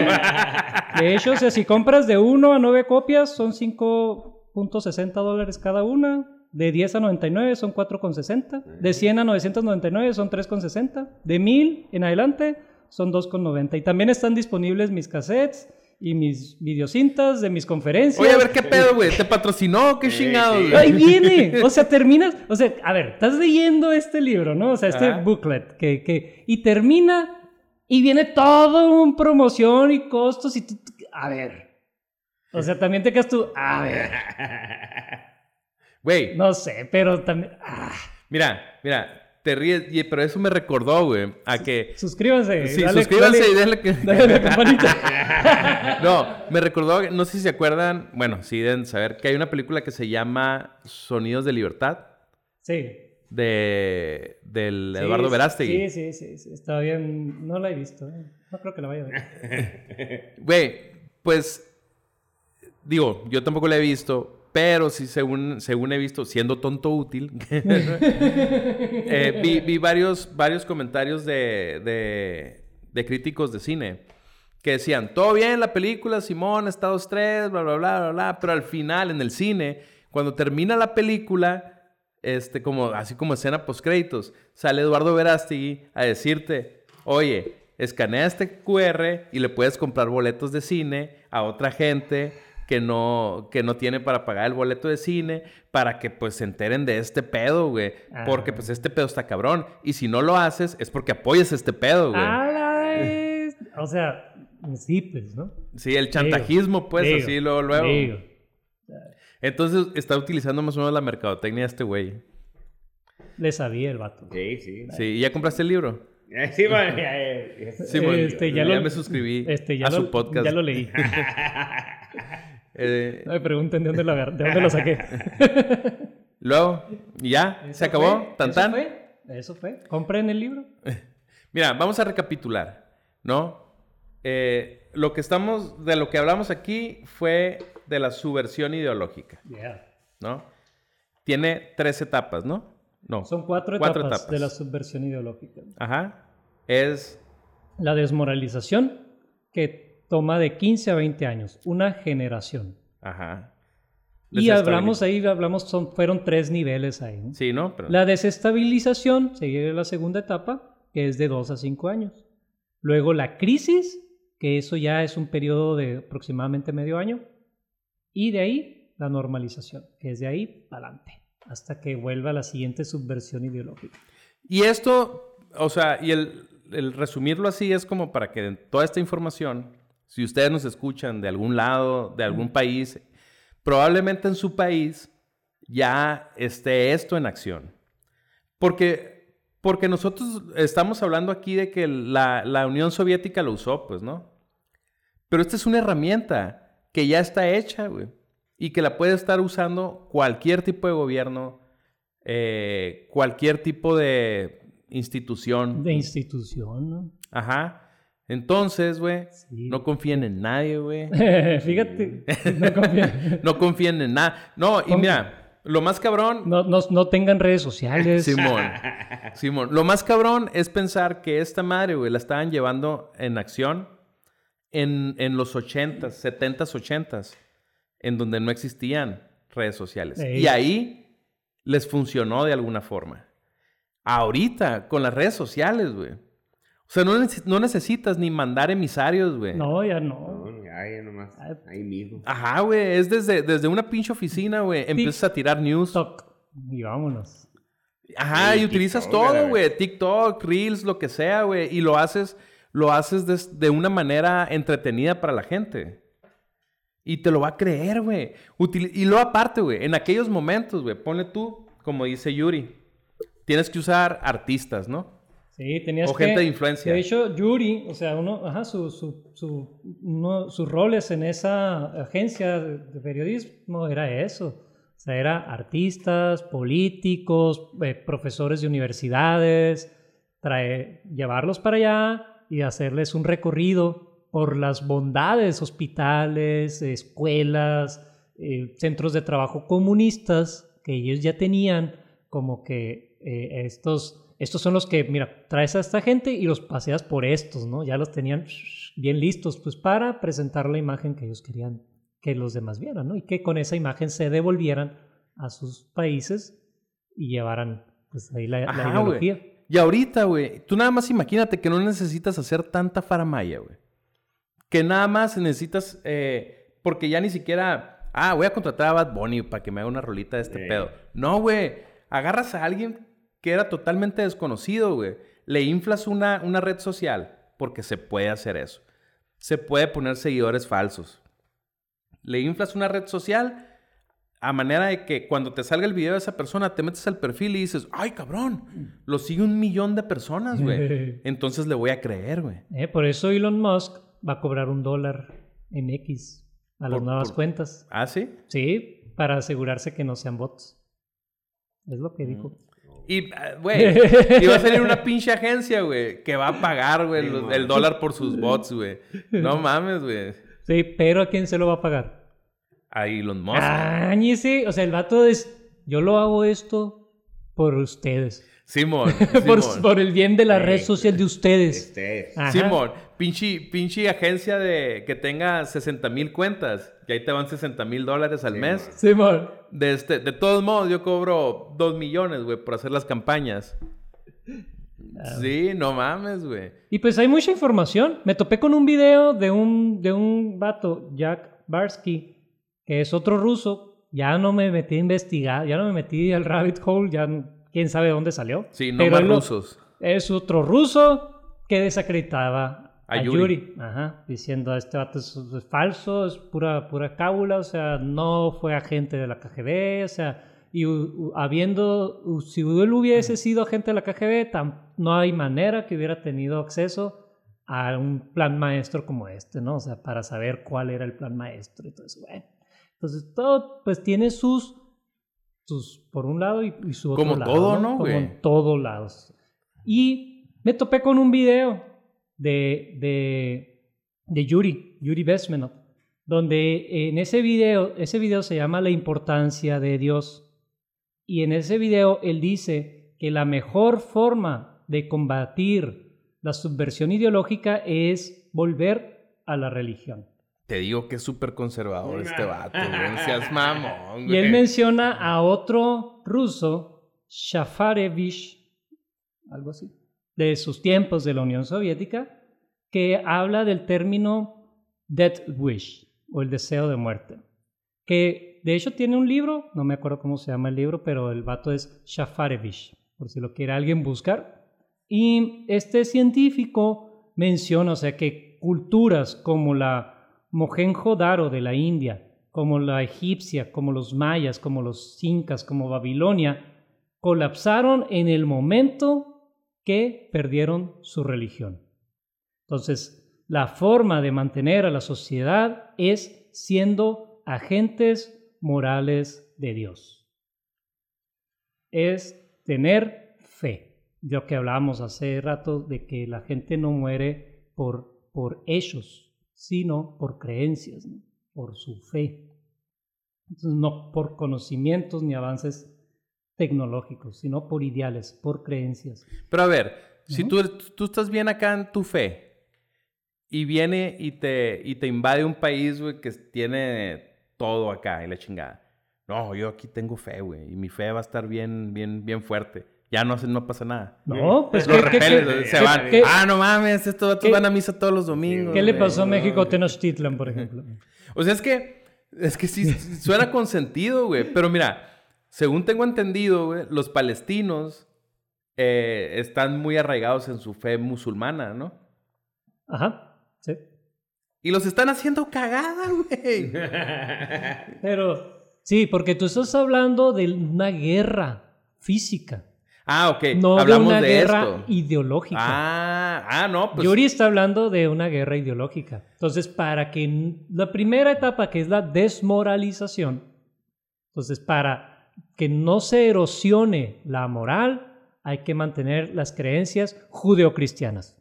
[SPEAKER 2] De hecho, o sea, si compras de 1 a 9 copias, son 5.60 dólares cada una. De 10 a 99 son 4.60. De 100 a 999 son 3.60. De 1000 en adelante son 2.90. Y también están disponibles mis cassettes y mis videocintas de mis conferencias.
[SPEAKER 1] Oye, a ver qué pedo, güey. ¿Te patrocinó? ¿Qué
[SPEAKER 3] Sí,
[SPEAKER 1] chingado,
[SPEAKER 3] sí.
[SPEAKER 1] güey?
[SPEAKER 2] Ahí viene. O sea, terminas. O sea, a ver, estás leyendo este libro, ¿no? O sea, este
[SPEAKER 1] Ajá.
[SPEAKER 2] booklet. Que, que, y termina. Y viene todo un promoción y costos. Y tú- A ver. O sea, también te quedas tú. A ver.
[SPEAKER 1] Güey,
[SPEAKER 2] No sé, pero también. ah,
[SPEAKER 1] mira, mira. Te ríes, pero eso me recordó, güey, a que...
[SPEAKER 2] suscríbanse.
[SPEAKER 1] Sí,
[SPEAKER 2] dale-
[SPEAKER 1] suscríbanse
[SPEAKER 2] dale-
[SPEAKER 1] y denle que...
[SPEAKER 2] dale la campanita.
[SPEAKER 1] No, me recordó, no sé si se acuerdan, bueno, sí deben saber que hay una película que se llama Sonidos de Libertad
[SPEAKER 2] Sí.
[SPEAKER 1] de del
[SPEAKER 2] Sí,
[SPEAKER 1] Eduardo Verástegui.
[SPEAKER 2] Sí, sí, sí, sí, Está bien. No la he visto. eh. No creo que la vaya a ver.
[SPEAKER 1] Güey, pues digo, yo tampoco la he visto, pero sí según según he visto siendo tonto útil, eh, vi, vi varios varios comentarios de, de de críticos de cine que decían, todo bien la película, Simón, Estados 3, bla, bla, bla, bla, bla, pero al final, en el cine, cuando termina la película, este, como, así como escena post-créditos, sale Eduardo Verástegui a decirte, oye, escanea este QR y le puedes comprar boletos de cine a otra gente que no, que no tiene para pagar el boleto de cine, para que pues se enteren de este pedo, güey. Porque
[SPEAKER 2] Ah.
[SPEAKER 1] pues este pedo está cabrón. Y si no lo haces, es porque apoyas este pedo, güey.
[SPEAKER 2] O sea, sí, pues, ¿no?
[SPEAKER 1] Sí, el chantajismo, pues,
[SPEAKER 2] Digo,
[SPEAKER 1] así luego, luego.
[SPEAKER 2] digo.
[SPEAKER 1] Entonces, está utilizando más o menos la mercadotecnia de este güey.
[SPEAKER 2] Le sabía el vato.
[SPEAKER 3] Sí, sí.
[SPEAKER 1] Sí, ¿y ya compraste el libro?
[SPEAKER 3] Sí, man, ya, ya, ya.
[SPEAKER 1] Sí, bueno,
[SPEAKER 2] Este,
[SPEAKER 1] ya,
[SPEAKER 2] ya lo-
[SPEAKER 1] me suscribí
[SPEAKER 2] Este, ya
[SPEAKER 1] a
[SPEAKER 2] lo,
[SPEAKER 1] su podcast.
[SPEAKER 2] Ya lo leí.
[SPEAKER 1] Eh,
[SPEAKER 2] No me pregunten de dónde lo, de dónde lo saqué.
[SPEAKER 1] luego, ¿y ya? ¿Se
[SPEAKER 2] Eso
[SPEAKER 1] acabó?
[SPEAKER 2] fue,
[SPEAKER 1] ¿Tan
[SPEAKER 2] eso
[SPEAKER 1] tan?
[SPEAKER 2] fue, Eso fue. Compren el libro.
[SPEAKER 1] Mira, vamos a recapitular, ¿no? Eh, lo que estamos, de lo que hablamos aquí fue de la subversión ideológica,
[SPEAKER 2] Yeah.
[SPEAKER 1] ¿no? Tiene tres etapas, ¿no? No.
[SPEAKER 2] Son cuatro,
[SPEAKER 1] Cuatro
[SPEAKER 2] etapas,
[SPEAKER 1] etapas.
[SPEAKER 2] de la subversión ideológica.
[SPEAKER 1] Ajá. Es
[SPEAKER 2] La desmoralización, que toma de 15 a 20 años, una generación.
[SPEAKER 1] Ajá.
[SPEAKER 2] Y hablamos ahí, hablamos, son, fueron tres niveles ahí. ¿no?
[SPEAKER 1] Sí, ¿no? Pero-
[SPEAKER 2] La desestabilización sería la segunda etapa, que es de 2 a 5 años. Luego la crisis, que eso ya es un periodo de aproximadamente medio año. Y de ahí la normalización, que es de ahí para adelante, hasta que vuelva la siguiente subversión ideológica.
[SPEAKER 1] Y esto, o sea, y el, el resumirlo así es como para que toda esta información, si ustedes nos escuchan de algún lado, de algún país, probablemente en su país ya esté esto en acción. Porque, porque nosotros estamos hablando aquí de que la, la Unión Soviética lo usó, pues, ¿no? Pero esta es una herramienta que ya está hecha, güey. Y que la puede estar usando cualquier tipo de gobierno, eh, cualquier tipo de institución.
[SPEAKER 2] De institución, ¿no?
[SPEAKER 1] Ajá. Entonces, güey,
[SPEAKER 2] Sí.
[SPEAKER 1] no confíen en nadie, güey.
[SPEAKER 2] Fíjate, no, confíen-
[SPEAKER 1] No confíen en nada. No, y mira, lo más cabrón...
[SPEAKER 2] no- no- no tengan redes sociales.
[SPEAKER 1] Simón. Simón. Lo más cabrón es pensar que esta madre, güey, la estaban llevando en acción en, en los 80s, 70s, 80s, en donde no existían redes sociales.
[SPEAKER 2] Ey.
[SPEAKER 1] Y ahí les funcionó de alguna forma. Ahorita, con las redes sociales, güey. O sea, no, neces- no necesitas ni mandar emisarios, güey.
[SPEAKER 2] No, ya no.
[SPEAKER 3] No, ya, ya nomás.
[SPEAKER 2] Ay.
[SPEAKER 3] Ahí mismo.
[SPEAKER 1] Ajá, güey. Es desde, desde una pinche oficina, güey. Empiezas a tirar news.
[SPEAKER 2] TikTok. Y vámonos.
[SPEAKER 1] Ajá,
[SPEAKER 3] Sí,
[SPEAKER 1] y utilizas
[SPEAKER 3] TikTok,
[SPEAKER 1] todo, güey. TikTok, Reels, lo que sea, güey. Y lo haces, lo haces des- de, una manera entretenida para la gente. Y te lo va a creer, güey. Util- y luego aparte, güey, en aquellos momentos, güey, ponle tú, como dice Yuri, tienes que usar artistas, ¿no?
[SPEAKER 2] Sí, tenías
[SPEAKER 1] O
[SPEAKER 2] que...
[SPEAKER 1] gente de influencia.
[SPEAKER 2] De hecho, Yuri, o sea, uno, ajá, su, su, su- uno- sus roles en esa agencia de, periodismo era eso. O sea, era artistas, políticos, eh, profesores de universidades, traer, llevarlos para allá y hacerles un recorrido por las bondades, hospitales, escuelas, eh, centros de trabajo comunistas que ellos ya tenían, como que eh, estos, estos son los que, mira, traes a esta gente y los paseas por estos, ¿no? Ya los tenían bien listos, pues para presentar la imagen que ellos querían que los demás vieran, ¿no? Y que con esa imagen se devolvieran a sus países y llevaran, pues ahí la, la ideología.
[SPEAKER 1] Y ahorita, güey, tú nada más imagínate que no necesitas hacer tanta faramaya, güey. que nada más necesitas, eh, porque ya ni siquiera, ah, voy a contratar a Bad Bunny para que me haga una rolita de este
[SPEAKER 3] Sí.
[SPEAKER 1] pedo. No, güey, agarras a alguien que era totalmente desconocido, güey. Le inflas una, una red social, porque se puede hacer eso. Se puede poner seguidores falsos. Le inflas una red social a manera de que cuando te salga el video de esa persona, te metes al perfil y dices, ay, cabrón, lo sigue un millón de personas, güey. Entonces le voy a creer, güey.
[SPEAKER 2] Eh, por eso Elon Musk va a cobrar un dólar en X a las
[SPEAKER 1] Por-
[SPEAKER 2] nuevas
[SPEAKER 1] por-
[SPEAKER 2] cuentas.
[SPEAKER 1] ¿Ah, sí?
[SPEAKER 2] Sí, para asegurarse que no sean bots. Es lo que dijo.
[SPEAKER 1] Y, ah, güey, va a salir una pinche agencia, güey, que va a pagar, güey,
[SPEAKER 3] man.
[SPEAKER 1] el dólar por sus bots, güey. No mames, güey.
[SPEAKER 2] Sí, pero ¿a quién se lo va a pagar?
[SPEAKER 1] A Elon Musk.
[SPEAKER 2] Ah, Áñese. O sea, el vato es, yo lo hago esto por ustedes.
[SPEAKER 1] Simón,
[SPEAKER 2] por,
[SPEAKER 1] Simón.
[SPEAKER 2] por el bien de la red social de ustedes.
[SPEAKER 3] Este.
[SPEAKER 1] Simón, pinche, pinche agencia de que tenga 60 mil cuentas. Y ahí te van 60 mil dólares al mes.
[SPEAKER 2] Simón.
[SPEAKER 1] De, este, de todos modos, yo cobro 2 millones, güey, por hacer las campañas. Sí, no mames, güey.
[SPEAKER 2] Y pues hay mucha información. Me topé con un video de un, de un vato, Jack Barsky, que es otro ruso. Ya no me metí a investigar, ya no me metí al rabbit hole, ya quién sabe dónde salió.
[SPEAKER 1] Sí, no
[SPEAKER 2] Pero
[SPEAKER 1] más
[SPEAKER 2] lo-
[SPEAKER 1] rusos.
[SPEAKER 2] Es otro ruso que desacreditaba
[SPEAKER 1] A
[SPEAKER 2] a,
[SPEAKER 1] Yuri.
[SPEAKER 2] Yuri. Ajá, diciendo este vato es, es falso, es pura, pura cábula, o sea, no fue agente de la KGB, o sea, y hu- hu- habiendo, hu- si él hubiese sido agente de la KGB, tam- no hay manera que hubiera tenido acceso a un plan maestro como este, ¿no? O sea, para saber cuál era el plan maestro y todo eso, bueno. Entonces, todo, pues tiene sus, sus por un lado y, y su otro
[SPEAKER 1] Como
[SPEAKER 2] lado.
[SPEAKER 1] todo, ¿no,
[SPEAKER 2] Como en todos lados. Y me topé con un video de, de, de Yuri, Yuri Besmenov, donde en ese video, ese video se llama La importancia de Dios. Y en ese video él dice que la mejor forma de combatir la subversión ideológica es volver a la religión.
[SPEAKER 1] Te digo que es súper conservador este vato, güey. Seas mamón,
[SPEAKER 2] Y él menciona a otro ruso, Shafarevich, algo así, de sus tiempos de la Unión Soviética, que habla del término death wish o el deseo de muerte. Que de hecho tiene un libro, no me acuerdo cómo se llama el libro, pero el vato es Shafarevich, por si lo quiere alguien buscar. Y este científico menciona, o sea, que culturas como la Mohenjo-Daro de la India, como la egipcia, como los mayas, como los incas, como Babilonia, colapsaron en el momento que perdieron su religión. Entonces, la forma de mantener a la sociedad es siendo agentes morales de Dios. Es tener fe. Lo que hablábamos hace rato de que la gente no muere por, por sino por creencias, ¿no? por su fe. Entonces, no por conocimientos ni avances tecnológicos, sino por ideales, por creencias.
[SPEAKER 1] Pero a ver, si tú, tú estás bien acá en tu fe y viene y te, y te invade un país, güey, que tiene todo acá y la chingada. No, yo aquí tengo fe, güey, y mi fe va a estar bien, bien, bien fuerte. Ya no, no pasa nada.
[SPEAKER 2] No, pues
[SPEAKER 1] Los
[SPEAKER 2] ¿qué, qué-
[SPEAKER 1] repeles, se
[SPEAKER 2] qué-
[SPEAKER 1] van.
[SPEAKER 2] qué-
[SPEAKER 1] ah, no mames, estos vatos van a misa todos los domingos.
[SPEAKER 2] qué le
[SPEAKER 1] güey.
[SPEAKER 2] pasó a México Tenochtitlan, por ejemplo?
[SPEAKER 1] O sea, es que, es que sí suena con sentido, güey. Pero mira, según tengo entendido, güey, los palestinos eh, están muy arraigados en su fe musulmana, ¿no?
[SPEAKER 2] Ajá, sí.
[SPEAKER 1] Y los están haciendo cagada, güey.
[SPEAKER 2] Pero sí, porque tú estás hablando de una guerra física,
[SPEAKER 1] Ah, ok.
[SPEAKER 2] no
[SPEAKER 1] Hablamos
[SPEAKER 2] de una
[SPEAKER 1] de,
[SPEAKER 2] guerra
[SPEAKER 1] esto.
[SPEAKER 2] ideológica.
[SPEAKER 1] Ah, ah, no, pues.
[SPEAKER 2] Yuri está hablando de una guerra ideológica. Entonces, para que la primera etapa, que es la desmoralización, entonces, para que no se erosione la moral, hay que mantener las creencias judeocristianas.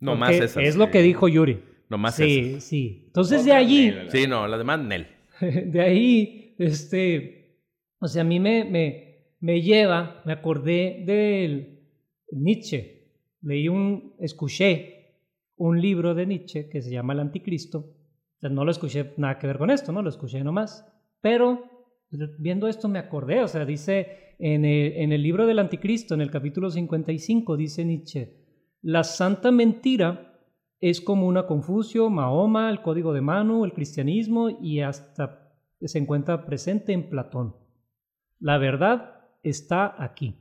[SPEAKER 1] Nomás
[SPEAKER 2] Porque
[SPEAKER 1] esas.
[SPEAKER 2] Es lo que dijo Yuri.
[SPEAKER 1] Nomás
[SPEAKER 2] sí,
[SPEAKER 1] esas.
[SPEAKER 2] sí. Entonces, de allí,
[SPEAKER 1] Sí, no, las demás, Nel.
[SPEAKER 2] de ahí, este, o sea, a mí me, me, me lleva, me acordé del Nietzsche. Leí un, escuché un libro de Nietzsche que se llama El Anticristo. O sea, no lo escuché nada que ver con esto, ¿no? Lo escuché nomás. Pero viendo esto me acordé, o sea, dice en el, en el libro del Anticristo, en el capítulo 55, dice Nietzsche, la santa mentira es común a Confucio, Mahoma, el código de Manu, el cristianismo y hasta se encuentra presente en Platón. La verdad está aquí.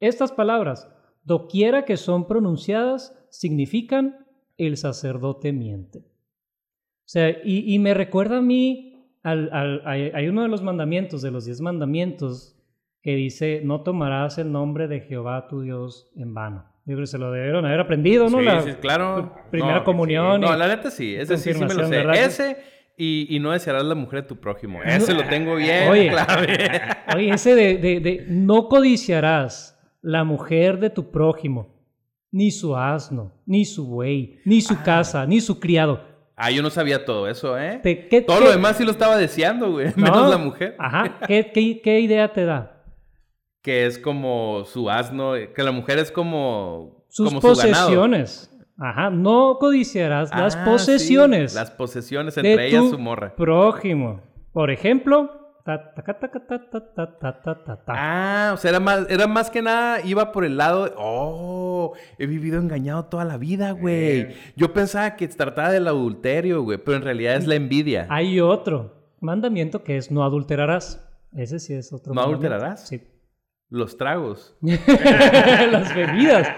[SPEAKER 2] Estas palabras, doquiera que son pronunciadas, significan el sacerdote miente. O sea, y, me recuerda a mí, al, hay uno de los mandamientos, de los diez mandamientos, que dice, no tomarás el nombre de Jehová tu Dios en vano. Yo creo que se lo debieron haber aprendido, ¿no?
[SPEAKER 1] Sí,
[SPEAKER 2] la
[SPEAKER 1] sí, claro.
[SPEAKER 2] Primera comunión.
[SPEAKER 1] No, la neta sí, ese sí, sí me lo sé. Ese y, y, no desearás la mujer de tu prójimo. Ese lo tengo bien
[SPEAKER 2] oye, Oye, ese de, de, de no codiciarás la mujer de tu prójimo, ni su asno, ni su buey, ni su ah. casa, ni su criado.
[SPEAKER 1] Ah, yo no sabía todo eso, ¿eh? todo lo demás sí lo estaba deseando, güey. Menos la mujer.
[SPEAKER 2] Ajá. ¿Qué, qué, qué idea te da?
[SPEAKER 1] que es como su asno, que la mujer es como
[SPEAKER 2] sus posesiones. Ajá, no codiciarás las ah, posesiones.
[SPEAKER 1] las posesiones entre ellas su morra.
[SPEAKER 2] Prójimo. Por ejemplo,
[SPEAKER 1] Ah, o sea, era más, era más que nada, iba por el lado de, oh, he vivido engañado toda la vida, güey. Yo pensaba que se trataba del adulterio, güey, pero en realidad es la envidia.
[SPEAKER 2] Hay otro mandamiento que es no adulterarás. Ese sí es otro.
[SPEAKER 1] ¿No adulterarás? Sí. Los tragos.
[SPEAKER 2] Las bebidas.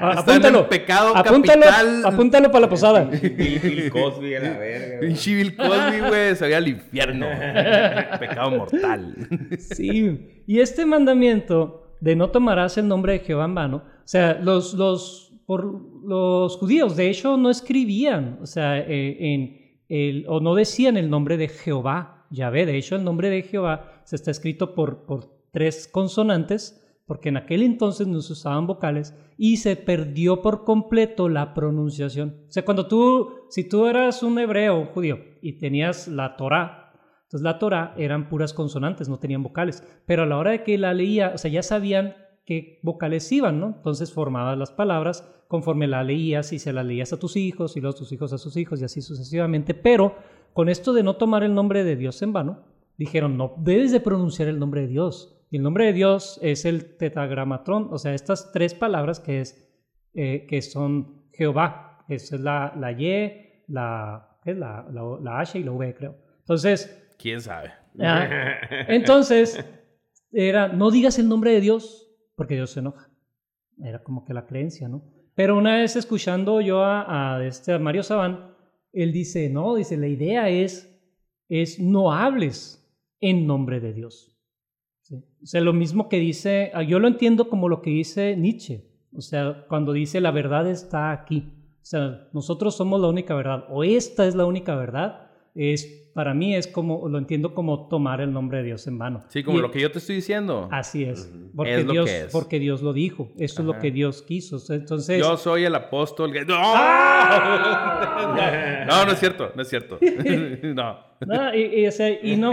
[SPEAKER 2] apúntalo.
[SPEAKER 1] pecado
[SPEAKER 2] apúntalo, capital. Apúntalo para la posada.
[SPEAKER 3] Bill Cosby a la verga.
[SPEAKER 1] Bill Cosby, güey, se al infierno. pecado mortal.
[SPEAKER 2] sí. Y este mandamiento de no tomarás el nombre de Jehová en vano, o sea, los, los, por, los judíos, de hecho, no escribían, o sea, eh, en el, o no decían el nombre de Jehová, Yahvé. De hecho, el nombre de Jehová se está escrito por, por tres consonantes, porque en aquel entonces no se usaban vocales, y se perdió por completo la pronunciación. O sea, cuando tú, si tú eras un hebreo, un judío, y tenías la Torah, entonces la Torah eran puras consonantes, no tenían vocales, pero a la hora de que la leía, o sea, ya sabían qué vocales iban, ¿no? Entonces formabas las palabras conforme la leías y se las leías a tus hijos y luego tus hijos a sus hijos y así sucesivamente, pero con esto de no tomar el nombre de Dios en vano, dijeron, no debes de pronunciar el nombre de Dios, y el nombre de Dios es el tetragramatrón, o sea, estas tres palabras que, es, eh, que son Jehová. Esa es la, la Y, la, La, la, H y la V, creo. Entonces...
[SPEAKER 1] ¿Quién sabe?
[SPEAKER 2] entonces, era, no digas el nombre de Dios porque Dios se enoja. Era como que la creencia, ¿no? Pero una vez escuchando yo a, a, este, a Mario Sabán, él dice, no, dice, la idea es, es no hables en nombre de Dios. O sea, lo mismo que dice, ah, yo lo entiendo como lo que dice Nietzsche, o sea, cuando dice la verdad está aquí. O sea, nosotros somos la única verdad, o esta es la única verdad, es, para mí es como, lo entiendo como tomar el nombre de Dios en vano.
[SPEAKER 1] Sí, como lo que yo te estoy diciendo.
[SPEAKER 2] Así es. Porque, Dios, porque Dios lo dijo. Eso es lo que Dios quiso. Entonces...
[SPEAKER 1] Yo soy el apóstol. ¡No! No, no es cierto, no es cierto. no.
[SPEAKER 2] no y, y, no,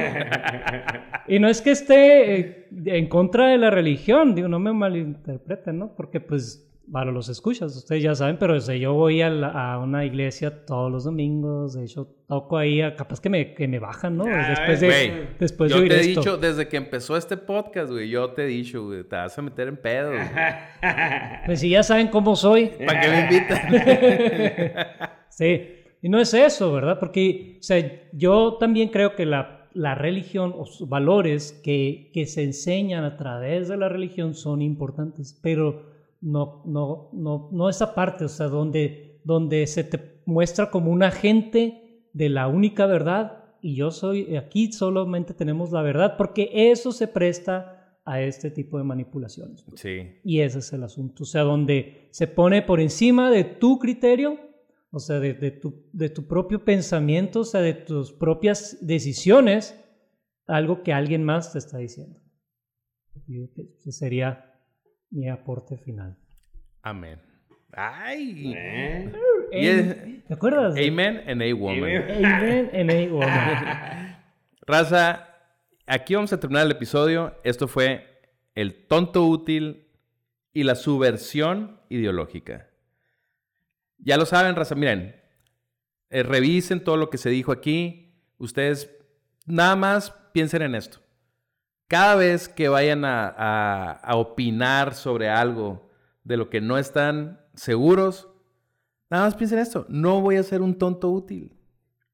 [SPEAKER 2] y no es que esté eh, en contra de la religión, digo, no me malinterpreten, ¿no? Porque pues para los escuchas, ustedes ya saben, pero yo voy a, una iglesia todos los domingos, de hecho toco ahí, capaz que me, que me bajan, ¿no? Después de, después
[SPEAKER 1] yo te he dicho, desde que empezó este podcast, güey, yo te he dicho, güey, te vas a meter en pedo.
[SPEAKER 2] Pues si ya saben cómo soy.
[SPEAKER 1] ¿Para qué me invitan?
[SPEAKER 2] sí, y no es eso, ¿verdad? Porque, o sea, yo también creo que la, la religión o sus valores que, que se enseñan a través de la religión son importantes, pero no, no, no, no esa parte, o sea, donde, donde se te muestra como un agente de la única verdad y yo soy, aquí solamente tenemos la verdad, porque eso se presta a este tipo de manipulaciones.
[SPEAKER 1] Sí.
[SPEAKER 2] Y ese es el asunto, o sea, donde se pone por encima de tu criterio, o sea, de, de, tu, de tu propio pensamiento, o sea, de tus propias decisiones, algo que alguien más te está diciendo. Ese sería mi aporte final.
[SPEAKER 1] Amén. ¡Ay!
[SPEAKER 2] ¿Te acuerdas?
[SPEAKER 1] Amen and a woman.
[SPEAKER 2] Amen and a woman.
[SPEAKER 1] Raza, aquí vamos a terminar el episodio. Esto fue el tonto útil y la subversión ideológica. Ya lo saben, raza. Miren, eh, revisen todo lo que se dijo aquí. Ustedes nada más piensen en esto cada vez que vayan a, opinar sobre algo de lo que no están seguros, Nada más piensen esto. No voy a ser un tonto útil.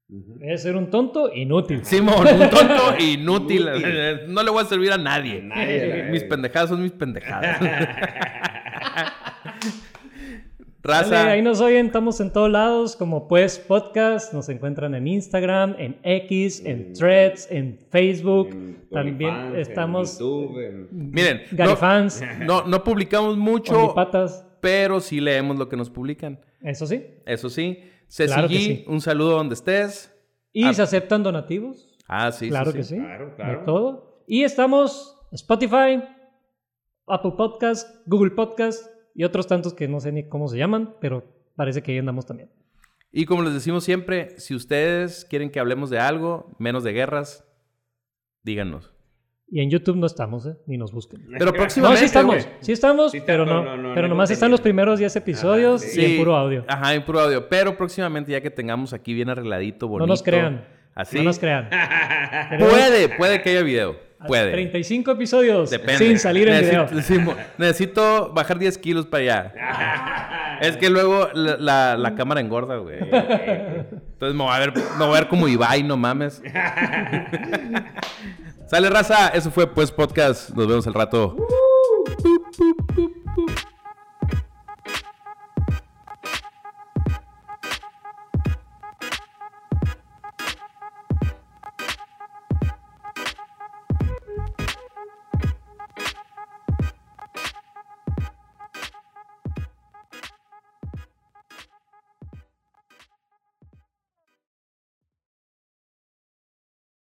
[SPEAKER 2] Voy a ser un tonto inútil.
[SPEAKER 1] Simón, un tonto inútil. No le voy a servir a nadie.
[SPEAKER 3] Nadie,
[SPEAKER 1] mis pendejadas son mis pendejadas.
[SPEAKER 2] Dale,
[SPEAKER 1] Raza.
[SPEAKER 2] ahí nos oyen, estamos en todos lados, como pues podcast, nos encuentran en Instagram, en X, en Threads, en Facebook,
[SPEAKER 3] En
[SPEAKER 2] también
[SPEAKER 3] OnlyFans, en
[SPEAKER 2] estamos
[SPEAKER 3] YouTube, en-
[SPEAKER 1] Miren, no,
[SPEAKER 2] Garifans,
[SPEAKER 1] no, no publicamos mucho,
[SPEAKER 2] Patas,
[SPEAKER 1] pero sí leemos lo que nos publican.
[SPEAKER 2] eso sí.
[SPEAKER 1] Eso sí. Ceci
[SPEAKER 2] Claro sí.
[SPEAKER 1] un saludo donde estés.
[SPEAKER 2] Y
[SPEAKER 1] Ah.
[SPEAKER 2] se aceptan donativos,
[SPEAKER 1] Ah, sí, sí,
[SPEAKER 2] claro
[SPEAKER 1] sí.
[SPEAKER 2] que sí,
[SPEAKER 3] Claro,
[SPEAKER 2] de
[SPEAKER 3] claro.
[SPEAKER 2] todo. Y estamos en Spotify, Apple Podcast, Google Podcast y otros tantos que no sé ni cómo se llaman, pero parece que ahí andamos también.
[SPEAKER 1] Y como les decimos siempre, si ustedes quieren que hablemos de algo, menos de guerras, díganos.
[SPEAKER 2] Y en YouTube no estamos, ¿eh? Ni nos busquen.
[SPEAKER 1] Pero
[SPEAKER 2] No,
[SPEAKER 1] próximamente,
[SPEAKER 2] sí estamos,
[SPEAKER 1] güey.
[SPEAKER 2] sí estamos,
[SPEAKER 3] Sí está,
[SPEAKER 2] pero no,
[SPEAKER 3] no, no,
[SPEAKER 2] pero
[SPEAKER 3] no
[SPEAKER 2] nomás están los primeros 10 episodios
[SPEAKER 3] Ajá,
[SPEAKER 2] y
[SPEAKER 3] sí.
[SPEAKER 2] en puro audio.
[SPEAKER 1] Ajá, en puro audio. Pero próximamente, ya que tengamos aquí bien arregladito, bonito.
[SPEAKER 2] No nos crean.
[SPEAKER 1] Así.
[SPEAKER 2] No nos crean.
[SPEAKER 1] Puede, puede que haya video. Puede.
[SPEAKER 2] 35 episodios
[SPEAKER 1] Depende.
[SPEAKER 2] sin salir en
[SPEAKER 1] necesito,
[SPEAKER 2] video.
[SPEAKER 1] necesito bajar 10 kilos para allá. es que luego la, la- la cámara engorda, güey. Entonces me voy, a ver, me voy a ver como Ibai, no mames. Sale raza, eso fue pues podcast. Nos vemos al rato.